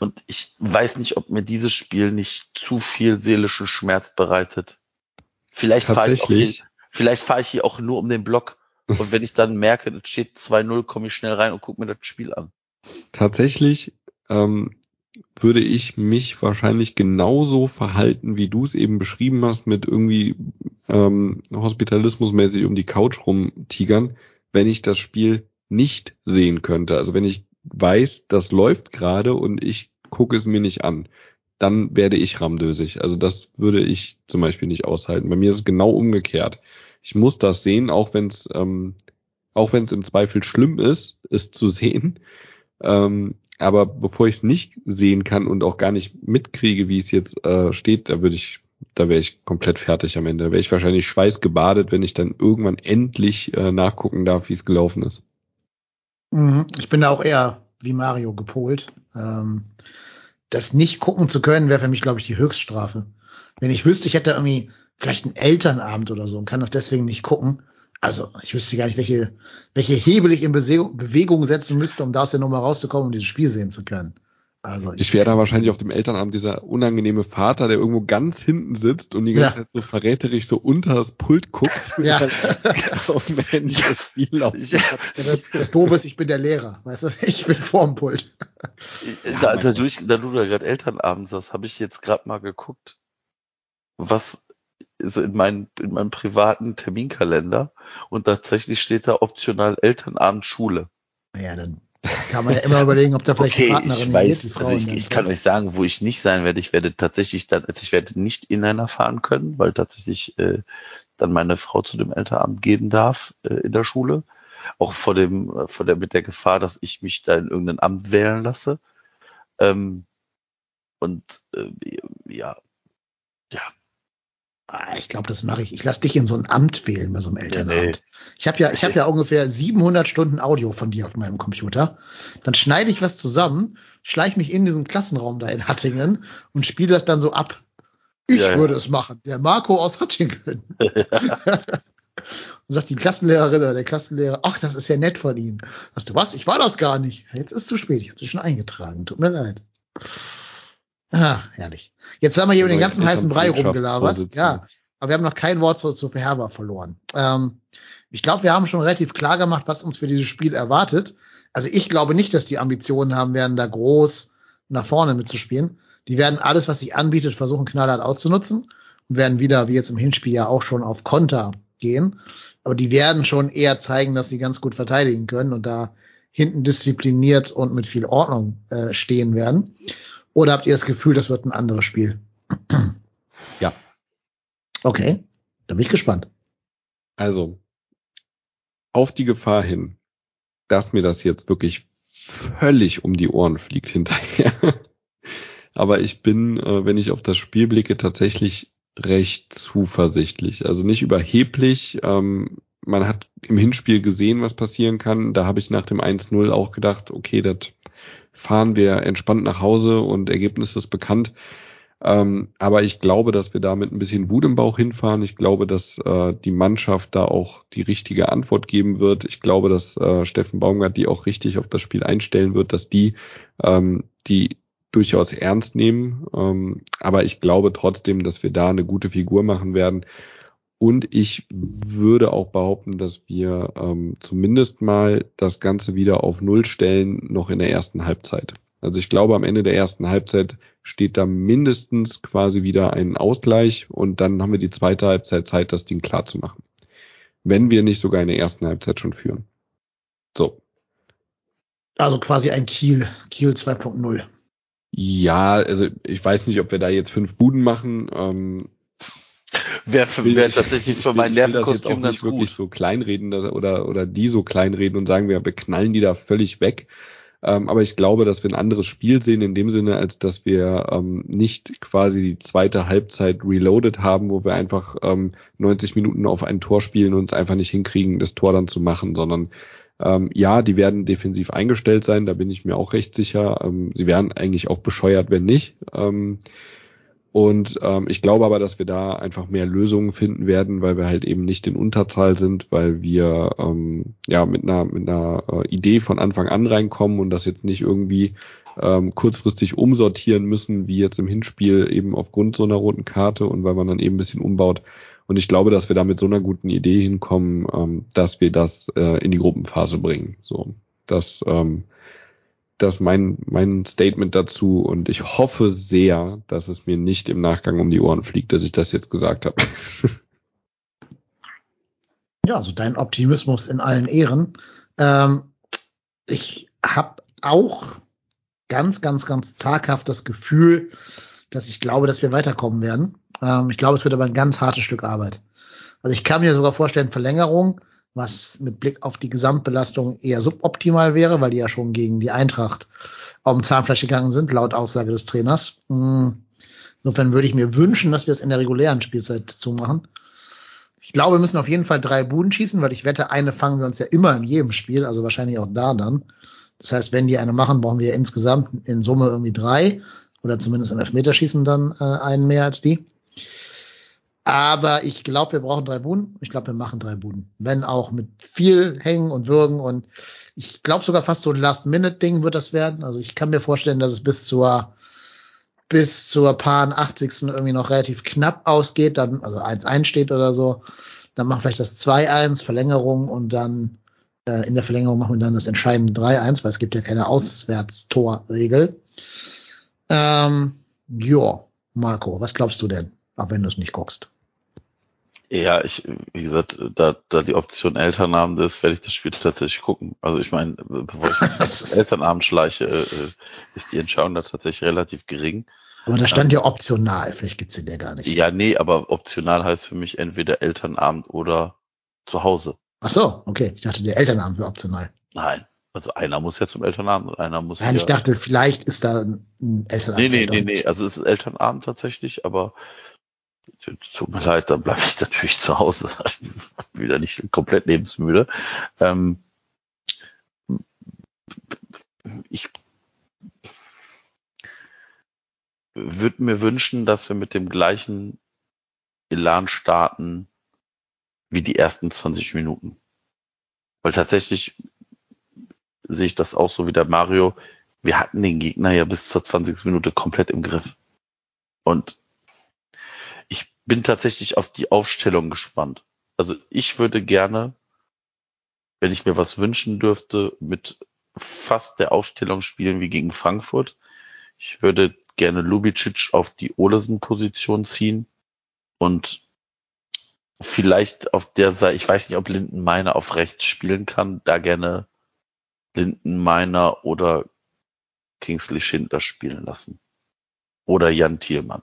Und ich weiß nicht, ob mir dieses Spiel nicht zu viel seelischen Schmerz bereitet. Vielleicht fahre ich, auch hier- Tatsächlich. vielleicht fahre ich hier auch nur um den Block. Und wenn ich dann merke, es steht 2-0, komme ich schnell rein und gucke mir das Spiel an. Tatsächlich ähm, würde ich mich wahrscheinlich genauso verhalten, wie du es eben beschrieben hast, mit irgendwie ähm, hospitalismusmäßig um die Couch rumtigern, wenn ich das Spiel nicht sehen könnte. Also wenn ich weiß, das läuft gerade und ich gucke es mir nicht an, dann werde ich ramdösig. Also das würde ich zum Beispiel nicht aushalten. Bei mir ist es genau umgekehrt. Ich muss das sehen, auch wenn es ähm, auch wenn es im Zweifel schlimm ist, es zu sehen. Ähm, aber bevor ich es nicht sehen kann und auch gar nicht mitkriege, wie es jetzt äh, steht, da würde ich, da wäre ich komplett fertig am Ende. Da wäre ich wahrscheinlich schweißgebadet, wenn ich dann irgendwann endlich äh, nachgucken darf, wie es gelaufen ist. Mhm. Ich bin da auch eher wie Mario gepolt. Ähm, das nicht gucken zu können, wäre für mich, glaube ich, die Höchststrafe. Wenn ich wüsste, ich hätte irgendwie vielleicht einen Elternabend oder so und kann das deswegen nicht gucken. Also ich wüsste gar nicht, welche, welche Hebel ich in Bewegung, setzen müsste, um da aus der Nummer rauszukommen und dieses Spiel sehen zu können. Also Ich wäre da wahrscheinlich auf dem Elternabend dieser unangenehme Vater, der irgendwo ganz hinten sitzt und die ganze Ja. Zeit so verräterisch so unter das Pult guckt. Ja. oh Mensch, das Spiel laufen. Ich, Ja, das, das Doofe ist, ich bin der Lehrer, weißt du, ich bin vorm Pult. da, da, durch, da du da gerade Elternabend sagst, habe ich jetzt gerade mal geguckt, was so in, meinen, in meinem privaten Terminkalender und tatsächlich steht da optional Elternabend Schule. Naja, dann kann man ja immer überlegen, ob da vielleicht Okay, Partnerin ich geht, weiß, Frau also ich, ich kann euch sagen, wo ich nicht sein werde. Ich werde tatsächlich dann, also ich werde nicht in einer fahren können, weil tatsächlich äh, dann meine Frau zu dem Elternabend gehen darf äh, in der Schule. Auch vor dem, äh, vor der mit der Gefahr, dass ich mich da in irgendein Amt wählen lasse. Ähm, und äh, ja, ja, Ah, ich glaube, das mache ich. Ich lasse dich in so ein Amt wählen bei so einem Elternabend. nee. Ich habe ja, ich habe ja ungefähr 700 Stunden Audio von dir auf meinem Computer. Dann schneide ich was zusammen, schleiche mich in diesen Klassenraum da in Hattingen und spiele das dann so ab. Ich Ja, ja. würde es machen. Der Marco aus Hattingen. Und sagt die Klassenlehrerin oder der Klassenlehrer, ach, das ist ja nett von Ihnen. Sagst du was? Ich war das gar nicht. Jetzt ist zu spät. Ich habe dich schon eingetragen. Tut mir leid. Ah, herrlich. Jetzt haben wir hier über den ganzen heißen Brei rumgelabert. Ja, aber wir haben noch kein Wort zu, zu Verherber verloren. Ähm, ich glaube, wir haben schon relativ klar gemacht, was uns für dieses Spiel erwartet. Also ich glaube nicht, dass die Ambitionen haben werden, da groß nach vorne mitzuspielen. Die werden alles, was sich anbietet, versuchen knallhart auszunutzen und werden wieder, wie jetzt im Hinspiel ja auch schon auf Konter gehen. Aber die werden schon eher zeigen, dass sie ganz gut verteidigen können und da hinten diszipliniert und mit viel Ordnung äh, stehen werden. Oder habt ihr das Gefühl, das wird ein anderes Spiel? Ja. Okay, da bin ich gespannt. Also, auf die Gefahr hin, dass mir das jetzt wirklich völlig um die Ohren fliegt hinterher. Aber ich bin, äh, wenn ich auf das Spiel blicke, tatsächlich recht zuversichtlich. Also nicht überheblich. Ähm, man hat im Hinspiel gesehen, was passieren kann. Da habe ich nach dem 1-0 auch gedacht, okay, das fahren wir entspannt nach Hause und Ergebnis ist bekannt. Ähm, aber ich glaube, dass wir da mit ein bisschen Wut im Bauch hinfahren. Ich glaube, dass äh, die Mannschaft da auch die richtige Antwort geben wird. Ich glaube, dass äh, Steffen Baumgart die auch richtig auf das Spiel einstellen wird, dass die ähm, die durchaus ernst nehmen. Ähm, aber ich glaube trotzdem, dass wir da eine gute Figur machen werden. Und ich würde auch behaupten, dass wir ähm, zumindest mal das Ganze wieder auf Null stellen, noch in der ersten Halbzeit. Also ich glaube, am Ende der ersten Halbzeit steht da mindestens quasi wieder ein Ausgleich und dann haben wir die zweite Halbzeit Zeit, das Ding klar zu machen. Wenn wir nicht sogar in der ersten Halbzeit schon führen. So. Also quasi ein Kiel, Kiel 2.0. Ja, also ich weiß nicht, ob wir da jetzt fünf Buden machen. Ähm, Wäre wär tatsächlich für mein Nervenkostüm ganz nicht wirklich gut. so kleinreden oder, oder die so kleinreden und sagen, wir beknallen die da völlig weg. Ähm, aber ich glaube, dass wir ein anderes Spiel sehen in dem Sinne, als dass wir ähm, nicht quasi die zweite Halbzeit reloaded haben, wo wir einfach ähm, 90 Minuten auf ein Tor spielen und es einfach nicht hinkriegen, das Tor dann zu machen, sondern ähm, ja, die werden defensiv eingestellt sein, da bin ich mir auch recht sicher. Ähm, sie wären eigentlich auch bescheuert, wenn nicht. Ähm, und ähm, ich glaube aber, dass wir da einfach mehr Lösungen finden werden, weil wir halt eben nicht in Unterzahl sind, weil wir ähm, ja mit einer mit einer äh, Idee von Anfang an reinkommen und das jetzt nicht irgendwie ähm, kurzfristig umsortieren müssen, wie jetzt im Hinspiel eben aufgrund so einer roten Karte und weil man dann eben ein bisschen umbaut. Und ich glaube, dass wir da mit so einer guten Idee hinkommen, ähm, dass wir das äh, in die Gruppenphase bringen. So, das ähm, das mein, mein Statement dazu und ich hoffe sehr, dass es mir nicht im Nachgang um die Ohren fliegt, dass ich das jetzt gesagt habe. Ja, also dein Optimismus in allen Ehren. Ähm, ich habe auch ganz, ganz, ganz zaghaft das Gefühl, dass ich glaube, dass wir weiterkommen werden. Ähm, ich glaube, es wird aber ein ganz hartes Stück Arbeit. Also ich kann mir sogar vorstellen, Verlängerung, was mit Blick auf die Gesamtbelastung eher suboptimal wäre, weil die ja schon gegen die Eintracht auf dem Zahnfleisch gegangen sind, laut Aussage des Trainers. Hm. Insofern würde ich mir wünschen, dass wir es in der regulären Spielzeit zumachen. Ich glaube, wir müssen auf jeden Fall drei Buden schießen, weil ich wette, eine fangen wir uns ja immer in jedem Spiel, also wahrscheinlich auch da dann. Das heißt, wenn die eine machen, brauchen wir insgesamt in Summe irgendwie drei oder zumindest im Elfmeterschießen dann äh, einen mehr als die. Aber ich glaube, wir brauchen drei Buden. Ich glaube, wir machen drei Buden. Wenn auch mit viel Hängen und Würgen und Ich glaube sogar fast so ein Last-Minute-Ding wird das werden. Also ich kann mir vorstellen, dass es bis zur bis zur paar 80. irgendwie noch relativ knapp ausgeht, dann also 1-1 steht oder so. Dann machen vielleicht das 2-1, Verlängerung und dann äh, in der Verlängerung machen wir dann das entscheidende 3-1, weil es gibt ja keine Auswärtstorregel. Ähm, ja, Marco, was glaubst du denn, auch wenn du es nicht guckst? Ja, ich, wie gesagt, da, da die Option Elternabend ist, werde ich das Spiel tatsächlich gucken. Also ich meine, bevor ich das Elternabend schleiche, äh, äh, ist die Entscheidung da tatsächlich relativ gering. Aber da stand ähm, ja optional, vielleicht gibt's den ja gar nicht. Ja, nee, aber optional heißt für mich entweder Elternabend oder zu Hause. Ach so, okay. Ich dachte, der Elternabend wäre optional. Nein. Also einer muss ja zum Elternabend und einer muss Nein, ja ich dachte, vielleicht ist da ein Elternabend. Nee, nee, nee, nee. Also es ist Elternabend tatsächlich, aber tut mir leid, dann bleibe ich natürlich zu Hause. Wieder nicht komplett lebensmüde. Ähm, ich würde mir wünschen, dass wir mit dem gleichen Elan starten wie die ersten 20 Minuten. Weil tatsächlich sehe ich das auch so wie der Mario. Wir hatten den Gegner ja bis zur 20. Minute komplett im Griff. Und bin tatsächlich auf die Aufstellung gespannt. Also ich würde gerne, wenn ich mir was wünschen dürfte, mit fast der Aufstellung spielen wie gegen Frankfurt. Ich würde gerne Lubicic auf die Olesen-Position ziehen und vielleicht auf der Seite, ich weiß nicht, ob Linden Meiner auf rechts spielen kann, da gerne Linden Meiner oder Kingsley Schindler spielen lassen. Oder Jan Thielmann.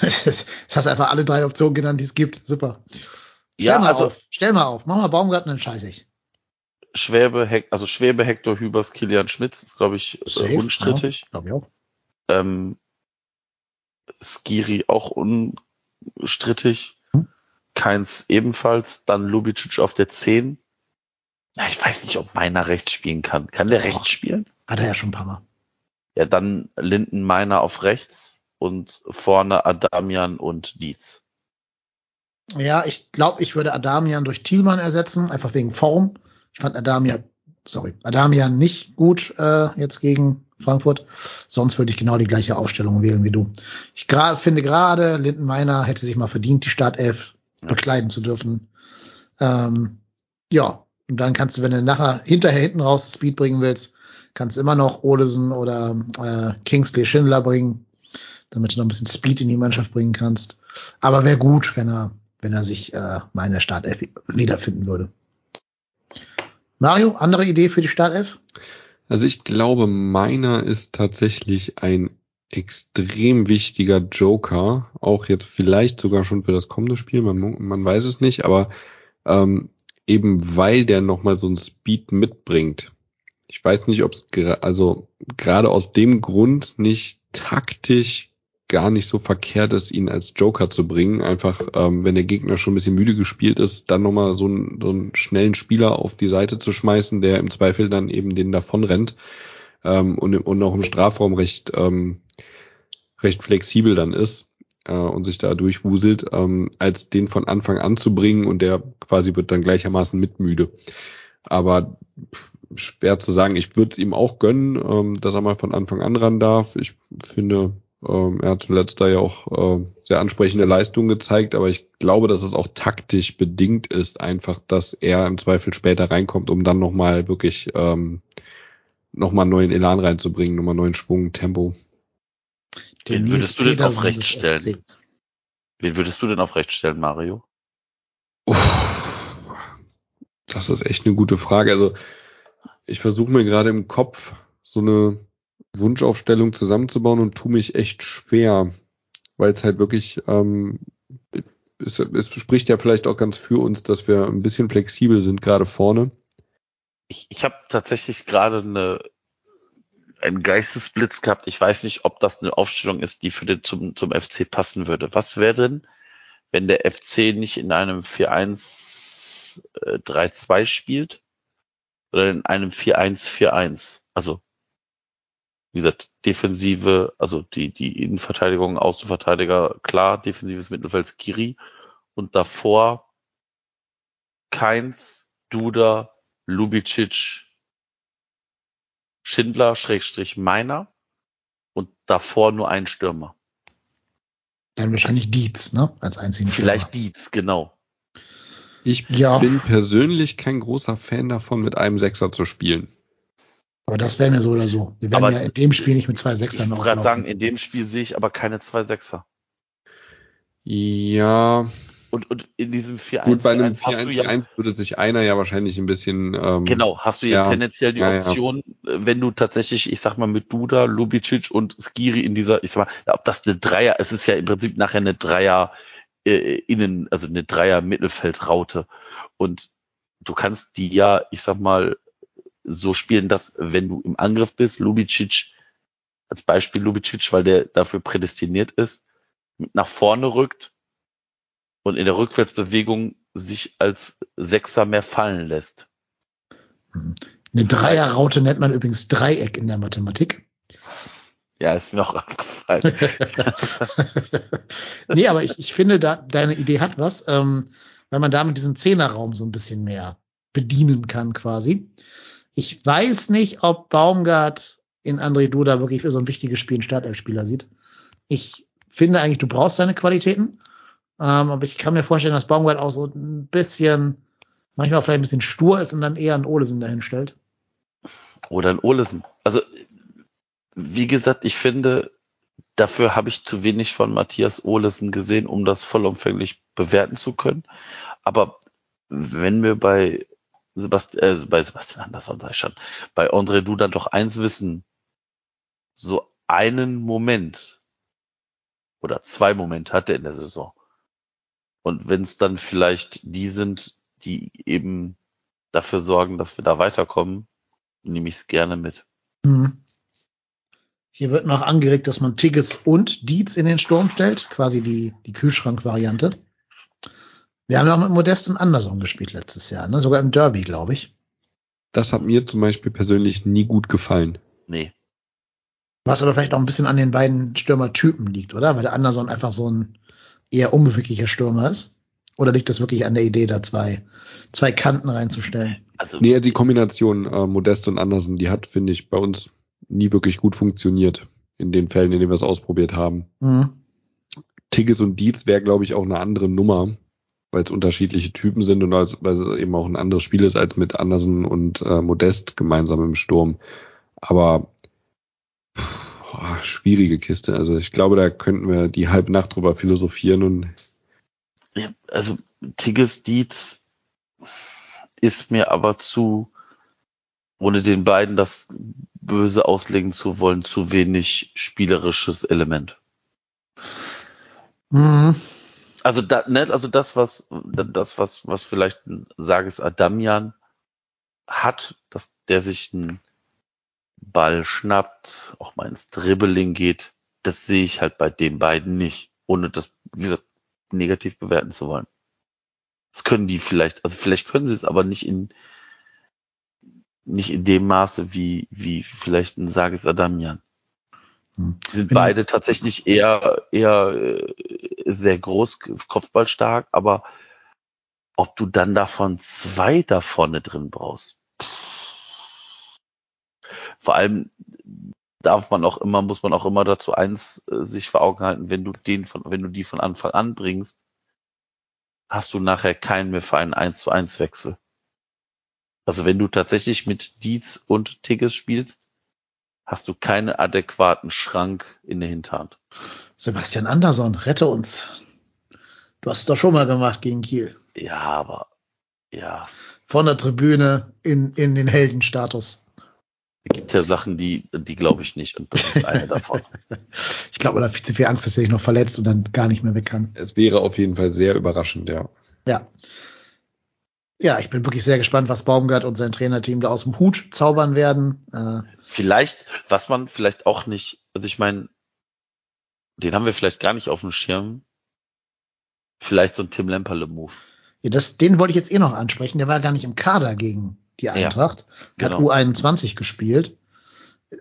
Das hast einfach alle drei Optionen genannt, die es gibt. Super. Stell ja, mal also, auf. Stell mal auf. Mach mal Baumgarten, dann scheiße ich. Schwäbe, also Schwäbe, Hector Hübers, Kilian Schmitz ist, glaube ich, Safe, äh, unstrittig. Ja, glaube ich auch. Ähm, Skiri auch unstrittig. Hm. Keins ebenfalls. Dann Lubicic auf der 10. Ja, ich weiß nicht, ob Meiner rechts spielen kann. Kann der Doch. rechts spielen? Hat er ja schon ein paar Mal. Ja, dann Linden Meiner auf rechts und vorne Adamian und Dietz. Ja, ich glaube, ich würde Adamian durch Thielmann ersetzen, einfach wegen Form. Ich fand Adamian, sorry, Adamian nicht gut äh, jetzt gegen Frankfurt. Sonst würde ich genau die gleiche Aufstellung wählen wie du. Ich gra finde gerade, Linden Meiner hätte sich mal verdient, die Startelf Ja. bekleiden zu dürfen. Ähm, ja, und dann kannst du, wenn du nachher hinterher hinten raus Speed bringen willst, kannst du immer noch Olesen oder äh, Kingsley Schindler bringen, damit du noch ein bisschen Speed in die Mannschaft bringen kannst. Aber wäre gut, wenn er, wenn er sich äh, mal in der Startelf wiederfinden würde. Mario, andere Idee für die Startelf? Also ich glaube, meiner ist tatsächlich ein extrem wichtiger Joker, auch jetzt vielleicht sogar schon für das kommende Spiel, man, man weiß es nicht, aber ähm, eben weil der nochmal so einen Speed mitbringt. Ich weiß nicht, ob es also gerade aus dem Grund nicht taktisch gar nicht so verkehrt ist, ihn als Joker zu bringen. Einfach, ähm, wenn der Gegner schon ein bisschen müde gespielt ist, dann nochmal so einen, so einen schnellen Spieler auf die Seite zu schmeißen, der im Zweifel dann eben den davon rennt ähm, und, und auch im Strafraum recht, ähm, recht flexibel dann ist äh, und sich da durchwuselt, ähm, als den von Anfang an zu bringen und der quasi wird dann gleichermaßen mitmüde. Aber schwer zu sagen, ich würde es ihm auch gönnen, ähm, dass er mal von Anfang an ran darf. Ich finde, ähm, er hat zuletzt da ja auch äh, sehr ansprechende Leistungen gezeigt, aber ich glaube, dass es auch taktisch bedingt ist, einfach, dass er im Zweifel später reinkommt, um dann nochmal wirklich ähm, nochmal neuen Elan reinzubringen, nochmal neuen Schwung, Tempo. Wen Nils würdest du denn auf rechts stellen? Wen würdest du denn auf rechts stellen, Mario? Das ist echt eine gute Frage. Also ich versuche mir gerade im Kopf so eine Wunschaufstellung zusammenzubauen und tu mich echt schwer, weil es halt wirklich, ähm, es, es spricht ja vielleicht auch ganz für uns, dass wir ein bisschen flexibel sind gerade vorne. Ich, ich habe tatsächlich gerade eine einen Geistesblitz gehabt. Ich weiß nicht, ob das eine Aufstellung ist, die für den zum, zum FC passen würde. Was wäre denn, wenn der FC nicht in einem 4-1 äh, 3-2 spielt, oder in einem 4-1-4-1? Also, wie gesagt, Defensive, also die, die Innenverteidigung, Außenverteidiger, klar, defensives Mittelfeld Skiri und davor Keins, Duda, Lubicic, Schindler, Schrägstrich Meiner und davor nur ein Stürmer. Dann wahrscheinlich Dietz, ne? Als einzigen Vielleicht Stürmer. Dietz, genau. Ich Ja. bin persönlich kein großer Fan davon, mit einem Sechser zu spielen. Aber das wäre mir so oder so. Wir werden Aber ja in dem Spiel nicht mit zwei Ich Sechsern wollte gerade sagen, in dem Spiel sehe ich aber keine zwei Sechser. Ja, Und, und in diesem 4-1 gut, bei einem hast du ja 4-1-4-1 würde sich einer ja wahrscheinlich ein bisschen. Ähm, Genau, hast du ja, Ja, tendenziell die ja. Option, äh, wenn du tatsächlich, ich sag mal, mit Duda, Lubicic und Skiri in dieser, ich sag mal, ob das eine Dreier, es ist ja im Prinzip nachher eine Dreier äh, innen, also eine Dreier Mittelfeldraute. Und du kannst die ja, ich sag mal, so spielen, dass wenn du im Angriff bist, Lubicic, als Beispiel Lubicic, weil der dafür prädestiniert ist, nach vorne rückt und in der Rückwärtsbewegung sich als Sechser mehr fallen lässt. Eine Dreierraute nennt man übrigens Dreieck in der Mathematik. Ja, ist mir auch aufgefallen. nee, aber ich, ich finde, da, deine Idee hat was, ähm, weil man damit diesen Zehnerraum so ein bisschen mehr bedienen kann quasi. Ich weiß nicht, ob Baumgart in André Duda wirklich für so ein wichtiges Spiel einen Startelfspieler sieht. Ich finde eigentlich, du brauchst seine Qualitäten, ähm, aber ich kann mir vorstellen, dass Baumgart auch so ein bisschen, manchmal vielleicht ein bisschen stur ist und dann eher einen Olesen dahin stellt. Oder ein Olesen. Also, wie gesagt, ich finde, dafür habe ich zu wenig von Matthias Olesen gesehen, um das vollumfänglich bewerten zu können. Aber wenn wir bei Sebastian, äh, bei Sebastian Andersson sei schon, bei André Duda doch eins wissen, so einen Moment oder zwei Momente hat er in der Saison. Und wenn es dann vielleicht die sind, die eben dafür sorgen, dass wir da weiterkommen, nehme ich es gerne mit. Mhm. Hier wird noch angeregt, dass man Tigges und Dietz in den Sturm stellt, quasi die, die Kühlschrank-Variante. Wir haben ja auch mit Modest und Anderson gespielt letztes Jahr, ne? sogar im Derby, glaube ich. Das hat mir zum Beispiel persönlich nie gut gefallen. Nee. Was aber vielleicht auch ein bisschen an den beiden Stürmertypen liegt, oder? Weil der Anderson einfach so ein eher unbeweglicher Stürmer ist. Oder liegt das wirklich an der Idee, da zwei, zwei Kanten reinzustellen? Also, Nee, die Kombination äh, Modest und Andersen, die hat, finde ich, bei uns nie wirklich gut funktioniert. In den Fällen, in denen wir es ausprobiert haben. Mhm. Tigges und Dietz wäre, glaube ich, auch eine andere Nummer, weil es unterschiedliche Typen sind und als, weil es eben auch ein anderes Spiel ist als mit Andersen und äh, Modest gemeinsam im Sturm. Aber pff, boah, schwierige Kiste. Also ich glaube, da könnten wir die halbe Nacht drüber philosophieren und ja, also Tigges Dietz ist mir aber zu, ohne den beiden das böse auslegen zu wollen, zu wenig spielerisches Element. Mhm. Also da, ne, also das, was, das, was, was vielleicht Sages Adamian hat, dass der sich einen Ball schnappt, auch mal ins Dribbling geht, das sehe ich halt bei den beiden nicht, ohne das, wie gesagt, negativ bewerten zu wollen. Das können die vielleicht, also vielleicht können sie es, aber nicht in, nicht in dem Maße wie, wie vielleicht ein Sages Adamian. Hm. Die sind Wenn- beide tatsächlich eher, eher äh, sehr groß, kopfballstark, aber ob du dann davon zwei da vorne drin brauchst. Vor allem darf man auch immer, muss man auch immer dazu eins äh, sich vor Augen halten, wenn du den von, wenn du die von Anfang an bringst, hast du nachher keinen mehr für einen 1 zu 1 Wechsel. Also wenn du tatsächlich mit Dietz und Tigges spielst, hast du keinen adäquaten Schrank in der Hinterhand. Sebastian Anderson, rette uns. Du hast es doch schon mal gemacht gegen Kiel. Ja, aber ja, Von der Tribüne in, in den Heldenstatus. es gibt ja Sachen, die, die glaube ich nicht und das ist eine davon. Ich glaube, da hat viel zu viel Angst, dass er sich noch verletzt und dann gar nicht mehr weg kann. es wäre auf jeden Fall sehr überraschend, ja. Ja. Ja, ich bin wirklich sehr gespannt, was Baumgart und sein Trainerteam da aus dem Hut zaubern werden. Äh, Vielleicht, was man vielleicht auch nicht, also ich meine, den haben wir vielleicht gar nicht auf dem Schirm. Vielleicht so ein Tim Lemperle-Move. ja, das, den wollte ich jetzt eh noch ansprechen. Der war gar nicht im Kader gegen die Eintracht. Hat genau. U21 gespielt.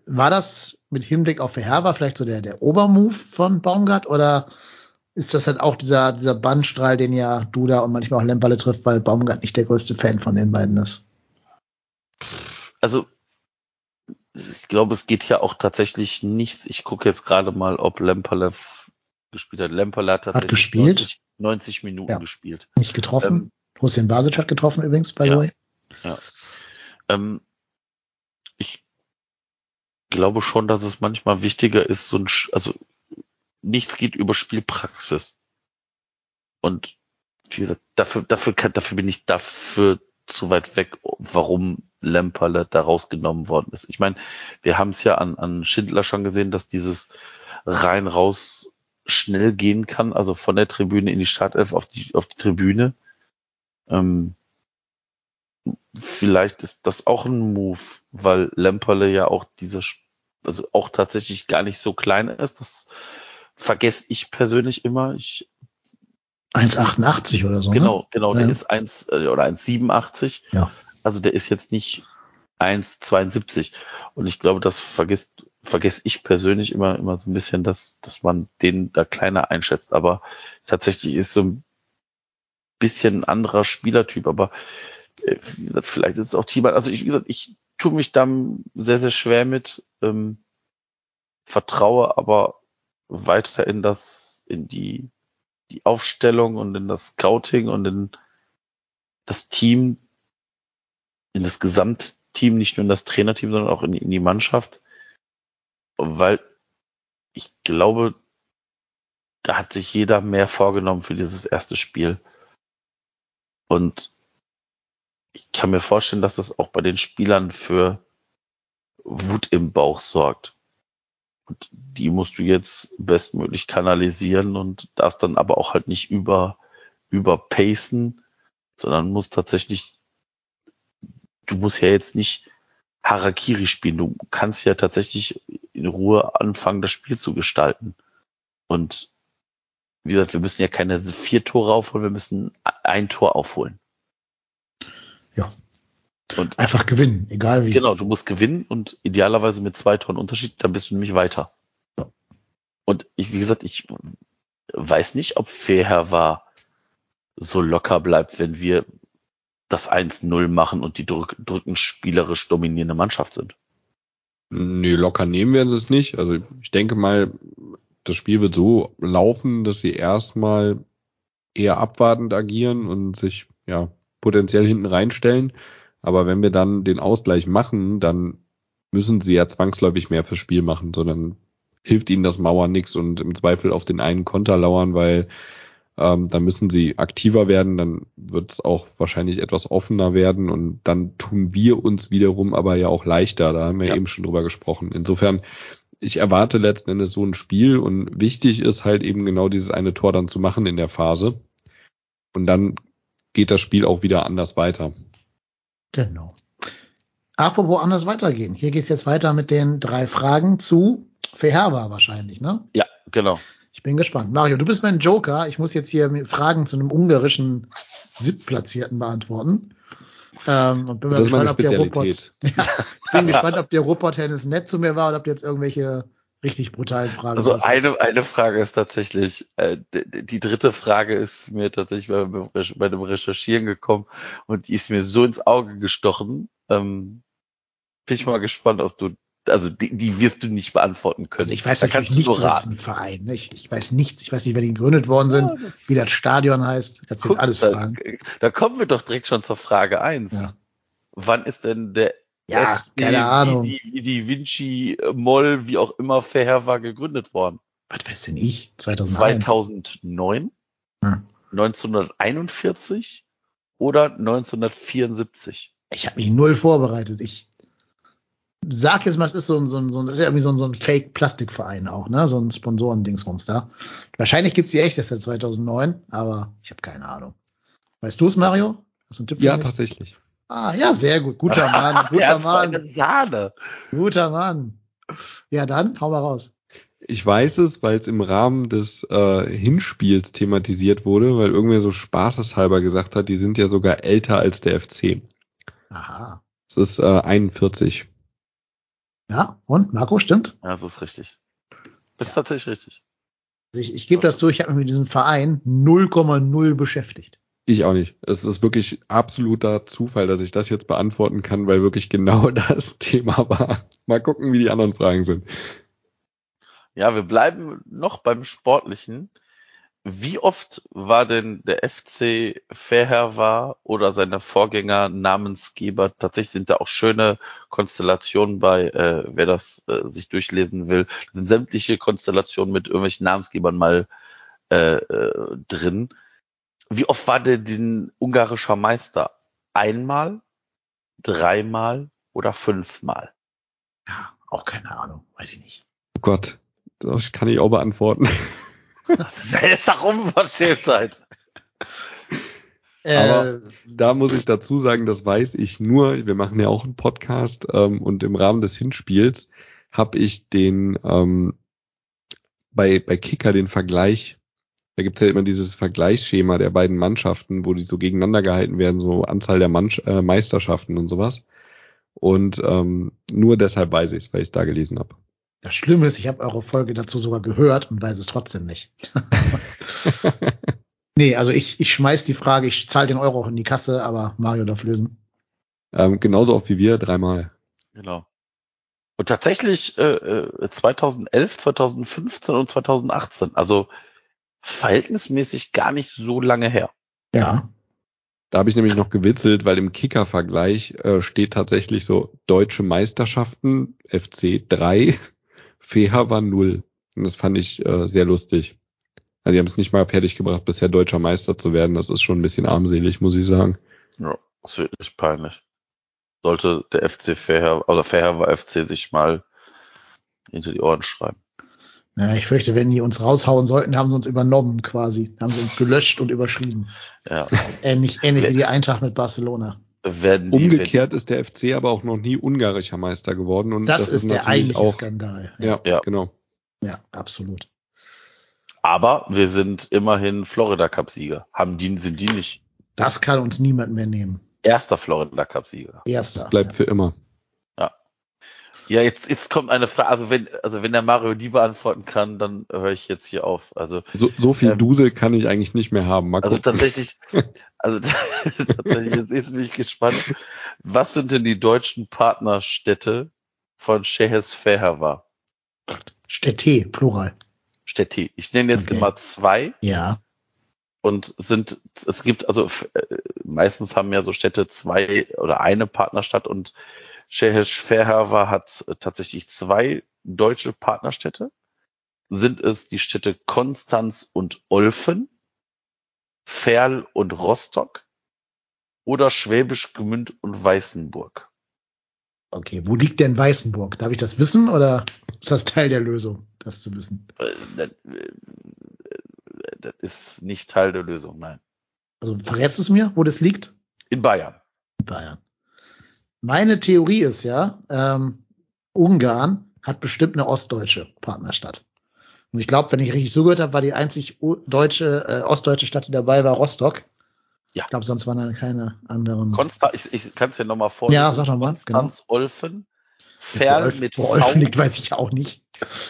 War das mit Hinblick auf Verherber vielleicht so der, der Obermove von Baumgart oder ist das halt auch dieser, dieser Bannstrahl, den ja Duda und manchmal auch Lemperle trifft, weil Baumgart nicht der größte Fan von den beiden ist? Also, ich glaube, es geht ja auch tatsächlich nichts. Ich gucke jetzt gerade mal, ob Lemperlev gespielt hat. Lemperle hat tatsächlich gespielt? 90, 90 Minuten Ja. gespielt. Nicht getroffen. Hussein Basic hat getroffen übrigens, by the ja. way. Ja. Ähm, ich glaube schon, dass es manchmal wichtiger ist, so ein, also nichts geht über Spielpraxis. Und wie gesagt, dafür, dafür, kann, dafür bin ich dafür zu weit weg, warum Lemperle da rausgenommen worden ist. Ich meine, wir haben es ja an, an Schindler schon gesehen, dass dieses rein raus schnell gehen kann, also von der Tribüne in die Startelf auf die, auf die Tribüne. Ähm, vielleicht ist das auch ein Move, weil Lemperle ja auch dieser, Sp- also auch tatsächlich gar nicht so klein ist. Das vergesse ich persönlich immer. Ich 1,88 oder so. Genau, genau, der Ja. ist 1 äh, oder 1,87. Ja. Also der ist jetzt nicht 1,72. Und ich glaube, das vergisst, vergesse ich persönlich immer, immer so ein bisschen, dass, dass man den da kleiner einschätzt. Aber tatsächlich ist so ein bisschen ein anderer Spielertyp. Aber äh, wie gesagt, vielleicht ist es auch Team. Also ich, wie gesagt, ich tue mich da sehr, sehr schwer mit, ähm, vertraue aber weiter in das, in die die Aufstellung und in das Scouting und in das Team, in das Gesamtteam, nicht nur in das Trainerteam, sondern auch in, in die Mannschaft, weil ich glaube, da hat sich jeder mehr vorgenommen für dieses erste Spiel. Und ich kann mir vorstellen, dass das auch bei den Spielern für Wut im Bauch sorgt. Und die musst du jetzt bestmöglich kanalisieren und darfst dann aber auch halt nicht über, überpacen, sondern musst tatsächlich, du musst ja jetzt nicht Harakiri spielen. Du kannst ja tatsächlich in Ruhe anfangen, das Spiel zu gestalten. Und wie gesagt, wir müssen ja keine vier Tore aufholen, wir müssen ein Tor aufholen. Ja. Und Einfach gewinnen, egal wie. Genau, du musst gewinnen und idealerweise mit zwei Toren Unterschied, dann bist du nämlich weiter. Ja. Und ich, wie gesagt, ich weiß nicht, ob Fairherr war so locker bleibt, wenn wir das 1-0 machen und die drück, drücken spielerisch dominierende Mannschaft sind. Nee, locker nehmen werden sie es nicht. Also ich denke mal, das Spiel wird so laufen, dass sie erstmal eher abwartend agieren und sich ja potenziell hinten reinstellen. Aber wenn wir dann den Ausgleich machen, dann müssen sie ja zwangsläufig mehr fürs Spiel machen, sondern hilft ihnen das Mauern nichts und im Zweifel auf den einen Konter lauern, weil ähm, dann müssen sie aktiver werden, dann wird es auch wahrscheinlich etwas offener werden und dann tun wir uns wiederum aber ja auch leichter. Da haben wir Ja. eben schon drüber gesprochen. Insofern, ich erwarte letzten Endes so ein Spiel und wichtig ist halt eben genau dieses eine Tor dann zu machen in der Phase. Und dann geht das Spiel auch wieder anders weiter. Genau. Apropos anders weitergehen. Hier geht's jetzt weiter mit den drei Fragen zu Verherber wahrscheinlich, ne? Ja, genau. Ich bin gespannt. Mario, du bist mein Joker. Ich muss jetzt hier Fragen zu einem ungarischen Siebtplatzierten beantworten. Ähm, und bin mal Das gespannt, ob der Ruppert, Spezialität. ich bin gespannt, ob der Ruppert-Tennis nett zu mir war oder ob jetzt irgendwelche richtig brutalen Fragen Also eine, eine Frage ist tatsächlich, äh, die, die dritte Frage ist mir tatsächlich bei, bei dem Recherchieren gekommen und die ist mir so ins Auge gestochen. Ähm, bin ich mal gespannt, ob du, also die, die wirst du nicht beantworten können. Also ich weiß Da natürlich kannst nichts über diesen Verein. Ne? Ich, ich weiß nichts. Ich weiß nicht, wer die gegründet worden sind, Ja, das- wie das Stadion heißt. Das Guck, alles da, Fragen. da kommen wir doch direkt schon zur Frage eins. Ja. Wann ist denn der Ja, FC, keine Ahnung. Wie die, wie die Vinci äh, Moll, wie auch immer Verheer war, gegründet worden? Was weiß denn ich? 2001. 2009, Hm. 1941 oder 1974? Ich habe mich null vorbereitet. Ich sag jetzt mal, es ist so ein, so ein, so ein das ist ja irgendwie so ein, so ein Fake-Plastikverein auch, ne? So ein Sponsorendingsbums da. Wahrscheinlich gibt's die echt erst seit 2009, aber ich habe keine Ahnung. Weißt du es, Mario? Hast du einen Tipp Ja, für mich? tatsächlich. Ah, ja, sehr gut. Guter Mann, Der guter hat so eine Mann, Sahne. guter Mann. Ja, dann hau mal raus. Ich weiß es, weil es im Rahmen des äh, Hinspiels thematisiert wurde, weil irgendwer so spaßeshalber gesagt hat, die sind ja sogar älter als der FC. Aha. Es ist äh, 41. Ja, und Marco, stimmt? Ja, das ist richtig. Das ist tatsächlich richtig. Also ich, ich gebe das zu, ich habe mich mit diesem Verein 0,0 beschäftigt. Ich auch nicht. Es ist wirklich absoluter Zufall, dass ich das jetzt beantworten kann, weil wirklich genau das Thema war. Mal gucken, wie die anderen Fragen sind. Ja, wir bleiben noch beim Sportlichen. Wie oft war denn der FC Fairhair oder seine Vorgänger Namensgeber? Tatsächlich sind da auch schöne Konstellationen bei, äh, wer das äh, sich durchlesen will. Sind sämtliche Konstellationen mit irgendwelchen Namensgebern mal äh, äh, drin. Wie oft war der denn ungarischer Meister? Einmal, dreimal oder fünfmal? Ja, auch keine Ahnung, weiß ich nicht. Oh Gott, das kann ich auch beantworten. Das ist doch Unverschämtheit. Aber Äh, da muss ich dazu sagen, das weiß ich nur. Wir machen ja auch einen Podcast ähm, und im Rahmen des Hinspiels habe ich den ähm, bei, bei Kicker den Vergleich. Da gibt's ja immer dieses Vergleichsschema der beiden Mannschaften, wo die so gegeneinander gehalten werden, so Anzahl der Mann äh, Meisterschaften und sowas. Und ähm, nur deshalb weiß ich es, weil ich es da gelesen habe. das Schlimme ist, ich habe eure Folge dazu sogar gehört und weiß es trotzdem nicht. nee, also ich, ich schmeiß die Frage, ich zahle den Euro auch in die Kasse, aber Mario darf lösen. ähm, genauso oft wie wir, dreimal. Genau. Und tatsächlich äh, äh, 2011, 2015 und 2018, also verhältnismäßig gar nicht so lange her. Ja. Da habe ich nämlich noch gewitzelt, weil im Kicker-Vergleich äh, steht tatsächlich so deutsche Meisterschaften, FC 3, FEHA war 0. Und das fand ich äh, sehr lustig. Also die haben es nicht mal fertig gebracht, bisher deutscher Meister zu werden. Das ist schon ein bisschen armselig, muss ich sagen. Ja, das ist wirklich peinlich. Sollte der FC Fairhair, oder Fairhair war FC sich mal hinter die Ohren schreiben. Ja, ich fürchte, wenn die uns raushauen sollten, haben sie uns übernommen quasi. Haben sie uns gelöscht und überschrieben. Ja, Ähnlich, ähnlich wie die Eintracht mit Barcelona. die, Umgekehrt ist der FC aber auch noch nie ungarischer Meister geworden. Und Das, ist der eigentliche auch. Skandal. Ja, Ja. genau. ja, absolut. aber wir sind immerhin Florida Cup Sieger. Haben die, sind die nicht Das kann uns niemand mehr nehmen. erster Florida Cup Sieger? Erster. Das bleibt für immer. Ja, jetzt, jetzt kommt eine Frage, also wenn, also wenn der Mario die beantworten kann, dann höre ich jetzt hier auf. Also, So, so viel Ähm, Dusel kann ich eigentlich nicht mehr haben. Mal also gucken. tatsächlich, also tatsächlich, jetzt, jetzt bin ich gespannt. Was sind denn die deutschen Partnerstädte von Shehes Fairhawa? Städte, Plural. Städte. Ich nenne jetzt Okay. immer zwei Ja. und sind, es gibt, also äh, meistens haben ja so Städte zwei oder eine Partnerstadt und Shehesh Fairhawa hat äh, tatsächlich zwei deutsche Partnerstädte. Sind es die Städte Konstanz und Olfen, Ferl und Rostock oder Schwäbisch Gmünd und Weißenburg? Okay, wo liegt denn Weißenburg? Darf ich das wissen oder ist das Teil der Lösung, das zu wissen? Äh, Das, äh, das ist nicht Teil der Lösung, nein. Also verrätst du es mir, wo das liegt? In Bayern. Bayern. Meine Theorie ist ja, ähm, Ungarn hat bestimmt eine ostdeutsche Partnerstadt. Und ich glaube, wenn ich richtig zugehört habe, war die einzig deutsche, äh, ostdeutsche Stadt, die dabei war, Rostock. Ja. Ich glaube, sonst waren da keine anderen. Konstanz, ich, ich kann es ja nochmal vorlesen. Ja, sag doch mal, Konstanz, Olfen, Wo Ferl mit wo. Olfen liegt, weiß ich auch nicht.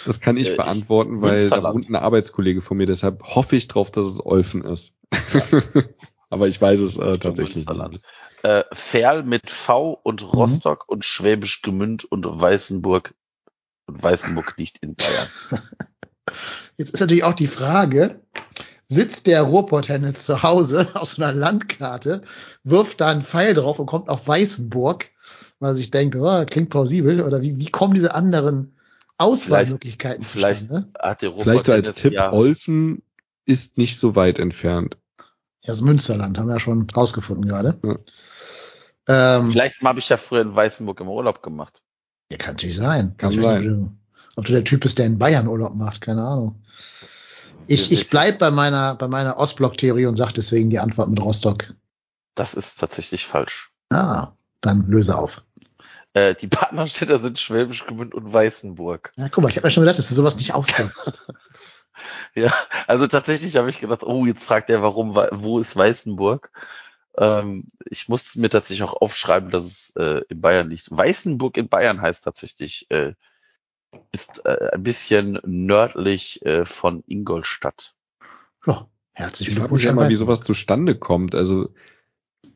Das kann Äh, ich ich- beantworten, weil da wohnt ein Arbeitskollege von mir, deshalb hoffe ich drauf, dass es Olfen ist. Aber ich weiß es äh, tatsächlich Münsterland. Nicht. Äh, Ferl mit V und Mhm. Rostock und Schwäbisch Gmünd und Weißenburg. Und Weißenburg liegt in Bayern. Jetzt ist natürlich auch die Frage, sitzt der Ruhrpott-Hennes zu Hause auf so einer Landkarte, wirft da einen Pfeil drauf und kommt auf Weißenburg, weil er sich denkt, oh, klingt plausibel, oder wie, wie kommen diese anderen Auswahlmöglichkeiten Vielleicht zustande? hat der Robert Vielleicht so als Tipp, ja, Olfen ist nicht so weit entfernt. Ja, das Münsterland haben wir ja schon rausgefunden gerade. Ja. Ähm, vielleicht habe ich ja früher in Weißenburg im Urlaub gemacht. ja, kann natürlich sein. Kann ich weiß sein. ob, du, ob du der Typ bist, der in Bayern Urlaub macht, keine Ahnung. Ich, ich bleib bei meiner, bei meiner Ostblock-Theorie und sage deswegen die Antwort mit Rostock. Das ist tatsächlich falsch. Ah, dann löse auf. Äh, die Partnerstädte sind Schwäbisch Gmünd und Weißenburg. Ja, guck mal, ich habe mir schon gedacht, dass du sowas nicht aufkennst. Ja, also tatsächlich habe ich gedacht, oh, jetzt fragt er, warum, wo ist Weißenburg? Ähm, ich musste mir tatsächlich auch aufschreiben, dass es äh, in Bayern liegt. Weißenburg in Bayern heißt tatsächlich, äh, ist äh, ein bisschen nördlich äh, von Ingolstadt. Ja, Herzlichen Ich frage Glückwunsch mich ja mal, wie sowas zustande kommt. Also,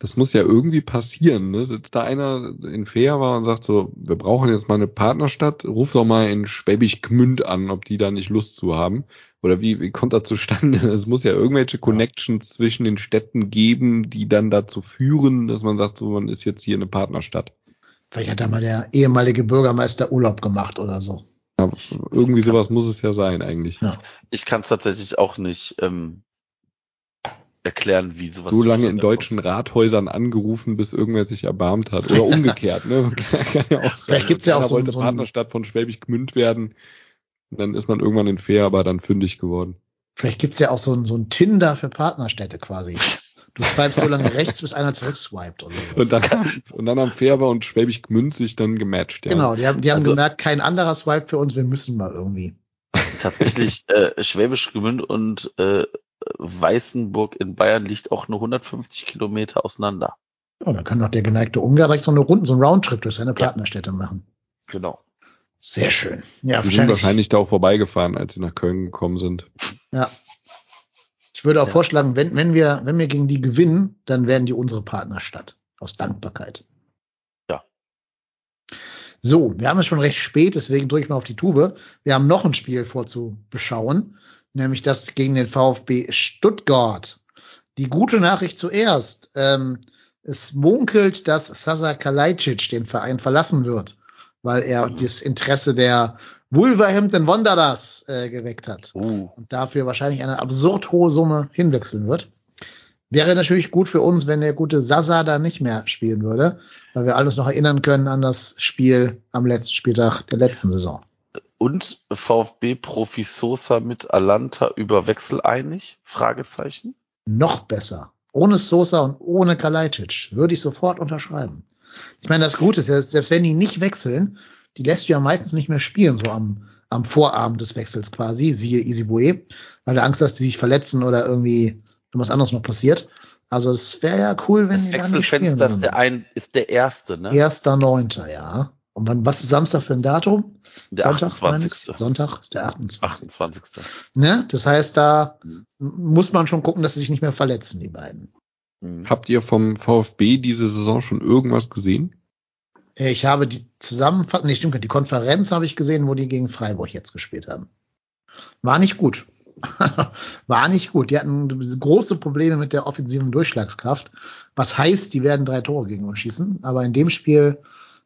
das muss ja irgendwie passieren. Ne? Sitzt da einer in Feher und sagt so, wir brauchen jetzt mal eine Partnerstadt, ruf doch mal in Schwäbisch Gmünd an, ob die da nicht Lust zu haben. Oder wie, wie kommt das zustande? Es muss ja irgendwelche Connections zwischen den Städten geben, die dann dazu führen, dass man sagt, so, man ist jetzt hier eine Partnerstadt. Vielleicht hat da mal der ehemalige Bürgermeister Urlaub gemacht oder so. Ja, irgendwie sowas muss es ja sein eigentlich. Ja. Ich kann es tatsächlich auch nicht ähm, erklären, wie sowas. so lange in deutschen kommt. Rathäusern angerufen, bis irgendwer sich erbarmt hat. Oder umgekehrt, ne? Kann ja auch sein. Vielleicht gibt's ja auch so ein- wollte so Partnerstadt von Schwäbisch Gmünd werden. Und Dann ist man irgendwann in Fair, aber dann fündig geworden. Vielleicht gibt's ja auch so ein, so ein Tinder für Partnerstädte quasi. Du swipest so lange rechts, bis einer zurückswiped oder so. Und dann, und dann haben Färber und Schwäbisch Gmünd sich dann gematcht. Ja. Genau, die haben, die haben Also- gemerkt, kein anderer Swipe für uns, wir müssen mal irgendwie. Tatsächlich, äh, Schwäbisch Gmünd und äh, Weißenburg in Bayern liegt auch nur 150 Kilometer auseinander. Ja, dann kann doch der geneigte Ungar direkt so eine Runde, so einen Roundtrip durch seine Partnerstädte machen. Genau. Sehr schön. Ja, Die sind wahrscheinlich da auch vorbeigefahren, als sie nach Köln gekommen sind. Ja. Ich würde auch Ja. vorschlagen, wenn, wenn wir, wenn wir gegen die gewinnen, dann werden die unsere Partnerstadt. Aus Dankbarkeit. Ja. So, wir haben es schon recht spät, deswegen drücke ich mal auf die Tube. Wir haben noch ein Spiel vorzubeschauen, nämlich das gegen den VfB Stuttgart. Die gute Nachricht zuerst. Ähm, es munkelt, dass Sasa Kalajdzic den Verein verlassen wird, weil er das Interesse der Wolverhampton Wanderers äh, geweckt hat Uh, und dafür wahrscheinlich eine absurd hohe Summe hinwechseln wird. Wäre natürlich gut für uns, wenn der gute Sasa da nicht mehr spielen würde, weil wir alles noch erinnern können an das Spiel am letzten Spieltag der letzten Saison. Und VfB-Profi Sosa mit Alanta über Wechsel einig? Fragezeichen. Noch besser. Ohne Sosa und ohne Kalajdzic würde ich sofort unterschreiben. Ich meine, das Gute ist, selbst wenn die nicht wechseln, die lässt du ja meistens nicht mehr spielen, so am, am Vorabend des Wechsels quasi, siehe Isibue, weil du Angst hast, die sich verletzen oder irgendwie irgendwas anderes noch passiert. Also es wäre ja cool, wenn Das die da nicht spielen Wechselfenster ist der, ein, ist der erste, ne? Erster Neunter, ja. Und wann, was ist Samstag für ein Datum? der Sonntag, meine 28. ich? Sonntag ist der 28. 28. Ne? Das heißt, da Mhm. muss man schon gucken, dass sie sich nicht mehr verletzen, die beiden. Mhm. Habt ihr vom VfB diese Saison schon irgendwas gesehen? Äh, Ich habe die Zusammenfassung, nee, stimmt, nicht, die Konferenz habe ich gesehen, wo die gegen Freiburg jetzt gespielt haben. War nicht gut. War nicht gut. Die hatten große Probleme mit der offensiven Durchschlagskraft. Was heißt, die werden drei Tore gegen uns schießen. Aber in dem Spiel,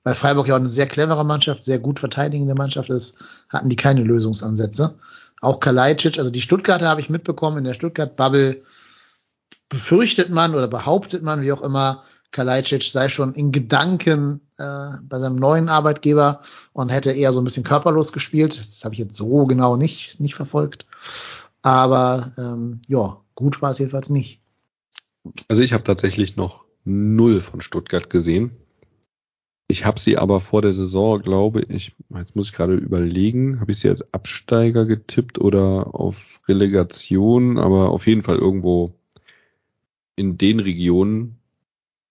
weil Freiburg ja auch eine sehr clevere Mannschaft, sehr gut verteidigende Mannschaft ist, hatten die keine Lösungsansätze. Auch Kalajdzic, also die Stuttgarter habe ich mitbekommen, in der Stuttgart-Bubble befürchtet man oder behauptet man, wie auch immer, Kalajdzic sei schon in Gedanken äh, bei seinem neuen Arbeitgeber und hätte eher so ein bisschen körperlos gespielt. Das habe ich jetzt so genau nicht, nicht verfolgt. Aber ähm, ja, gut war es jedenfalls nicht. Also ich habe tatsächlich noch null von Stuttgart gesehen. Ich habe sie aber vor der Saison, glaube ich, jetzt muss ich gerade überlegen, habe ich sie als Absteiger getippt oder auf Relegation, aber auf jeden Fall irgendwo in den Regionen,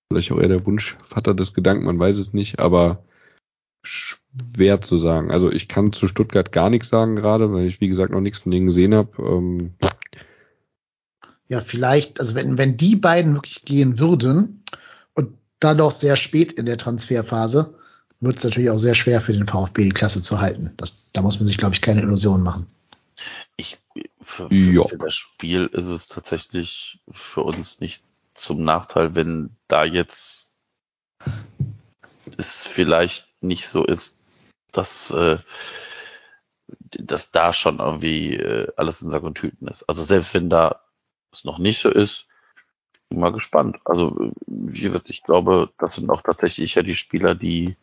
vielleicht auch eher der Wunschvater des Gedanken, man weiß es nicht, aber schwer zu sagen. Also ich kann zu Stuttgart gar nichts sagen gerade, weil ich wie gesagt noch nichts von denen gesehen habe. Ähm, Ja, vielleicht, also wenn, wenn die beiden wirklich gehen würden dann noch sehr spät in der Transferphase, wird es natürlich auch sehr schwer für den VfB die Klasse zu halten. Das, da muss man sich, glaube ich, keine Illusionen machen. Ich, für, für, Ja. für das Spiel ist es tatsächlich für uns nicht zum Nachteil, wenn da jetzt es vielleicht nicht so ist, dass, äh, dass da schon irgendwie äh, alles in Sack und Tüten ist. Also selbst wenn da es noch nicht so ist, bin mal gespannt. Also wie gesagt, ich glaube, das sind auch tatsächlich ja die Spieler, die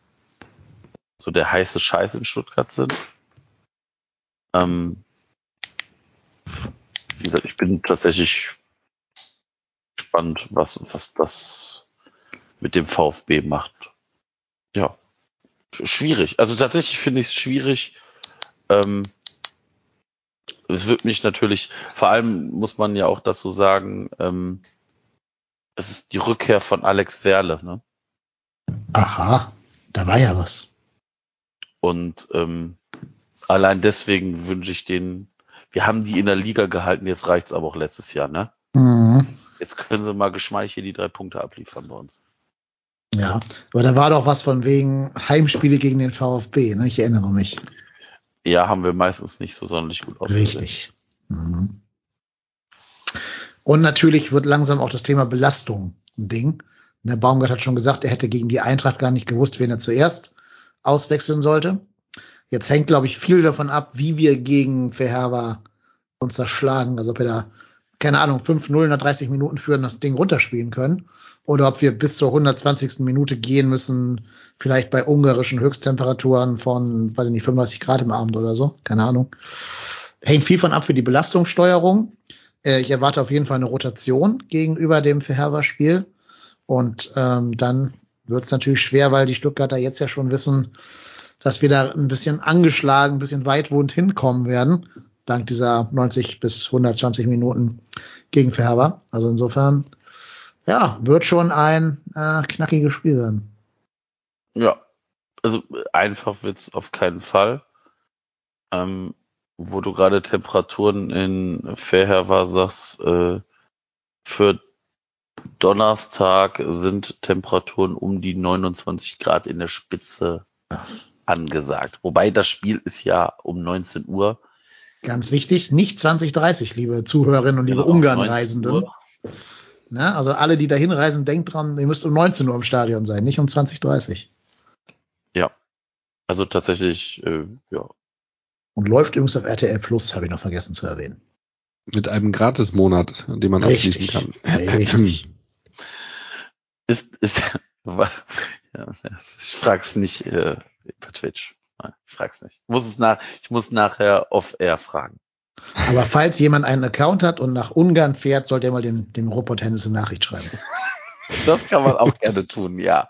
so der heiße Scheiß in Stuttgart sind. Ähm, wie gesagt, ich bin tatsächlich gespannt, was, was das mit dem VfB macht. Ja, sch- schwierig. Also tatsächlich finde ich es schwierig. Ähm, es wird mich natürlich, vor allem muss man ja auch dazu sagen, ähm, es ist die Rückkehr von Alex Werle, ne? Aha, da war ja was. Und ähm, allein deswegen wünsche ich den, wir haben die in der Liga gehalten, jetzt reicht's aber auch letztes Jahr, ne? Mhm. Jetzt können sie mal geschmeichelt die drei Punkte abliefern bei uns. Ja, aber da war doch was von wegen Heimspiele gegen den VfB, ne? Ich erinnere mich. Ja, haben wir meistens nicht so sonderlich gut ausgesehen. Richtig. Mhm. Und natürlich wird langsam auch das Thema Belastung ein Ding. Der Baumgart hat schon gesagt, er hätte gegen die Eintracht gar nicht gewusst, wen er zuerst auswechseln sollte. Jetzt hängt, glaube ich, viel davon ab, wie wir gegen Verherber uns das schlagen. Also ob wir da, keine Ahnung, 5-0 nach 30 Minuten führen, das Ding runterspielen können. Oder ob wir bis zur 120. Minute gehen müssen, vielleicht bei ungarischen Höchsttemperaturen von, weiß ich nicht, 35 Grad im Abend oder so. Keine Ahnung. Hängt viel von ab für die Belastungssteuerung. Äh, ich erwarte auf jeden Fall eine Rotation gegenüber dem Verherber-Spiel. Und ähm, dann wird es natürlich schwer, weil die Stuttgarter jetzt ja schon wissen, dass wir da ein bisschen angeschlagen, ein bisschen weitwohnt hinkommen werden, dank dieser 90 bis 120 Minuten gegen Verherber. Also insofern, ja, wird schon ein äh, knackiges Spiel werden. Ja, also einfach wird's auf keinen Fall. Ähm, wo du gerade Temperaturen in Fairhaver sagst, äh, für Donnerstag sind Temperaturen um die 29 Grad in der Spitze angesagt. Wobei das Spiel ist ja um 19 Uhr. Ganz wichtig, nicht 2030, liebe Zuhörerinnen und liebe Genau, Ungarn-Reisenden. 19 Uhr. Ne? Also alle, die da hinreisen, denkt dran, ihr müsst um 19 Uhr im Stadion sein, nicht um 2030. Ja. Also tatsächlich, äh, ja. Und läuft übrigens auf RTL Plus, habe ich noch vergessen zu erwähnen. Mit einem Gratismonat, den man abschließen kann. Richtig. Ist, ist, ja, ich frag's nicht äh, per Twitch. Nein, Ich frag's nicht. Ich muss es nach, ich muss nachher off-air fragen. Aber falls jemand einen Account hat und nach Ungarn fährt, sollte er mal dem, dem Robot Hennis eine Nachricht schreiben. Das kann man auch gerne tun, ja.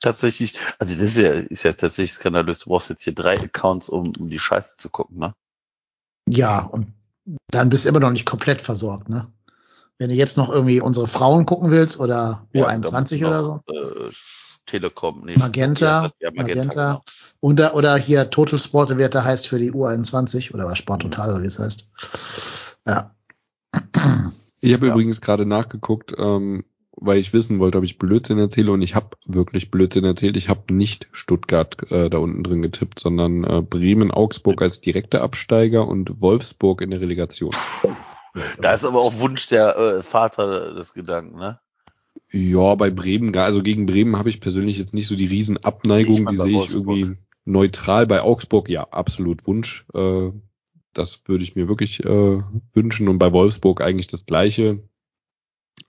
Tatsächlich, also das ist ja, ist ja tatsächlich skandalös. Du brauchst jetzt hier drei Accounts, um, um die Scheiße zu gucken, ne? Ja, und dann bist du immer noch nicht komplett versorgt, ne? Wenn du jetzt noch irgendwie unsere Frauen gucken willst oder Ja, U21 da oder so. Äh, Telekom, nee, Magenta, ja, Magenta, Magenta. Genau. Oder, oder hier Total Sport, der heißt für die U21 oder was Sport Total, oder wie es heißt. Ja. Ich habe Ja. übrigens gerade nachgeguckt, ähm, weil ich wissen wollte, ob ich Blödsinn erzähle und ich habe wirklich Blödsinn erzählt. Ich habe nicht Stuttgart äh, da unten drin getippt, sondern äh, Bremen, Augsburg als direkter Absteiger und Wolfsburg in der Relegation. Da ist aber auch Wunsch der äh, Vater des Gedanken, ne? Ja, bei Bremen, also gegen Bremen habe ich persönlich jetzt nicht so die Riesenabneigung, die sehe ich irgendwie neutral. Bei Augsburg, ja, absolut Wunsch. Äh, das würde ich mir wirklich äh, wünschen und bei Wolfsburg eigentlich das gleiche.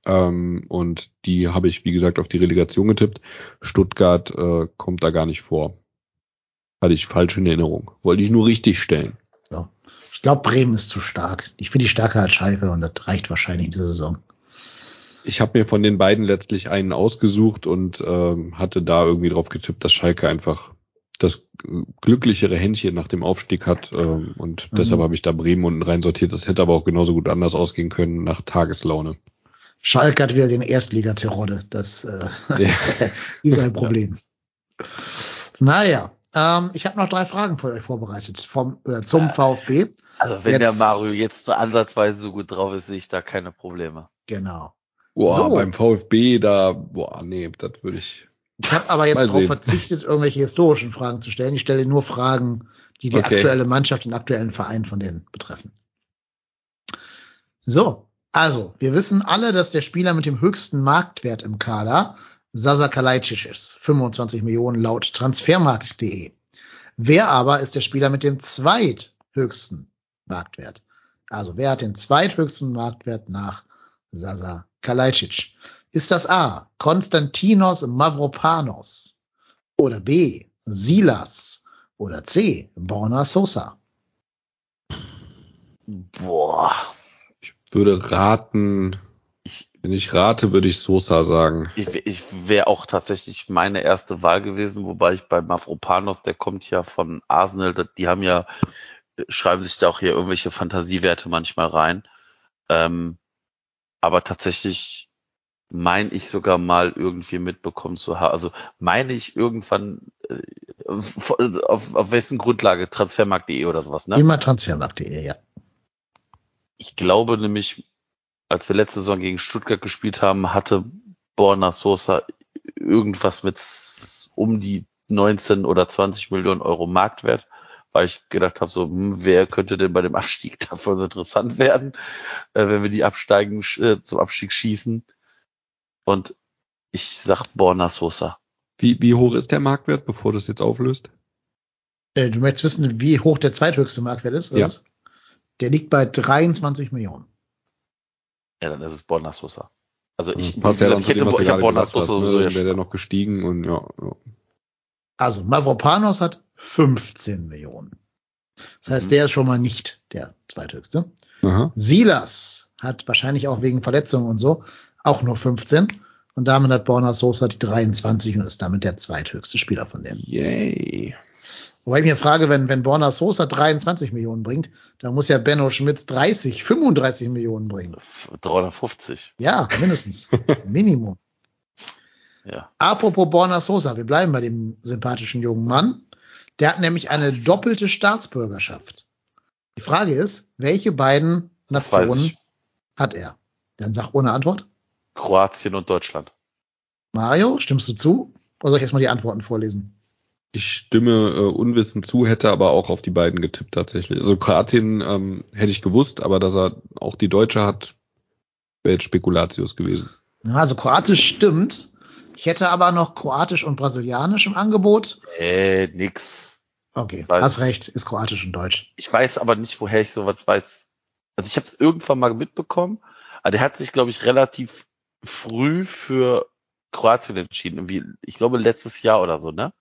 Ähm, und die habe ich, wie gesagt, auf die Relegation getippt. Stuttgart äh, kommt da gar nicht vor. Hatte ich falsch in Erinnerung. Wollte ich nur richtig stellen. So. Ich glaube, Bremen ist zu stark. Ich finde die stärker als Schalke und das reicht wahrscheinlich diese Saison. Ich habe mir von den beiden letztlich einen ausgesucht und ähm, hatte da irgendwie drauf getippt, dass Schalke einfach das äh, glücklichere Händchen nach dem Aufstieg hat. Ähm, und Mhm. deshalb habe ich da Bremen unten rein sortiert. Das hätte aber auch genauso gut anders ausgehen können nach Tageslaune. Schalke hat wieder den Erstligaterodde. Das äh, Ja. ist ein Problem. Naja, ähm, ich habe noch drei Fragen für euch vorbereitet vom, äh, zum VfB. Also wenn Jetzt- der Mario jetzt nur ansatzweise so gut drauf ist, sehe ich da keine Probleme. Genau. Boah, So. beim VfB da, boah, nee, das würde ich. Ich habe aber jetzt darauf verzichtet, irgendwelche historischen Fragen zu stellen. Ich stelle nur Fragen, die die Okay. aktuelle Mannschaft, den aktuellen Verein von denen betreffen. So, also, wir wissen alle, dass der Spieler mit dem höchsten Marktwert im Kader Sasa Kalajdzic ist. 25 Millionen laut transfermarkt.de. Wer aber ist der Spieler mit dem zweithöchsten Marktwert? Also, wer hat den zweithöchsten Marktwert nach Sasa Kalajdzic? Ist das A. Konstantinos Mavropanos oder B. Silas oder C. Borna Sosa? Boah. Ich würde raten, Ich, wenn ich rate, würde ich Sosa sagen. ich, ich wäre auch tatsächlich meine erste Wahl gewesen, wobei ich bei Mavropanos, der kommt ja von Arsenal, die haben ja, schreiben sich da auch hier irgendwelche Fantasiewerte manchmal rein. Ähm, aber tatsächlich meine ich sogar mal irgendwie mitbekommen zu haben. Also meine ich irgendwann äh, auf, auf, auf wessen Grundlage Transfermarkt.de oder sowas, ne? Immer transfermarkt.de, ja. Ich glaube nämlich, als wir letzte Saison gegen Stuttgart gespielt haben, hatte Borna Sosa irgendwas mit um die 19 oder 20 Millionen Euro Marktwert, weil ich gedacht habe, so, hm, wer könnte denn bei dem Abstieg davon so interessant werden, äh, wenn wir die absteigen, äh, zum Abstieg schießen. Und ich sag Borna Sosa. Wie, wie hoch ist der Marktwert, bevor du es jetzt auflöst? Äh, du möchtest wissen, wie hoch der zweithöchste Marktwert ist? Oder Ja. was? Der liegt bei 23 Millionen. Ja, dann ist es Borna Sosa. Also ich, ja dann ich hätte, ich habe Borna Sosa ne? Dann wäre der noch gestiegen und ja, ja. Also Mavropanos hat 15 Millionen. Das heißt, Mhm. der ist schon mal nicht der zweithöchste. Aha. Silas hat wahrscheinlich auch wegen Verletzungen und so auch nur 15. Und damit hat Borna Sosa die 23 und ist damit der zweithöchste Spieler von denen. Yay. Wobei ich mir frage, wenn, wenn Borna Sosa 23 Millionen bringt, dann muss ja Benno Schmitz 30, 35 Millionen bringen. 350. Ja, mindestens. Minimum. Ja. Apropos Borna Sosa, wir bleiben bei dem sympathischen jungen Mann. Der hat nämlich eine doppelte Staatsbürgerschaft. Die Frage ist, welche beiden Nationen hat er? Dann sag ohne Antwort. Kroatien und Deutschland. Mario, stimmst du zu? Oder soll ich erstmal die Antworten vorlesen? Ich stimme äh, unwissend zu, hätte aber auch auf die beiden getippt tatsächlich. Also Kroatien ähm, hätte ich gewusst, aber dass er auch die Deutsche hat, wäre jetzt Spekulatius gewesen. Ja, also Kroatisch stimmt. Ich hätte aber noch Kroatisch und Brasilianisch im Angebot. Äh, nix. Okay, Weiß- hast recht, ist Kroatisch und Deutsch. Ich weiß aber nicht, woher ich sowas weiß. Also ich habe es irgendwann mal mitbekommen, aber der hat sich, glaube ich, relativ früh für Kroatien entschieden. Irgendwie, ich glaube, letztes Jahr oder so, ne?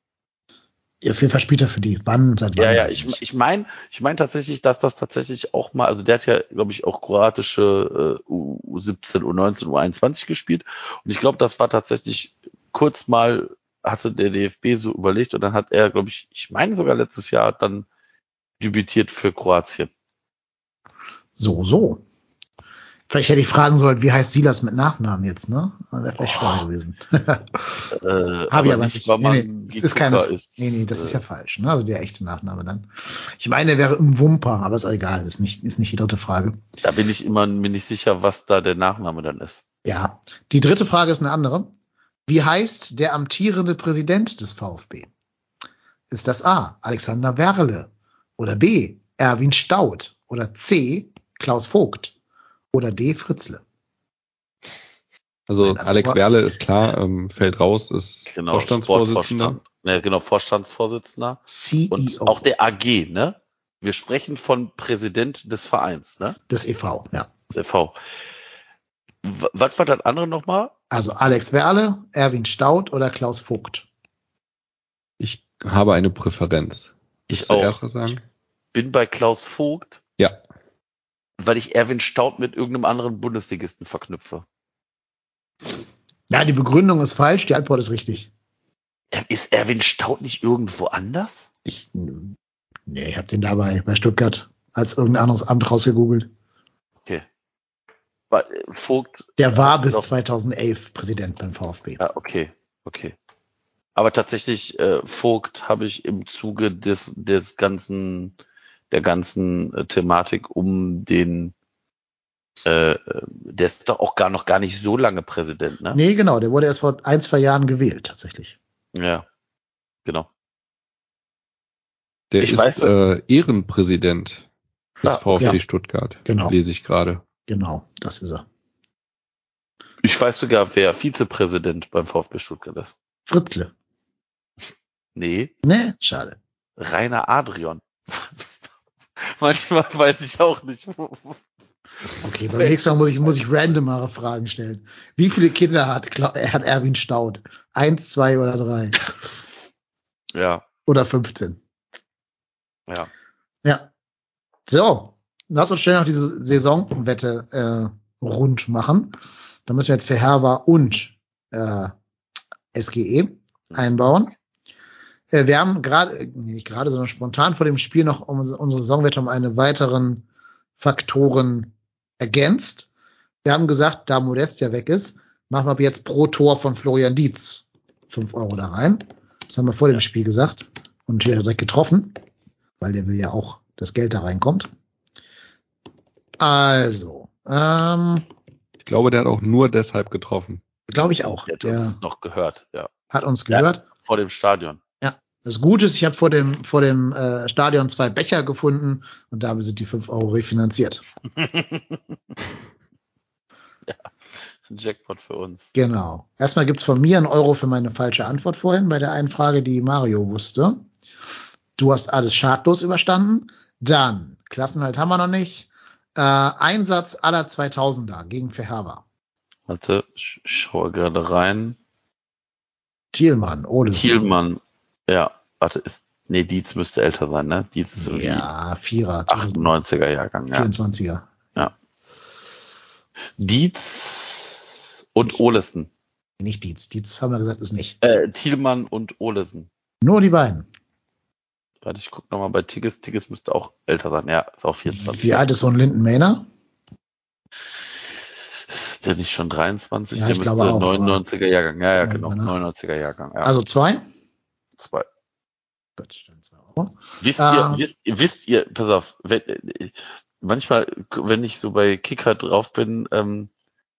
Auf jeden Fall spielt er für die. Wann, seit wann? Ja, ja, ich, ich meine ich mein tatsächlich, dass das tatsächlich auch mal, also der hat ja, glaube ich, auch kroatische äh, U17, U19, U21 gespielt. Und ich glaube, das war tatsächlich kurz mal, hatte der DFB so überlegt und dann hat er, glaube ich, ich meine sogar letztes Jahr dann debütiert für Kroatien. So, so. Vielleicht hätte ich fragen sollen, wie heißt Silas mit Nachnamen jetzt, ne? Wäre vielleicht schwer gewesen. Äh, Habe ich aber nicht. Nee, nee, das ist keine, Witzka ist, nee, nee, das ist äh, ja falsch, ne? Also der echte Nachname dann. Ich meine, er wäre im Wumper, aber ist auch egal, ist nicht, ist nicht die dritte Frage. Da bin ich immer mir nicht sicher, was da der Nachname dann ist. Ja. Die dritte Frage ist eine andere. Wie heißt der amtierende Präsident des VfB? Ist das A. Alexander Werle oder B. Erwin Staud oder C. Klaus Vogt oder D. Fritzle? Also Nein, also Alex Werle ist klar, ähm, fällt raus, ist Genau, Vorstandsvorsitzender. Ne, genau, Vorstandsvorsitzender. CEO Und auch der AG, ne? Wir sprechen von Präsident des Vereins, ne? des e.V., ja. Des EV. W was war das andere nochmal? Also Alex Werle, Erwin Staud oder Klaus Vogt? Ich habe eine Präferenz. Ich Willst auch. sagen? Bin bei Klaus Vogt, Ja. Weil ich Erwin Staud mit irgendeinem anderen Bundesligisten verknüpfe. Ja, die Begründung ist falsch, die Antwort ist richtig. Ist Erwin Staud nicht irgendwo anders? Ich, nee, ich habe den dabei bei Stuttgart als irgendein anderes Amt rausgegoogelt. Okay. Äh, Vogt, Der war bis Doch. 2011 Präsident beim VfB. ja, okay, okay. Aber tatsächlich, äh, Vogt habe ich im Zuge des, des ganzen, der ganzen äh, Thematik um den, äh, äh, der ist doch auch gar noch gar nicht so lange Präsident, ne? Nee, genau, der wurde erst vor ein, zwei Jahren gewählt, tatsächlich. Ja, genau. Der Ich ist weiß- äh, Ehrenpräsident des Ah, VfB ja. Stuttgart. Genau. Lese ich gerade. Genau, das ist er. Ich weiß sogar, wer Vizepräsident beim VfB Stuttgart ist. Fritzle. Nee, Nee, schade. Rainer Adrian. Manchmal weiß ich auch nicht, wo, Okay, beim nächsten Mal muss ich, muss ich randomere Fragen stellen. Wie viele Kinder hat, Kla er hat Erwin Staud? Eins, zwei oder drei? ja, Oder 15? ja. Ja. So, lass uns schnell noch diese Saisonwette äh, rund machen. Da müssen wir jetzt für Herber und äh, SGE einbauen. Äh, wir haben gerade, äh, nee, nicht gerade, sondern spontan vor dem Spiel noch unsere, unsere Saisonwette um eine weiteren Faktoren ergänzt. Wir haben gesagt, da Modest ja weg ist, machen wir ab jetzt pro Tor von Florian Dietz 5 Euro da rein. Das haben wir vor dem Spiel gesagt. Und hier hat er direkt getroffen, weil der will ja auch, dass Geld da reinkommt. Also, ähm, Ich glaube, der hat auch nur deshalb getroffen. glaube ich auch. Der hat Der uns noch gehört, ja. hat uns Ja. gehört. Vor dem Stadion. Das Gute ist, ich habe vor dem, vor dem äh, Stadion zwei Becher gefunden und damit sind die 5 Euro refinanziert. Ein Jackpot für uns. Genau. Erstmal gibt's von mir einen Euro für meine falsche Antwort vorhin bei der einen Frage, die Mario wusste. Du hast alles schadlos überstanden. Dann, Klassenhalt haben wir noch nicht. Äh, Einsatz aller 2000er gegen Verherber. Warte, ich schaue gerade rein. Thielmann, Ole. Thielmann, ja, warte, ist, nee, Dietz müsste älter sein, ne? Dietz ist irgendwie Ja, Vierer, 98er Jahrgang, ja. 24er. Dietz und Olesen. Nicht Dietz. Dietz haben wir gesagt, ist nicht. Äh, Thielmann und Olesen. Nur die beiden. Warte, ich gucke nochmal bei Tigges. Tigges müsste auch älter sein. Ja, ist auch 24. Wie alt ist so ein Linden Mähner? Ist der nicht schon 23? Ja, der müsste auch, 99er Jahrgang. Ja, ja, genau. Irgendwann, ne? 99er Jahrgang. Ja. Also zwei? Zwei. Gut, dann zwei Euro. Wisst Ähm. ihr, wisst, wisst ihr, pass auf, wenn, äh, manchmal, wenn ich so bei Kicker drauf bin, ähm,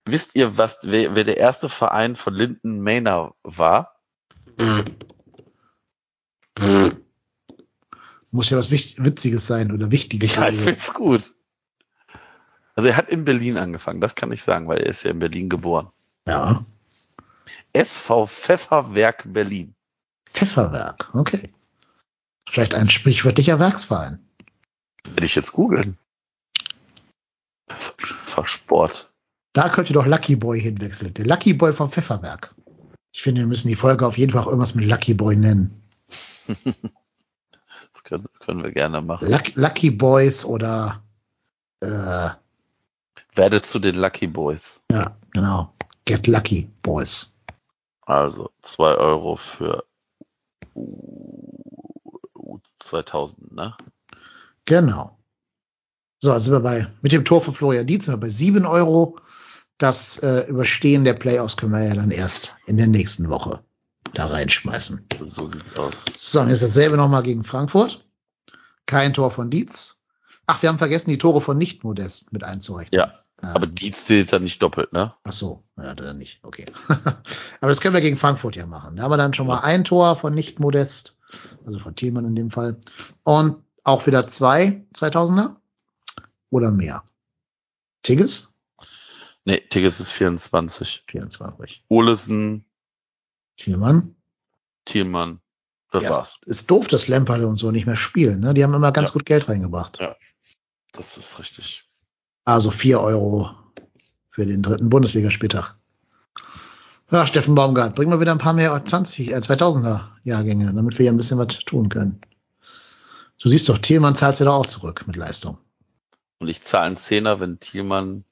wisst ihr, was, wer, wer der erste Verein von Linden Maynard war? Muss ja was Wicht Witziges sein oder Wichtiges. Ja, ich find's gut. Also er hat in Berlin angefangen, das kann ich sagen, weil er ist ja in Berlin geboren. ja. SV Pfefferwerk Berlin. Pfefferwerk, okay. Vielleicht ein sprichwörtlicher Werksverein. Werde ich jetzt googeln. Pfeffersport. Da könnte doch Lucky Boy hinwechseln. Der Lucky Boy vom Pfefferwerk. Ich finde, wir müssen die Folge auf jeden Fall auch irgendwas mit Lucky Boy nennen. Das können, können wir gerne machen. Lucky, Lucky Boys oder äh, Werde zu den Lucky Boys. ja, genau. Get Lucky Boys. Also zwei Euro für U- U2000, ne? Genau. So, jetzt sind wir bei, mit dem Tor von Florian Dietz sind wir bei sieben Euro. Das äh, Überstehen der Playoffs können wir ja dann erst in der nächsten Woche da reinschmeißen. So sieht's aus. So, und jetzt dasselbe nochmal gegen Frankfurt. Kein Tor von Dietz. Ach, wir haben vergessen, die Tore von Nicht-Modest mit einzurechnen. Ja, Aber Dietz zählt dann nicht doppelt, ne? ach so, ja, dann nicht. Okay. aber das können wir gegen Frankfurt ja machen. Da haben wir dann schon mal ein Tor von Nicht-Modest, also von Thielmann in dem Fall. Und auch wieder zwei 2000er oder mehr. Tigges? Nee, Tigges ist 24. 24. Olesen, Thielmann? Thielmann, das Ja, war's. Ist doof, dass Lemperle und so nicht mehr spielen. Ne? Die haben immer ganz Ja. gut Geld reingebracht. Ja. Das ist richtig. Also vier Euro für den dritten Bundesligaspieltag. Ja, Steffen Baumgart, bringen wir wieder ein paar mehr 20, äh, 2000er Jahrgänge, damit wir hier ein bisschen was tun können. Du siehst doch, Thielmann zahlt ja doch auch zurück mit Leistung. Und ich zahle einen Zehner, wenn Thielmann,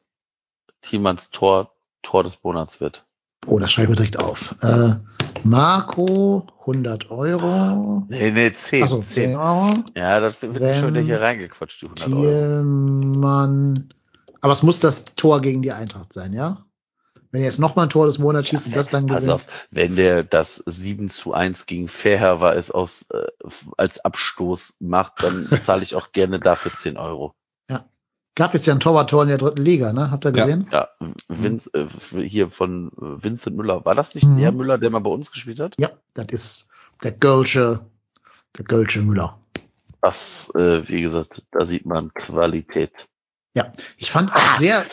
Thielmanns Tor, Tor des Monats wird. Oh, das schreibe ich mir direkt auf. Äh, Marco, 100 Euro. Nee, nee, 10. Achso, 10 Euro. Ja, das wird Wenn schon wieder hier reingequatscht, die 100 Euro. Thielmann. Aber es muss das Tor gegen die Eintracht sein, ja? Wenn er jetzt nochmal ein Tor des Monats schießt und das dann Pass gewinnt. auf, wenn der das 7 zu 1 gegen Fairhair es aus, äh, als Abstoß macht, dann zahle ich auch gerne dafür 10 Euro. Gab jetzt ja ein Torwarttor in der dritten Liga, ne? Habt ihr Ja. gesehen? Ja, Vince, äh, hier von äh, Vincent Müller. War das nicht Mhm. der Müller, der mal bei uns gespielt hat? Ja, das ist der Gölsche, der Gölsche Müller. Das, äh, wie gesagt, da sieht man Qualität. Ja, ich fand auch Ah. sehr,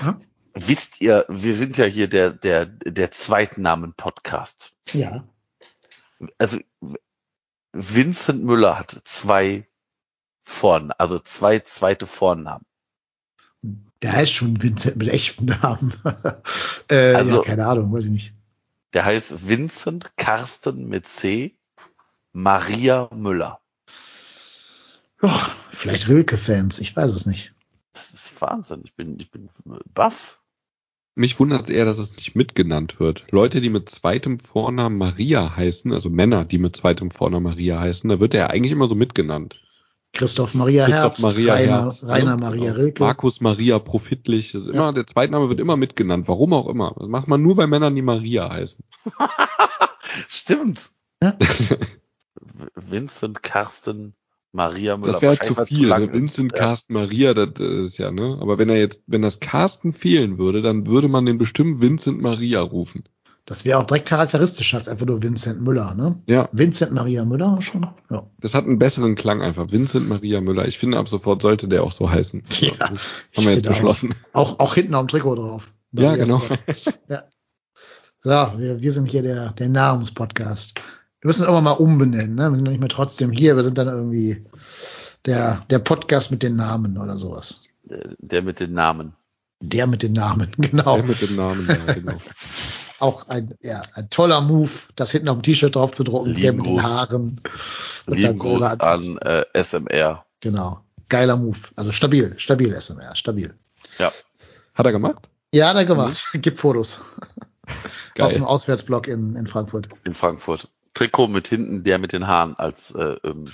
Hm? Wisst ihr, wir sind ja hier der, der, der Zweitnamen-Podcast. ja, Also, Vincent Müller hat zwei Vorn, also zwei zweite Vornamen. der heißt schon Vincent mit echtem Namen. äh, Also- ja, keine Ahnung, weiß ich nicht. Der heißt Vincent Karsten mit C, Maria Müller. Ja, vielleicht Rilke-Fans, ich weiß es nicht. Wahnsinn. Ich bin, ich bin baff. Mich wundert es eher, dass es nicht mitgenannt wird. Leute, die mit zweitem Vornamen Maria heißen, also Männer, die mit zweitem Vornamen Maria heißen, da wird er eigentlich immer so mitgenannt. Christoph Maria Christoph Herbst, Maria Rainer, Herbst, ne? Rainer Maria Genau. Rilke. Markus Maria Profitlich. Das ist immer, Der Zweitname wird immer mitgenannt, warum auch immer. Das macht man nur bei Männern, die Maria heißen. Stimmt. Ja. Vincent, Carsten, Maria Müller. Das wäre zu viel. Ne? zu lang Vincent, ist. Ja. Carsten, Maria, das, das ist ja, ne? Aber wenn er jetzt, wenn das Carsten fehlen würde, dann würde man den bestimmt Vincent Maria rufen. Das wäre auch direkt charakteristisch als einfach nur Vincent Müller, ne? Ja, Vincent Maria Müller schon? Ja. das hat einen besseren Klang einfach. Vincent Maria Müller. Ich finde, ab sofort sollte der auch so heißen. Ja, das haben wir jetzt finde auch. beschlossen. Auch, auch hinten auf dem Trikot drauf. Ja, Maria genau. Müller. Ja. So, wir, wir sind hier der, der Namenspodcast. Wir müssen es irgendwann mal umbenennen, ne? Wir sind doch nicht mehr trotzdem hier, wir sind dann irgendwie der, der Podcast mit den Namen oder sowas. Der- mit den Namen. Der mit den Namen, genau. Der mit dem Namen, ja, genau. Auch ein, ja, ein toller Move, das hinten auf dem T-Shirt drauf zu drucken, der mit den Lieben Gruß. Haaren. Und Lieben dann als- an äh, SMR. Genau. Geiler Move. Also stabil, stabil SMR, stabil. Ja. Hat er gemacht? Ja, hat er gemacht. Gibt Fotos aus dem Geil. Auswärtsblock in, in Frankfurt. in Frankfurt. Trikot mit hinten der mit den Haaren als äh, ähm,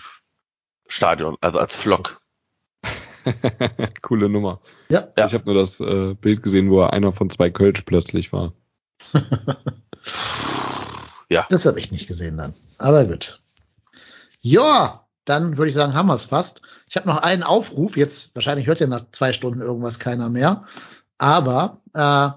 Stadion, also als Flock. Coole Nummer. Ja. Ja. Ich habe nur das äh, Bild gesehen, wo er einer von zwei Kölsch plötzlich war. Das habe ich nicht gesehen dann. Aber gut. Ja, dann würde ich sagen, haben wir es fast. Ich habe noch einen Aufruf. Jetzt, wahrscheinlich hört ja nach zwei Stunden irgendwas keiner mehr. Aber äh,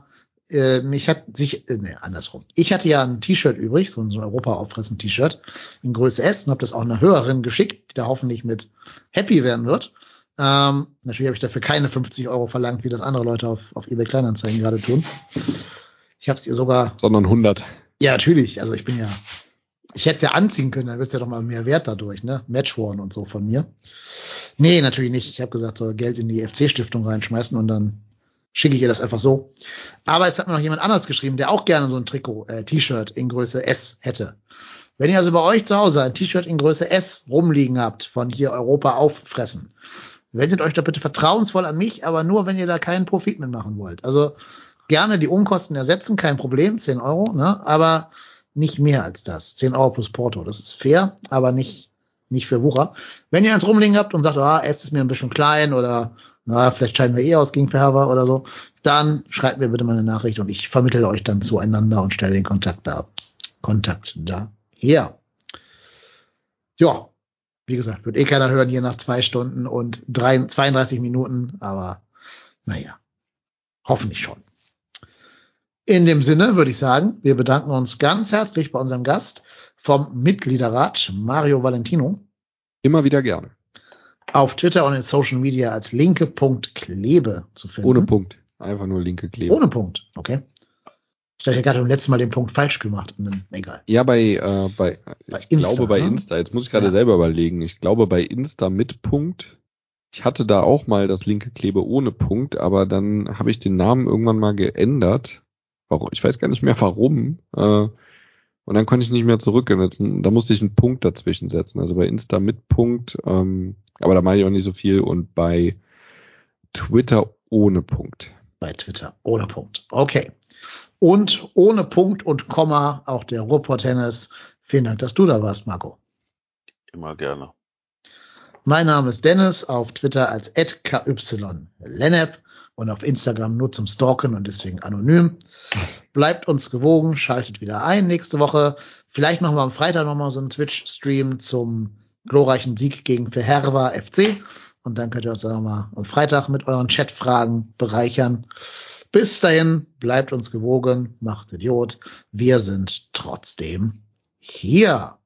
äh, mich hat sich, äh, nee, andersrum. Ich hatte ja ein T-Shirt übrig, so ein, so ein Europa-Auffressen-T-Shirt in Größe S und habe das auch einer Hörerin geschickt, die da hoffentlich mit happy werden wird. Ähm, natürlich habe ich dafür keine 50 Euro verlangt, wie das andere Leute auf, auf eBay Kleinanzeigen gerade tun. Ich habe es ihr sogar Sondern 100. ja, natürlich. Also ich bin ja, ich hätte es ja anziehen können, dann wird's ja doch mal mehr wert dadurch, ne? Matchworn und so von mir. Nee, natürlich nicht. Ich habe gesagt, soll Geld in die FC-Stiftung reinschmeißen und dann schicke ich ihr das einfach so. Aber jetzt hat mir noch jemand anders geschrieben, der auch gerne so ein Trikot, äh, T-Shirt in Größe S hätte. Wenn ihr also bei euch zu Hause ein T-Shirt in Größe S rumliegen habt, von hier Europa auffressen, wendet euch doch bitte vertrauensvoll an mich, aber nur, wenn ihr da keinen Profit mitmachen wollt. Also gerne die Unkosten ersetzen, kein Problem, 10 Euro, ne? aber nicht mehr als das. 10 Euro plus Porto. Das ist fair, aber nicht, nicht für Wucher. Wenn ihr eins rumliegen habt und sagt, ah, es ist mir ein bisschen klein oder na, vielleicht scheiden wir eh aus gegen Verwerber oder so, dann schreibt mir bitte mal eine Nachricht und ich vermittle euch dann zueinander und stelle den Kontakt da. Kontakt da her. Ja, wie gesagt, wird eh keiner hören hier nach zwei Stunden und drei, 32 Minuten, aber naja, hoffentlich schon. In dem Sinne würde ich sagen, wir bedanken uns ganz herzlich bei unserem Gast vom Mitgliederrat Mario Valentino Immer wieder gerne. Auf Twitter und in Social Media als linke.klebe zu finden. Ohne Punkt. Einfach nur linke Klebe. Ohne Punkt, okay. Ich hatte ja gerade beim letzten Mal den Punkt falsch gemacht. Hm, Egal. Ja, bei, äh, bei, Bei ich Insta, glaube bei ne? Insta, jetzt muss ich gerade Ja. selber überlegen, ich glaube bei Insta mit Punkt, ich hatte da auch mal das linke Klebe ohne Punkt, aber dann habe ich den Namen irgendwann mal geändert. Warum? Ich weiß gar nicht mehr warum. Äh, und dann konnte ich nicht mehr zurück. Und jetzt- Da musste ich einen Punkt dazwischen setzen. Also bei Insta mit Punkt, ähm, aber da mache ich auch nicht so viel. Und bei Twitter ohne Punkt. Bei Twitter. Ohne Punkt. Okay. Und ohne Punkt und Komma auch der Ruhrpott Tennis. Vielen Dank, dass du da warst, Marco. Immer gerne. Mein Name ist Dennis, auf Twitter als @ky_lennep und auf Instagram nur zum Stalken und deswegen anonym. Bleibt uns gewogen, schaltet wieder ein nächste Woche. Vielleicht machen wir am Freitag nochmal so einen Twitch-Stream zum glorreichen Sieg gegen Verherwa FC. Und dann könnt ihr uns dann nochmal am Freitag mit euren Chatfragen bereichern. Bis dahin, bleibt uns gewogen, macht Idiot. Wir sind trotzdem hier.